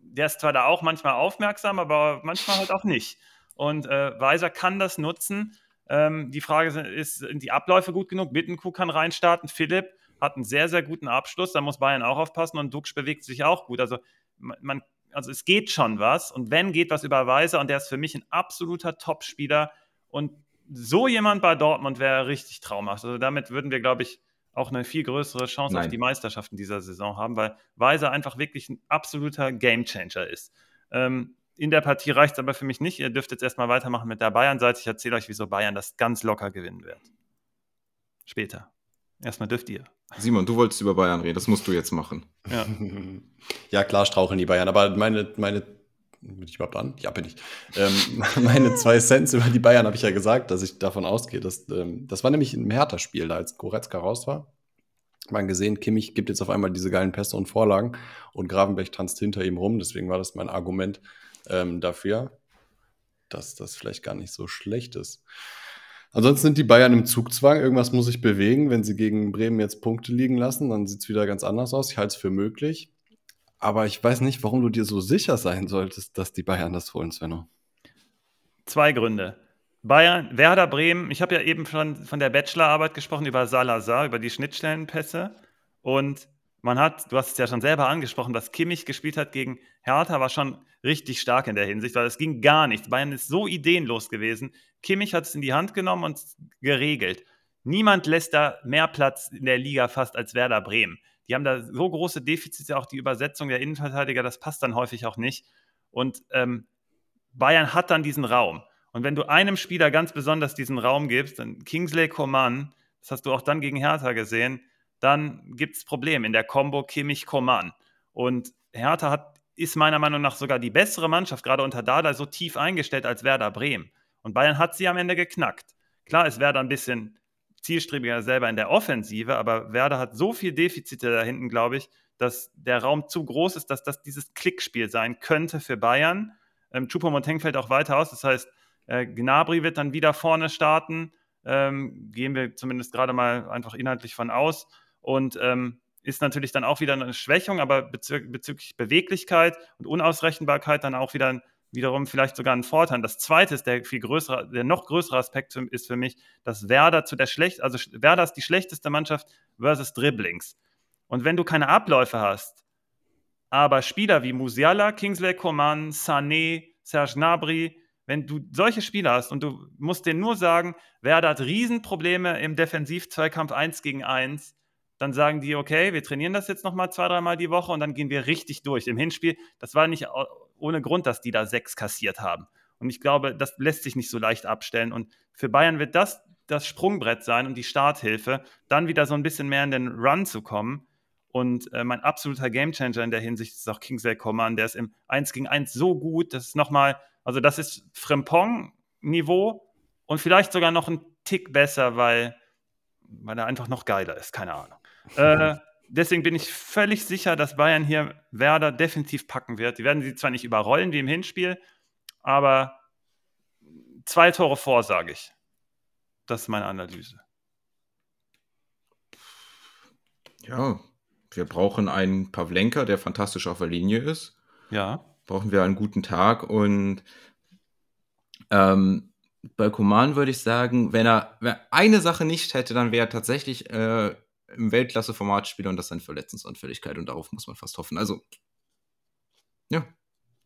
der ist zwar da auch manchmal aufmerksam, aber manchmal halt auch nicht. Und äh, Weiser kann das nutzen. Ähm, die Frage ist, sind die Abläufe gut genug? Bittenkuh kann reinstarten. Philipp hat einen sehr, sehr guten Abschluss. Da muss Bayern auch aufpassen und Dux bewegt sich auch gut. Also, man, also es geht schon was. Und wenn, geht was über Weiser. Und der ist für mich ein absoluter Topspieler. Und so jemand bei Dortmund wäre richtig traumhaft. Also damit würden wir, glaube ich, auch eine viel größere Chance Nein. auf die Meisterschaften dieser Saison haben, weil Weiser einfach wirklich ein absoluter Gamechanger ist. Ähm, in der Partie reicht es aber für mich nicht. Ihr dürft jetzt erstmal weitermachen mit der Bayern-Seite. Ich erzähle euch, wieso Bayern das ganz locker gewinnen wird. Später. Erstmal dürft ihr. Simon, du wolltest über Bayern reden, das musst du jetzt machen. Ja. Ja, klar straucheln die Bayern, aber meine, meine, bin ich überhaupt an? Ja, bin ich. Ähm, meine zwei Cents über die Bayern habe ich ja gesagt, dass ich davon ausgehe, dass ähm, das war nämlich ein Hertha-Spiel, da als Goretzka raus war. Man gesehen, Kimmich gibt jetzt auf einmal diese geilen Pässe und Vorlagen und Gravenberg tanzt hinter ihm rum. Deswegen war das mein Argument ähm, dafür, dass das vielleicht gar nicht so schlecht ist. Ansonsten sind die Bayern im Zugzwang. Irgendwas muss sich bewegen. Wenn sie gegen Bremen jetzt Punkte liegen lassen, dann sieht es wieder ganz anders aus. Ich halte es für möglich. Aber ich weiß nicht, warum du dir so sicher sein solltest, dass die Bayern das holen, Svenno. Zwei Gründe. Bayern, Werder Bremen, ich habe ja eben schon von der Bachelorarbeit gesprochen über Salazar, über die Schnittstellenpässe. Und man hat, du hast es ja schon selber angesprochen, was Kimmich gespielt hat gegen Hertha, war schon richtig stark in der Hinsicht, weil es ging gar nichts. Bayern ist so ideenlos gewesen. Kimmich hat es in die Hand genommen und geregelt. Niemand lässt da mehr Platz in der Liga fast als Werder Bremen. Die haben da so große Defizite, auch die Übersetzung der Innenverteidiger, das passt dann häufig auch nicht. Und ähm, Bayern hat dann diesen Raum. Und wenn du einem Spieler ganz besonders diesen Raum gibst, dann Kingsley Coman, das hast du auch dann gegen Hertha gesehen, dann gibt es Probleme in der Combo Kimmich-Coman. Und Hertha hat, ist meiner Meinung nach sogar die bessere Mannschaft, gerade unter Dada, so tief eingestellt als Werder Bremen. Und Bayern hat sie am Ende geknackt. Klar ist Werder ein bisschen zielstrebiger selber in der Offensive, aber Werder hat so viel Defizite da hinten, glaube ich, dass der Raum zu groß ist, dass das dieses Klickspiel sein könnte für Bayern. Ähm, Choupo-Moting fällt auch weiter aus, das heißt, äh, Gnabry wird dann wieder vorne starten. Ähm, gehen wir zumindest gerade mal einfach inhaltlich von aus. Und ähm, ist natürlich dann auch wieder eine Schwächung, aber bezü bezüglich Beweglichkeit und Unausrechenbarkeit dann auch wieder wiederum vielleicht sogar ein Vorteil. Das zweite ist der viel größere, der noch größere Aspekt ist für mich, dass Werder zu der schlecht, also Werder ist die schlechteste Mannschaft versus Dribblings. Und wenn du keine Abläufe hast, aber Spieler wie Musiala, Kingsley Coman, Sané, Serge Gnabry, wenn du solche Spieler hast und du musst denen nur sagen, Werder hat Riesenprobleme im Defensiv-Zweikampf 1 gegen 1, dann sagen die, okay, wir trainieren das jetzt nochmal zwei, dreimal die Woche und dann gehen wir richtig durch. Im Hinspiel, das war nicht ohne Grund, dass die da sechs kassiert haben. Und ich glaube, das lässt sich nicht so leicht abstellen. Und für Bayern wird das das Sprungbrett sein und die Starthilfe, dann wieder so ein bisschen mehr in den Run zu kommen. Und äh, mein absoluter Gamechanger in der Hinsicht ist auch Kingsley Coman, der ist im 1 gegen 1 so gut, das ist nochmal, also das ist Frimpong-Niveau und vielleicht sogar noch ein Tick besser, weil, weil er einfach noch geiler ist, keine Ahnung. Äh, deswegen bin ich völlig sicher, dass Bayern hier Werder definitiv packen wird. Die werden sie zwar nicht überrollen wie im Hinspiel, aber zwei Tore vor, sage ich. Das ist meine Analyse. Ja, wir brauchen einen Pavlenka, der fantastisch auf der Linie ist. Ja. Brauchen wir einen guten Tag und ähm, bei Koman würde ich sagen, wenn er, wenn er eine Sache nicht hätte, dann wäre er tatsächlich äh, im Weltklasse-Format spielt und das seine Verletzungsanfälligkeit und darauf muss man fast hoffen. Also, ja,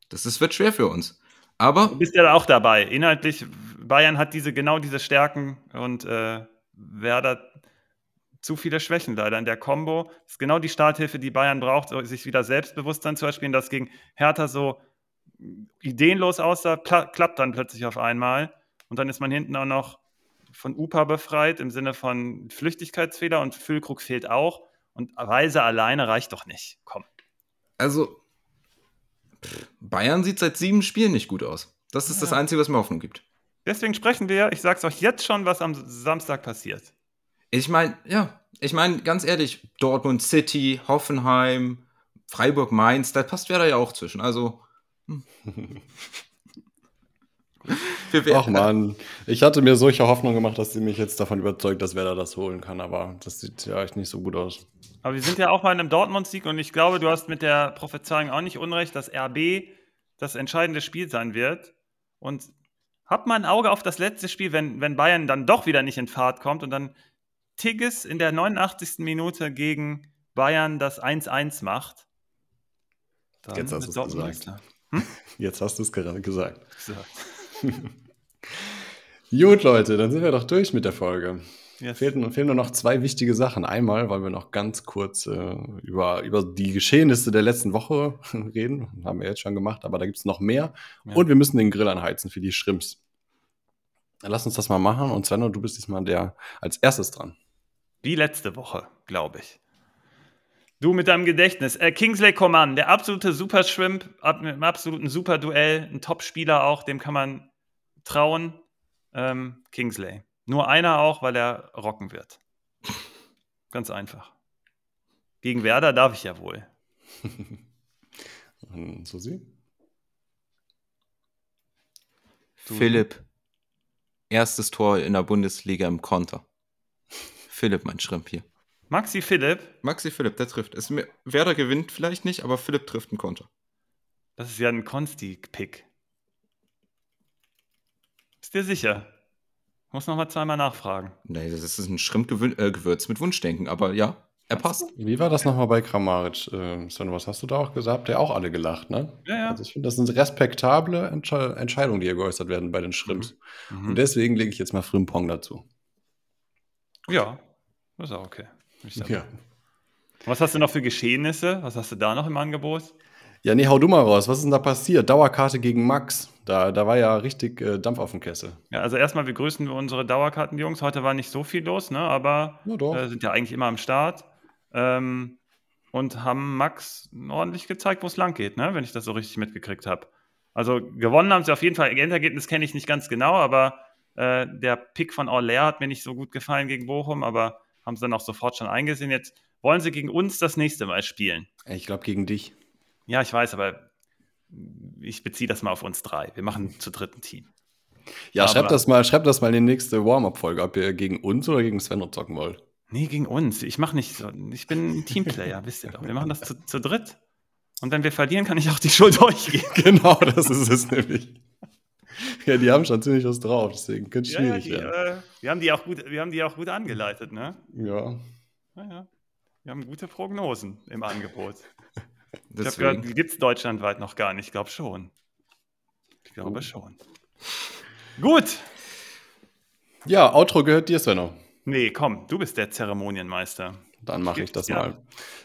das ist, wird schwer für uns. Aber. Du bist ja auch dabei. Inhaltlich, Bayern hat diese, genau diese Stärken und äh, Werder zu viele Schwächen leider in der Combo. Das ist genau die Starthilfe, die Bayern braucht, sich wieder Selbstbewusstsein zu erspielen, das gegen Hertha so ideenlos aussah, klappt dann plötzlich auf einmal. Und dann ist man hinten auch noch von UPA befreit im Sinne von Flüchtigkeitsfehler und Füllkrug fehlt auch. Und Reise alleine reicht doch nicht. Komm. Also, Bayern sieht seit sieben Spielen nicht gut aus. Das ist ja. das Einzige, was mir Hoffnung gibt. Deswegen sprechen wir, ich sag's euch jetzt schon, was am Samstag passiert. Ich meine, ja, ich meine, ganz ehrlich, Dortmund City, Hoffenheim, Freiburg, Mainz, da passt Werder ja auch zwischen. Also. Hm. Ach man, ich hatte mir solche Hoffnung gemacht, dass sie mich jetzt davon überzeugt, dass Werder das holen kann, aber das sieht ja echt nicht so gut aus. Aber wir sind ja auch bei einem Dortmund-Sieg und ich glaube, du hast mit der Prophezeiung auch nicht unrecht, dass RB das entscheidende Spiel sein wird. Und hab mal ein Auge auf das letzte Spiel, wenn, wenn Bayern dann doch wieder nicht in Fahrt kommt und dann Tigges in der 89. Minute gegen Bayern das 1-1 macht. Jetzt hast du es gesagt. Hm? Jetzt hast du es gerade gesagt. gesagt. Gut, Leute, dann sind wir doch durch mit der Folge. Yes. Fehlen, fehlen nur noch zwei wichtige Sachen. Einmal wollen wir noch ganz kurz äh, über, über die Geschehnisse der letzten Woche reden. Haben wir jetzt schon gemacht, aber da gibt es noch mehr. Ja. Und wir müssen den Grill anheizen für die Shrimps. Lass uns das mal machen. Und Svenno, du bist diesmal der als erstes dran. Wie letzte Woche, glaube ich. Du mit deinem Gedächtnis. Äh, Kingsley Coman, der absolute Super Shrimp, ab, mit einem absoluten Super Duell, ein Top-Spieler auch, dem kann man trauen. Ähm, Kingsley. Nur einer auch, weil er rocken wird. Ganz einfach. Gegen Werder darf ich ja wohl. Und Susi? Du- Philipp. Erstes Tor in der Bundesliga im Konter. Philipp, mein Schrimp hier. Maxi Philipp, Maxi Philipp, der trifft. Es, Werder gewinnt vielleicht nicht, aber Philipp trifft einen Konter. das ist ja ein Konsti-Pick. Ist dir sicher? Muss noch mal zweimal nachfragen. Nee, das ist ein Schrimpgewürz mit Wunschdenken, aber ja, er passt. Wie war das nochmal bei Kramaric? Äh, Svenno, was hast du da auch gesagt? Habt ihr auch alle gelacht, ne? Ja, ja. Also ich finde, das sind respektable Entsche Entscheidungen, die hier geäußert werden bei den Shrimps. Und Mhm. deswegen lege ich jetzt mal Frimpong dazu. Ja, das ist auch okay. Ja. Was hast du noch für Geschehnisse? Was hast du da noch im Angebot? Ja, nee, hau du mal raus. Was ist denn da passiert? Dauerkarte gegen Max. Da, da war ja richtig äh, Dampf auf dem Kessel. Ja, also erstmal begrüßen wir unsere Dauerkartenjungs. Heute war nicht so viel los, ne? aber äh, sind ja eigentlich immer am Start. Ähm, und haben Max ordentlich gezeigt, wo es lang geht, ne? wenn ich das so richtig mitgekriegt habe. Also gewonnen haben sie auf jeden Fall. Endergebnis kenne ich nicht ganz genau, aber äh, der Pick von Orler hat mir nicht so gut gefallen gegen Bochum, aber haben sie dann auch sofort schon eingesehen. Jetzt wollen sie gegen uns das nächste Mal spielen. Ich glaube gegen dich. Ja, ich weiß, aber ich beziehe das mal auf uns drei. Wir machen zu dritten Team. Ja, Aber- schreibt das mal, schreibt das mal in die nächste Warm-Up-Folge, ob ihr gegen uns oder gegen Svenno zocken wollt. Nee, gegen uns. Ich mache nicht so. Ich bin ein Teamplayer, wisst ihr doch. Wir machen das zu, zu dritt. Und wenn wir verlieren, kann ich auch die Schuld euch geben. genau, das ist es nämlich. Ja, die haben schon ziemlich was drauf, deswegen könnte Ja, ja, schwierig die, werden. äh, wir, haben die auch gut, wir haben die auch gut angeleitet, ne? Ja. Ja, ja. Wir haben gute Prognosen im Angebot. Ich habe gehört, die gibt es deutschlandweit noch gar nicht. Ich glaube schon. Ich glaube Oh. schon. Gut. Ja, Outro gehört dir, Svenno. Nee, komm, du bist der Zeremonienmeister. Dann mache ich das Ja. mal.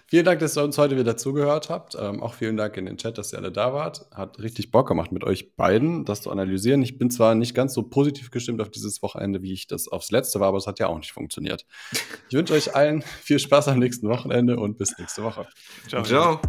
Vielen Dank, dass ihr uns heute wieder zugehört habt. Ähm, auch vielen Dank in den Chat, dass ihr alle da wart. Hat richtig Bock gemacht, mit euch beiden das zu analysieren. Ich bin zwar nicht ganz so positiv gestimmt auf dieses Wochenende, wie ich das aufs letzte war, aber es hat ja auch nicht funktioniert. Ich wünsche euch allen viel Spaß am nächsten Wochenende und bis nächste Woche. Ciao. Ciao.